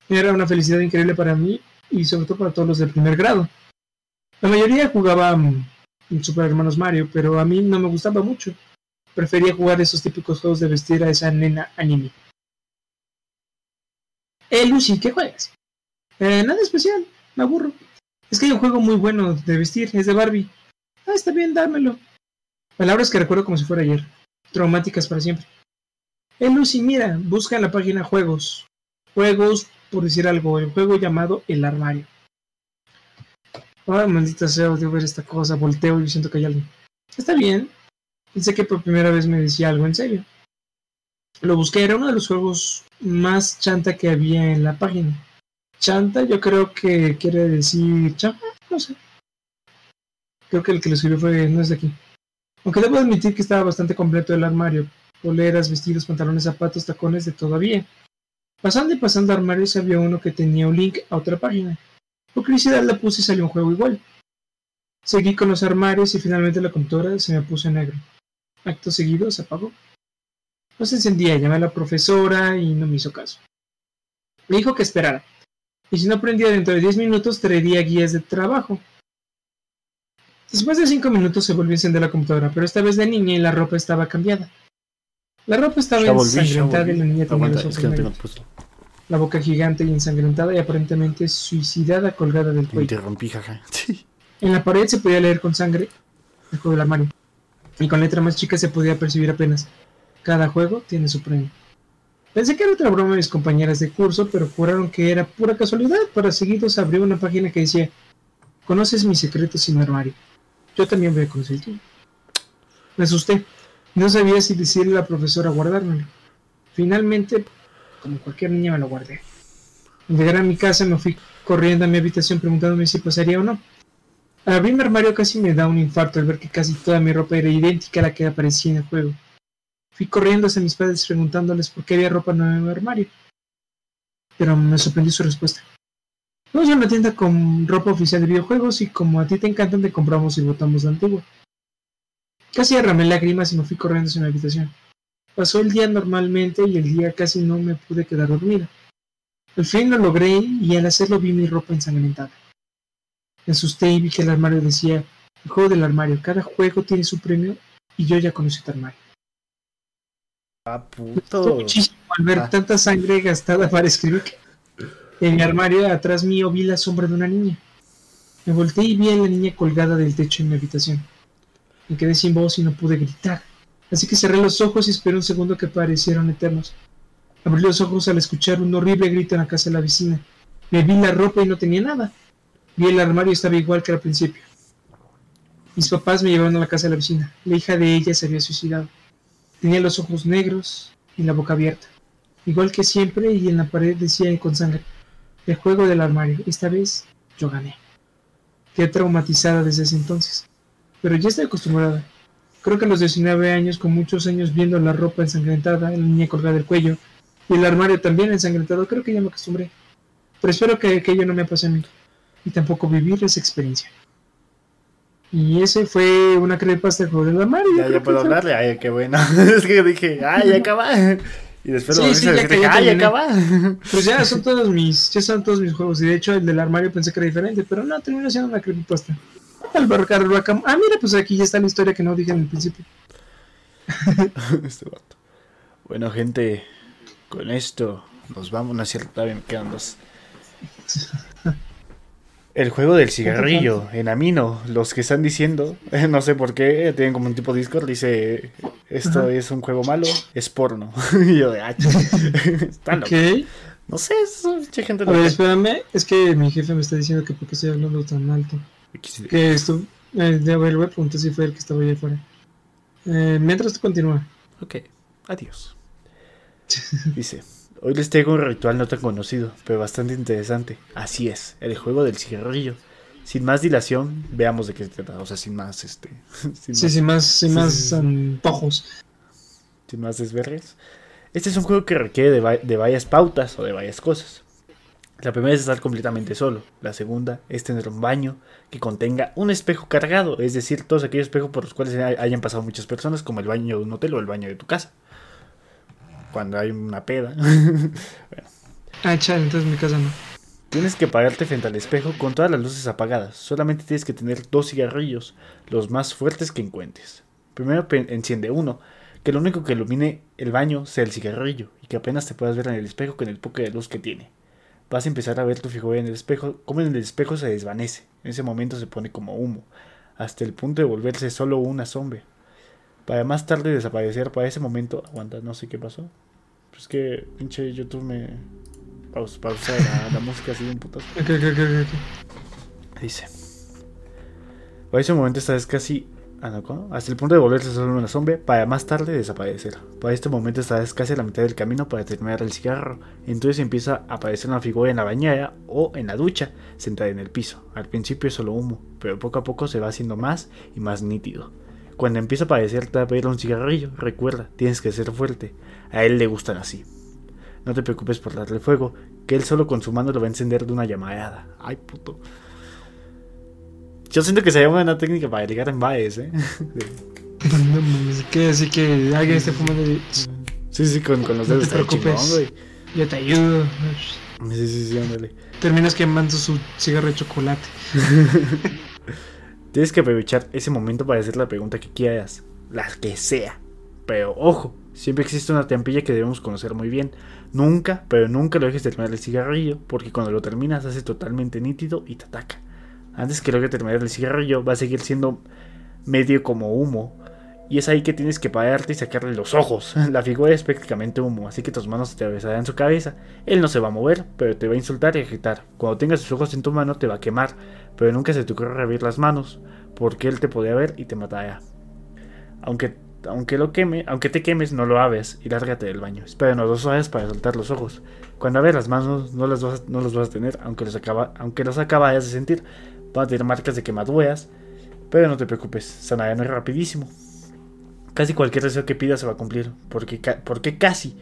Era una felicidad increíble para mí y sobre todo para todos los del primer grado. La mayoría jugaba mm, Super Hermanos Mario, pero a mí no me gustaba mucho. Prefería jugar esos típicos juegos de vestir a esa nena anime. Eh, Lucy, ¿qué juegas? Eh, nada especial, me aburro. Es que hay un juego muy bueno de vestir, es de Barbie. Ah, está bien, dámelo. Palabras que recuerdo como si fuera ayer. Traumáticas para siempre. Eh, Lucy, mira, busca en la página juegos. Juegos, por decir algo, el juego llamado El Armario. Ay, maldita sea, de ver esta cosa, volteo y siento que hay alguien. Está bien. Pensé que por primera vez me decía algo en serio. Lo busqué, era uno de los juegos más chanta que había en la página. Chanta, yo creo que quiere decir chapa, no sé. Creo que el que lo escribió fue, no es de aquí. Aunque debo admitir que estaba bastante completo el armario. Poleras, vestidos, pantalones, zapatos, tacones, de todavía. Pasando y pasando armarios había uno que tenía un link a otra página. Por curiosidad la puse y salió un juego igual. Seguí con los armarios y finalmente la computadora se me puso en negro. Acto seguido se apagó. No se encendía, llamé a la profesora y no me hizo caso. Me dijo que esperara. Y si no aprendía dentro de 10 minutos, traería guías de trabajo. Después de 5 minutos se volvió a encender la computadora, pero esta vez de niña y la ropa estaba cambiada. La ropa estaba ensangrentada y la niña tenía los ojos La boca gigante y ensangrentada y aparentemente suicidada colgada del cuello. interrumpí, jaja. *laughs* En la pared se podía leer con sangre el juego del armario. Y con letra más chica se podía percibir apenas. Cada juego tiene su premio. Pensé que era otra broma de mis compañeras de curso, pero juraron que era pura casualidad. Para seguidos abrió una página que decía, ¿conoces mis secretos sin armario? Yo también voy a conocer el tuyo. Me asusté. No sabía si decirle a la profesora guardármelo. Finalmente, como cualquier niña, me lo guardé. Al llegar a mi casa me fui corriendo a mi habitación preguntándome si pasaría o no. Al abrir mi armario casi me da un infarto al ver que casi toda mi ropa era idéntica a la que aparecía en el juego. Fui corriendo hacia mis padres preguntándoles por qué había ropa nueva en mi armario. Pero me sorprendió su respuesta. Vamos a una tienda con ropa oficial de videojuegos y como a ti te encantan te compramos y botamos la antigua. Casi derramé lágrimas y me fui corriendo hacia mi habitación. Pasó el día normalmente y el día casi no me pude quedar dormida. Al fin lo logré y al hacerlo vi mi ropa ensangrentada. Me asusté y vi que el armario decía, el juego del armario, cada juego tiene su premio y yo ya conocí tu armario. Ah, puto. muchísimo al ver ah. tanta sangre gastada para escribir. En mi armario atrás mío vi la sombra de una niña. Me volteé y vi a la niña colgada del techo en mi habitación. Me quedé sin voz y no pude gritar. Así que cerré los ojos y esperé un segundo que parecieron eternos. Abrí los ojos al escuchar un horrible grito en la casa de la vecina. Me vi la ropa y no tenía nada. Vi el armario y estaba igual que al principio. Mis papás me llevaron a la casa de la vecina. La hija de ella se había suicidado. Tenía los ojos negros y la boca abierta. Igual que siempre y en la pared decía con sangre. El juego del armario. Esta vez yo gané. Quedé traumatizada desde ese entonces pero ya estoy acostumbrada. Creo que a los 19 años, con muchos años viendo la ropa ensangrentada, la niña colgada del cuello y el armario también ensangrentado, creo que ya me acostumbré. Pero espero que aquello no me pase a mí y tampoco vivir esa experiencia. Y ese fue una creepypasta del juego del armario. Ya, ya puedo hablarle. Ay, qué bueno. *laughs* es que dije, ay, ya acaba. Y después sí, sí, ya, que, ay, acaba. *laughs* Pues ya son todos mis, ya son todos mis juegos. Y de hecho el del armario pensé que era diferente, pero no, terminó siendo una creepypasta. Ah, mira, pues aquí ya está la historia que no dije en el principio. *laughs* este vato. Bueno, gente, con esto nos vamos. Cierto, todavía me quedan dos. El juego del cigarrillo en Amino, los que están diciendo, *laughs* no sé por qué, tienen como un tipo de Discord, dice, esto es un juego malo, es porno. *laughs* y yo de H. Ah, Está loco. No sé, es mucha gente. A ver, espérame, es que mi jefe me está diciendo que por qué estoy hablando tan alto. Esto, eh, de haber pregunté si fue el que estaba ahí afuera. Eh, mientras tú continúa. Ok, adiós. *laughs* Dice, hoy les traigo un ritual no tan conocido, pero bastante interesante. Así es, el juego del cigarrillo. Sin más dilación, veamos de qué se trata. O sea, sin más, este... *laughs* Sin sí, sin más, sin más antojos. Sin más desvergues. Este es un juego que requiere de, varias pautas o de varias cosas. La primera es estar completamente solo. La segunda es tener un baño que contenga un espejo cargado, es decir, todos aquellos espejos por los cuales hayan pasado muchas personas, como el baño de un hotel o el baño de tu casa. Cuando hay una peda. *laughs* bueno. Ah, chale, entonces mi casa no. Tienes que pararte frente al espejo con todas las luces apagadas. Solamente tienes que tener dos cigarrillos, los más fuertes que encuentres. Primero enciende uno, que lo único que ilumine el baño sea el cigarrillo y que apenas te puedas ver en el espejo con el poco de luz que tiene. Vas a empezar a ver tu figura en el espejo, como en el espejo se desvanece. En ese momento se pone como humo, hasta el punto de volverse solo una sombra. Para más tarde desaparecer, para ese momento, aguanta, no sé qué pasó. Pues que pinche YouTube me pausa, pausa la, música así un putazo. Dice. Para ese momento estás casi Ah, hasta el punto de volverse solo una sombra para más tarde desaparecer. Para este momento estás casi la mitad del camino para terminar el cigarro. Entonces empieza a aparecer una figura en la bañera o en la ducha, sentada en el piso. Al principio es solo humo, pero poco a poco se va haciendo más y más nítido. Cuando empieza a aparecer te va a pedir un cigarrillo, recuerda, tienes que ser fuerte. A él le gustan así. No te preocupes por darle fuego, que él solo con su mano lo va a encender de una llamarada. Ay, puto. Yo siento que se llama una técnica para ligar en baes, ¿eh? No mames, que así que alguien esté fumando. Sí, sí, con, con los dedos. No te preocupes. Yo te ayudo. Sí, sí, sí, ándale. Terminas quemando su cigarro de chocolate. *laughs* Tienes que aprovechar ese momento para hacer la pregunta que quieras, la que sea. Pero ojo, siempre existe una trampilla que debemos conocer muy bien. Nunca, pero nunca lo dejes terminar el cigarrillo, porque cuando lo terminas hace totalmente nítido y te ataca. Antes que que terminar el cigarrillo, va a seguir siendo medio como humo. Y es ahí que tienes que pararte y sacarle los ojos. *laughs* La figura es prácticamente humo, así que tus manos te atravesarán su cabeza. Él no se va a mover, pero te va a insultar y agitar. Cuando tengas sus ojos en tu mano te va a quemar, pero nunca se te ocurre abrir las manos, porque él te podría ver y te matará. Aunque, aunque lo queme, aunque te quemes, no lo abres y lárgate del baño. Espera unos dos horas para soltar los ojos. Cuando abres las manos no, las vas, no los vas a tener, aunque los, acaba, aunque los acabas de sentir van a tener marcas de quemaduras, pero no te preocupes, sanarán rapidísimo. Casi cualquier deseo que pidas se va a cumplir. Porque, porque casi.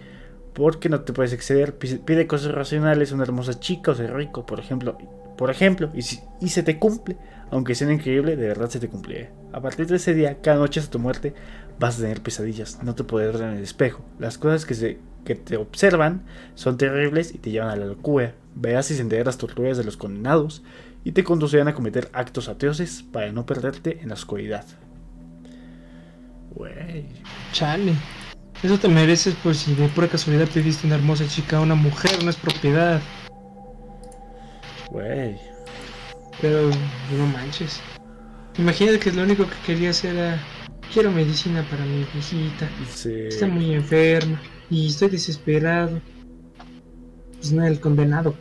Porque no te puedes exceder. Pide cosas racionales, una hermosa chica o ser rico, por ejemplo. Por ejemplo, y, si, y se te cumple. Aunque sea increíble, de verdad se te cumple. A partir de ese día, cada noche hasta tu muerte, vas a tener pesadillas. No te puedes ver en el espejo. Las cosas que, se, que te observan son terribles y te llevan a la locura. Verás y sentirás las torturas de los condenados y te conducirán a cometer actos ateoses para no perderte en la oscuridad. Wey. Chale. Eso te mereces por si de pura casualidad pediste una hermosa chica una mujer, no es propiedad. Wey. Pero no manches. Imagínate que lo único que querías era quiero medicina para mi hijita. Está muy enferma y estoy desesperado. Pues no, el condenado.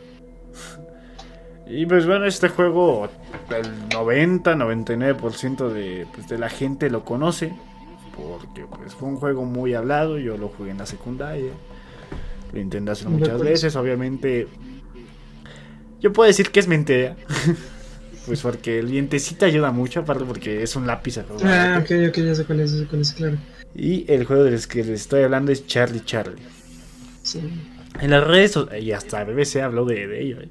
Y pues bueno, este juego, el 90-99% de, pues, de la gente lo conoce. Porque pues fue un juego muy hablado, yo lo jugué en la secundaria. Lo intenté hacer muchas veces, obviamente. Yo puedo decir que es mentira. *laughs* pues porque el vientecito ayuda mucho, aparte porque es un lápiz a Ah, ok, ok, ya sé cuál es, cuál es, claro. Y el juego del que les estoy hablando es Charlie Charlie. Sí. En las redes, y hasta BBC habló de, de ello. ¿eh?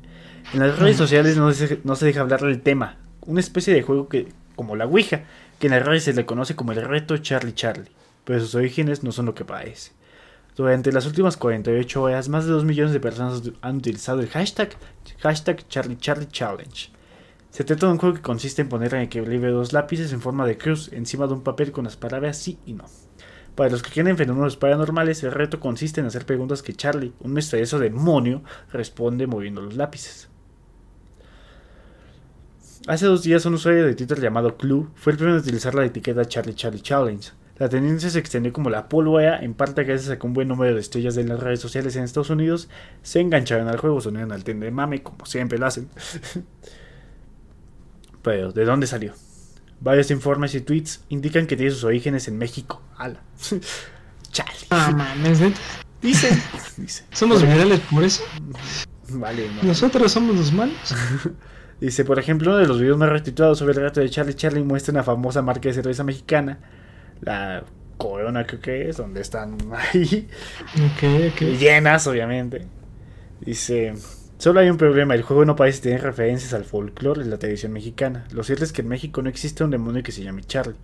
En las redes sociales no se, no se deja hablar del tema. Una especie de juego que, como la Ouija, que en las redes se le conoce como el reto Charlie Charlie, pero sus orígenes no son lo que parece. Durante las últimas 48 horas, más de 2 millones de personas han utilizado el hashtag, hashtag Charlie Charlie Challenge. Se trata de un juego que consiste en poner en equilibrio dos lápices en forma de cruz encima de un papel con las palabras sí y no. Para los que quieren fenómenos paranormales, el reto consiste en hacer preguntas que Charlie, un misterioso demonio, responde moviendo los lápices. Hace dos días un usuario de Twitter llamado Clue fue el primero en utilizar la etiqueta Charlie Charlie Challenge. La tendencia se extendió como la polvea, en parte gracias a que un buen número de estrellas de las redes sociales en Estados Unidos se engancharon al juego, sonaron al tende de mame, como siempre lo hacen. *laughs* Pero, ¿de dónde salió? Varios informes y tweets indican que tiene sus orígenes en México. Ala. *laughs* Charlie. Ah, mames, Dice. Dice. *laughs* ¿Somos virales por eso? Vale, Nosotros somos los malos. Dice, por ejemplo, uno de los videos más retitulados sobre el gato de Charlie Charlie muestra una famosa marca de cerveza mexicana, la Corona creo que es, donde están *laughs* ahí, llenas obviamente. Dice, solo hay un problema, el juego no parece tener referencias al folclore de la tradición mexicana. Lo cierto es que en México no existe un demonio que se llame Charlie.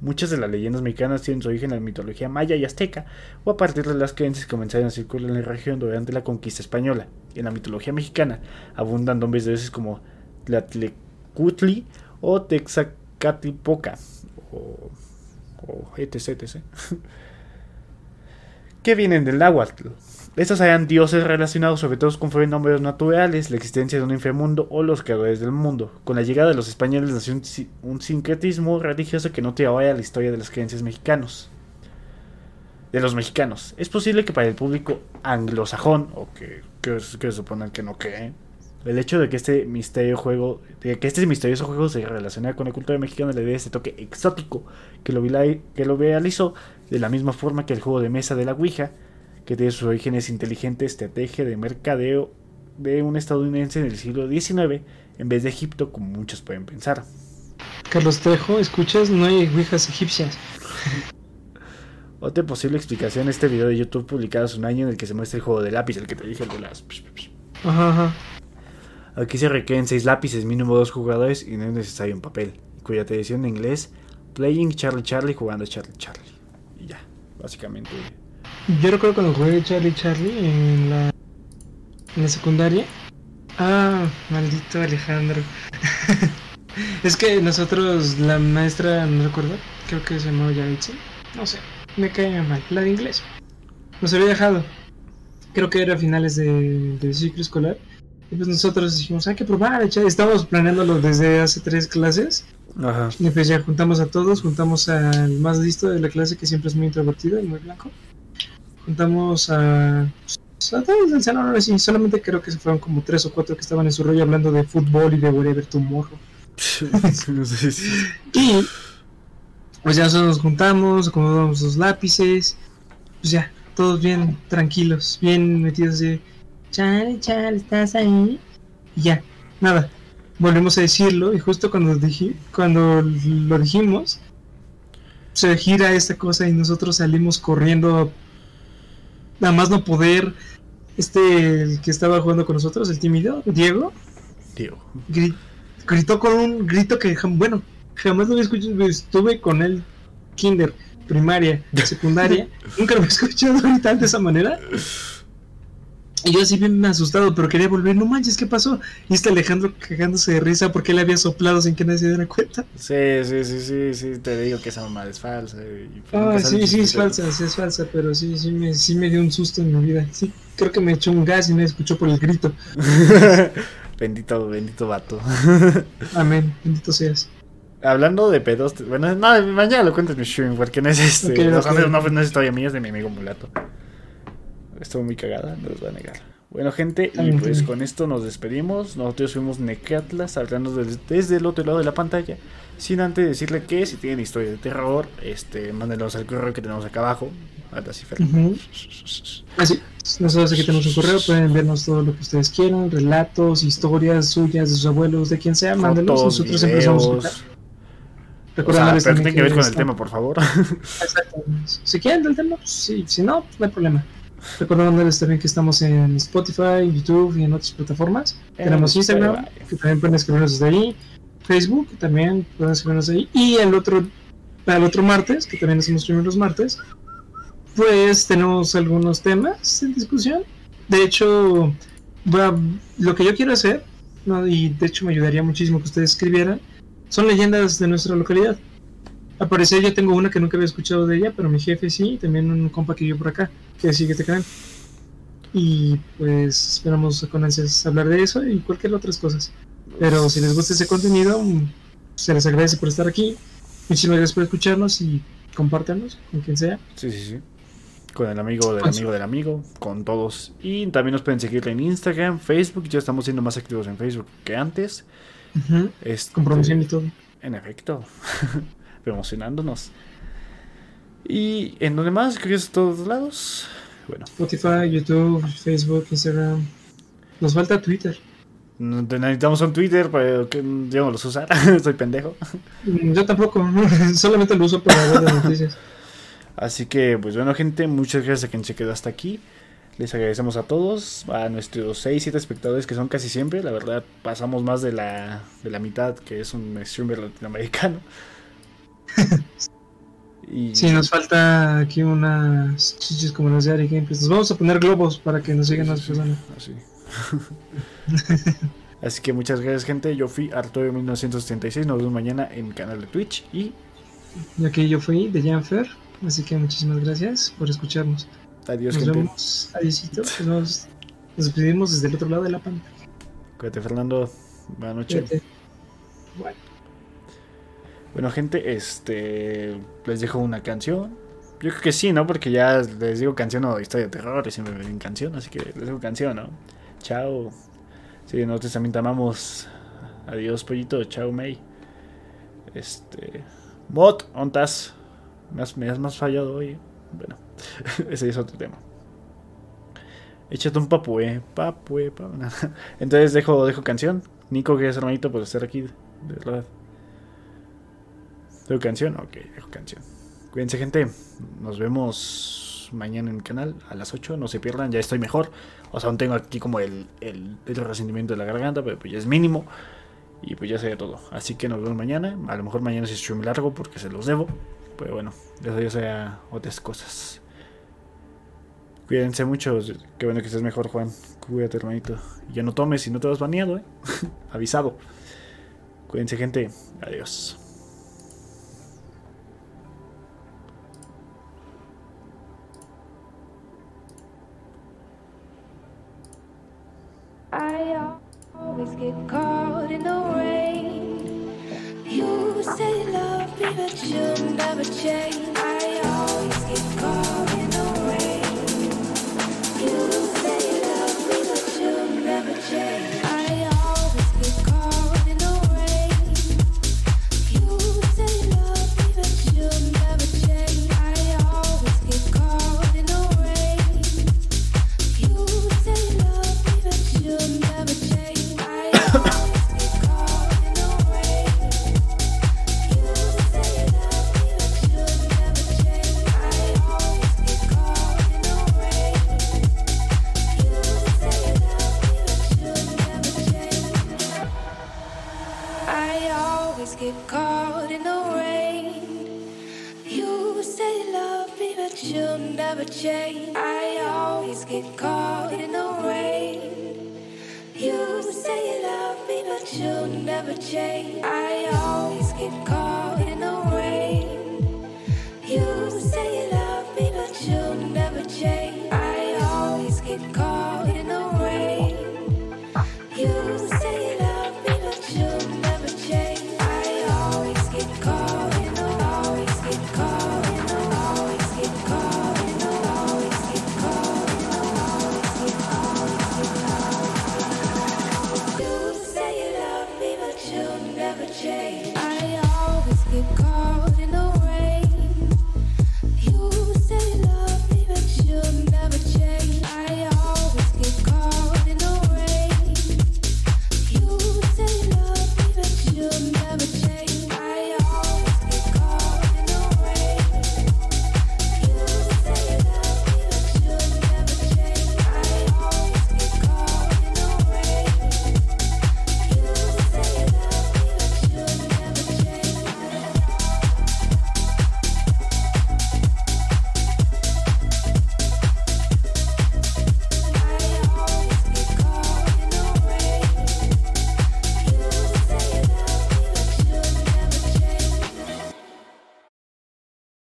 Muchas de las leyendas mexicanas tienen su origen en la mitología maya y azteca, o a partir de las creencias que comenzaron a circular en la región durante la conquista española. En la mitología mexicana abundan nombres de veces como Tlatlecutli o Texacatipoca o, o etc, etc. *laughs* que vienen del náhuatl. Estos hayan dioses relacionados sobre todo con fenómenos naturales, la existencia de un inframundo o los creadores del mundo. Con la llegada de los españoles nació un, sincretismo religioso que no te vaya a la historia de las creencias mexicanos. De los mexicanos. Es posible que para el público anglosajón, o que, que, que suponen que no creen, el hecho de que este misterio juego, de que este misterioso juego se relacione con la cultura mexicana le dé ese toque exótico que lo, que lo realizó de la misma forma que el juego de mesa de la Ouija, que tiene sus orígenes inteligentes, estrategia de mercadeo de un estadounidense en el siglo XIX en vez de Egipto como muchos pueden pensar. Carlos Trejo, ¿escuchas? No hay Ouijas egipcias. *laughs* Otra posible explicación este video de YouTube publicado hace un año en el que se muestra el juego de lápiz, el que te dije, el de las... Ajá, ajá. Aquí se requieren 6 lápices, mínimo 2 jugadores y no es necesario un papel. Cuya tradición en inglés, Playing Charlie Charlie jugando Charlie Charlie. Y ya, básicamente. Yo recuerdo cuando jugué Charlie Charlie en la, en la secundaria. Ah, maldito Alejandro. *laughs* es que nosotros, la maestra, no recuerdo, creo que se llamaba Yaritzi. No sé, me caía mal. La de inglés. Nos había dejado. Creo que era a finales de, de ciclo escolar y pues nosotros dijimos, hay que probar, estábamos planeándolo desde hace tres clases. Ajá. Y pues ya juntamos a todos, juntamos al más listo de la clase que siempre es muy introvertido y muy blanco. Juntamos a, pues, a todos del salón, ahora sí, solamente creo que se fueron como tres o cuatro que estaban en su rollo hablando de fútbol y de whatever tomorrow. *laughs* y pues ya nosotros nos juntamos, acomodamos los lápices, pues ya, todos bien tranquilos, bien metidos de Chale, chale, ¿estás ahí? Y ya, nada. Volvemos a decirlo y justo cuando, cuando lo dijimos, se gira esta cosa y nosotros salimos corriendo. Nada más no poder. Este, el que estaba jugando con nosotros, el tímido, Diego. Diego. gritó con un grito que, bueno, jamás lo había escuchado. Estuve con él, kinder, primaria, secundaria. *laughs* Nunca lo había escuchado gritar de esa manera. Y yo así bien asustado, pero quería volver. No manches, ¿qué pasó? Y está Alejandro cagándose de risa porque él había soplado sin que nadie se diera cuenta. Sí, sí, sí, sí, sí, te digo que esa mamá es falsa. ah, sí, sí, es falsa, sí es falsa, pero sí, sí me, sí me dio un susto en la vida. Sí, creo que me echó un gas y me escuchó por el grito. *laughs* bendito, bendito vato. *laughs* Amén, bendito seas. Hablando de pedos, bueno, no, mañana lo cuento en mi stream porque no es este, no, no, no es historia mía, es de mi amigo mulato. Estuvo muy cagada, no los voy a negar. Bueno, gente, y pues con esto nos despedimos. Nosotros fuimos Necatlas, hablando desde, el otro lado de la pantalla. Sin antes decirle que si tienen historia de terror, este, mándenos al correo que tenemos acá abajo. Ahora sí, Así, nosotros aquí tenemos un correo, pueden enviarnos todo lo que ustedes quieran, relatos, historias suyas, de sus abuelos, de quien sea, mándenos. Nosotros empezamos a Recordándoles pero tiene que ver con el tema, por favor. Exacto. Si quieren del tema, pues sí. Si no, pues no hay problema. Recordándoles también que estamos en Spotify, YouTube y en otras plataformas. Tenemos Instagram, que también pueden escribirnos desde ahí. Facebook, que también pueden escribirnos ahí. Y el otro, el otro martes, que también hacemos los martes, pues tenemos algunos temas en discusión. De hecho, lo que yo quiero hacer, y de hecho me ayudaría muchísimo que ustedes escribieran, son leyendas de nuestra localidad. Al parecer yo tengo una que nunca había escuchado de ella, pero mi jefe sí, y también un compa que yo por acá, que sigue este canal. Y pues esperamos con ansias hablar de eso y cualquier otras cosas. Pero si les gusta ese contenido, se les agradece por estar aquí. Muchísimas gracias por escucharnos y compártanos con quien sea. Sí, sí, sí. Con el amigo del amigo del amigo, con todos. Y también nos pueden seguir en Instagram, Facebook. Ya estamos siendo más activos en Facebook que antes. Este, con promoción y todo. En efecto. *laughs* Promocionándonos. Y en donde más, creo que es todos lados. Bueno. Spotify, YouTube, Facebook, Instagram. Nos falta Twitter. Necesitamos un Twitter, pero que yo no lo usar. *laughs* Soy pendejo. Mm, yo tampoco. *laughs* Solamente lo uso para ver las noticias. Así que, pues bueno, gente, muchas gracias a quien se quedó hasta aquí. Les agradecemos a todos, a nuestros 6, 7 espectadores que son casi siempre. La verdad, pasamos más de la, de la mitad, que es un streamer latinoamericano. *laughs* y... Sí, nos falta aquí unas chichis como las de Ari Gameplays. Nos vamos a poner globos para que nos sigan las personas. Así. *laughs* Así que muchas gracias, gente. Yo fui Arturo 1976. Nos vemos mañana en el canal de Twitch. Y, y aquí yo fui de Janfer. Así que muchísimas gracias por escucharnos. Adiós, nos gente. Vemos. Adiósito. Nos, despedimos desde el otro lado de la pantalla. Cuídate, Fernando. Buenas noches. Bueno. Bueno, gente, este. Les dejo una canción. Yo creo que sí, ¿no? Porque ya les digo canción o historia de terror y siempre me ven canción, así que les digo canción, ¿no? Chao. Sí, nosotros también te amamos. Adiós, pollito. Chao, May. Este. Bot, ontas. Me has, me has más fallado hoy. Bueno, *laughs* ese es otro tema. Échate un papue. Papue, papue. *laughs* Entonces dejo, dejo canción. Nico, que es hermanito, por estar aquí. De verdad. ¿Dejo canción? Ok, dejo canción. Cuídense, gente. Nos vemos mañana en el canal a las 8. No se pierdan, ya estoy mejor. O sea, aún tengo aquí como el, el, resentimiento de la garganta, pero pues ya es mínimo. Y pues ya sería todo. Así que nos vemos mañana. A lo mejor mañana es stream largo porque se los debo. Pero bueno, eso ya sea otras cosas. Cuídense mucho. Qué bueno que estés mejor, Juan. Cuídate, hermanito. Y ya no tomes si no te vas baneado, ¿eh? *laughs* Avisado. Cuídense, gente. Adiós. I always get caught in the rain. You say love me, but you'll never change. I always get caught in the rain. You say love me, but you'll never change.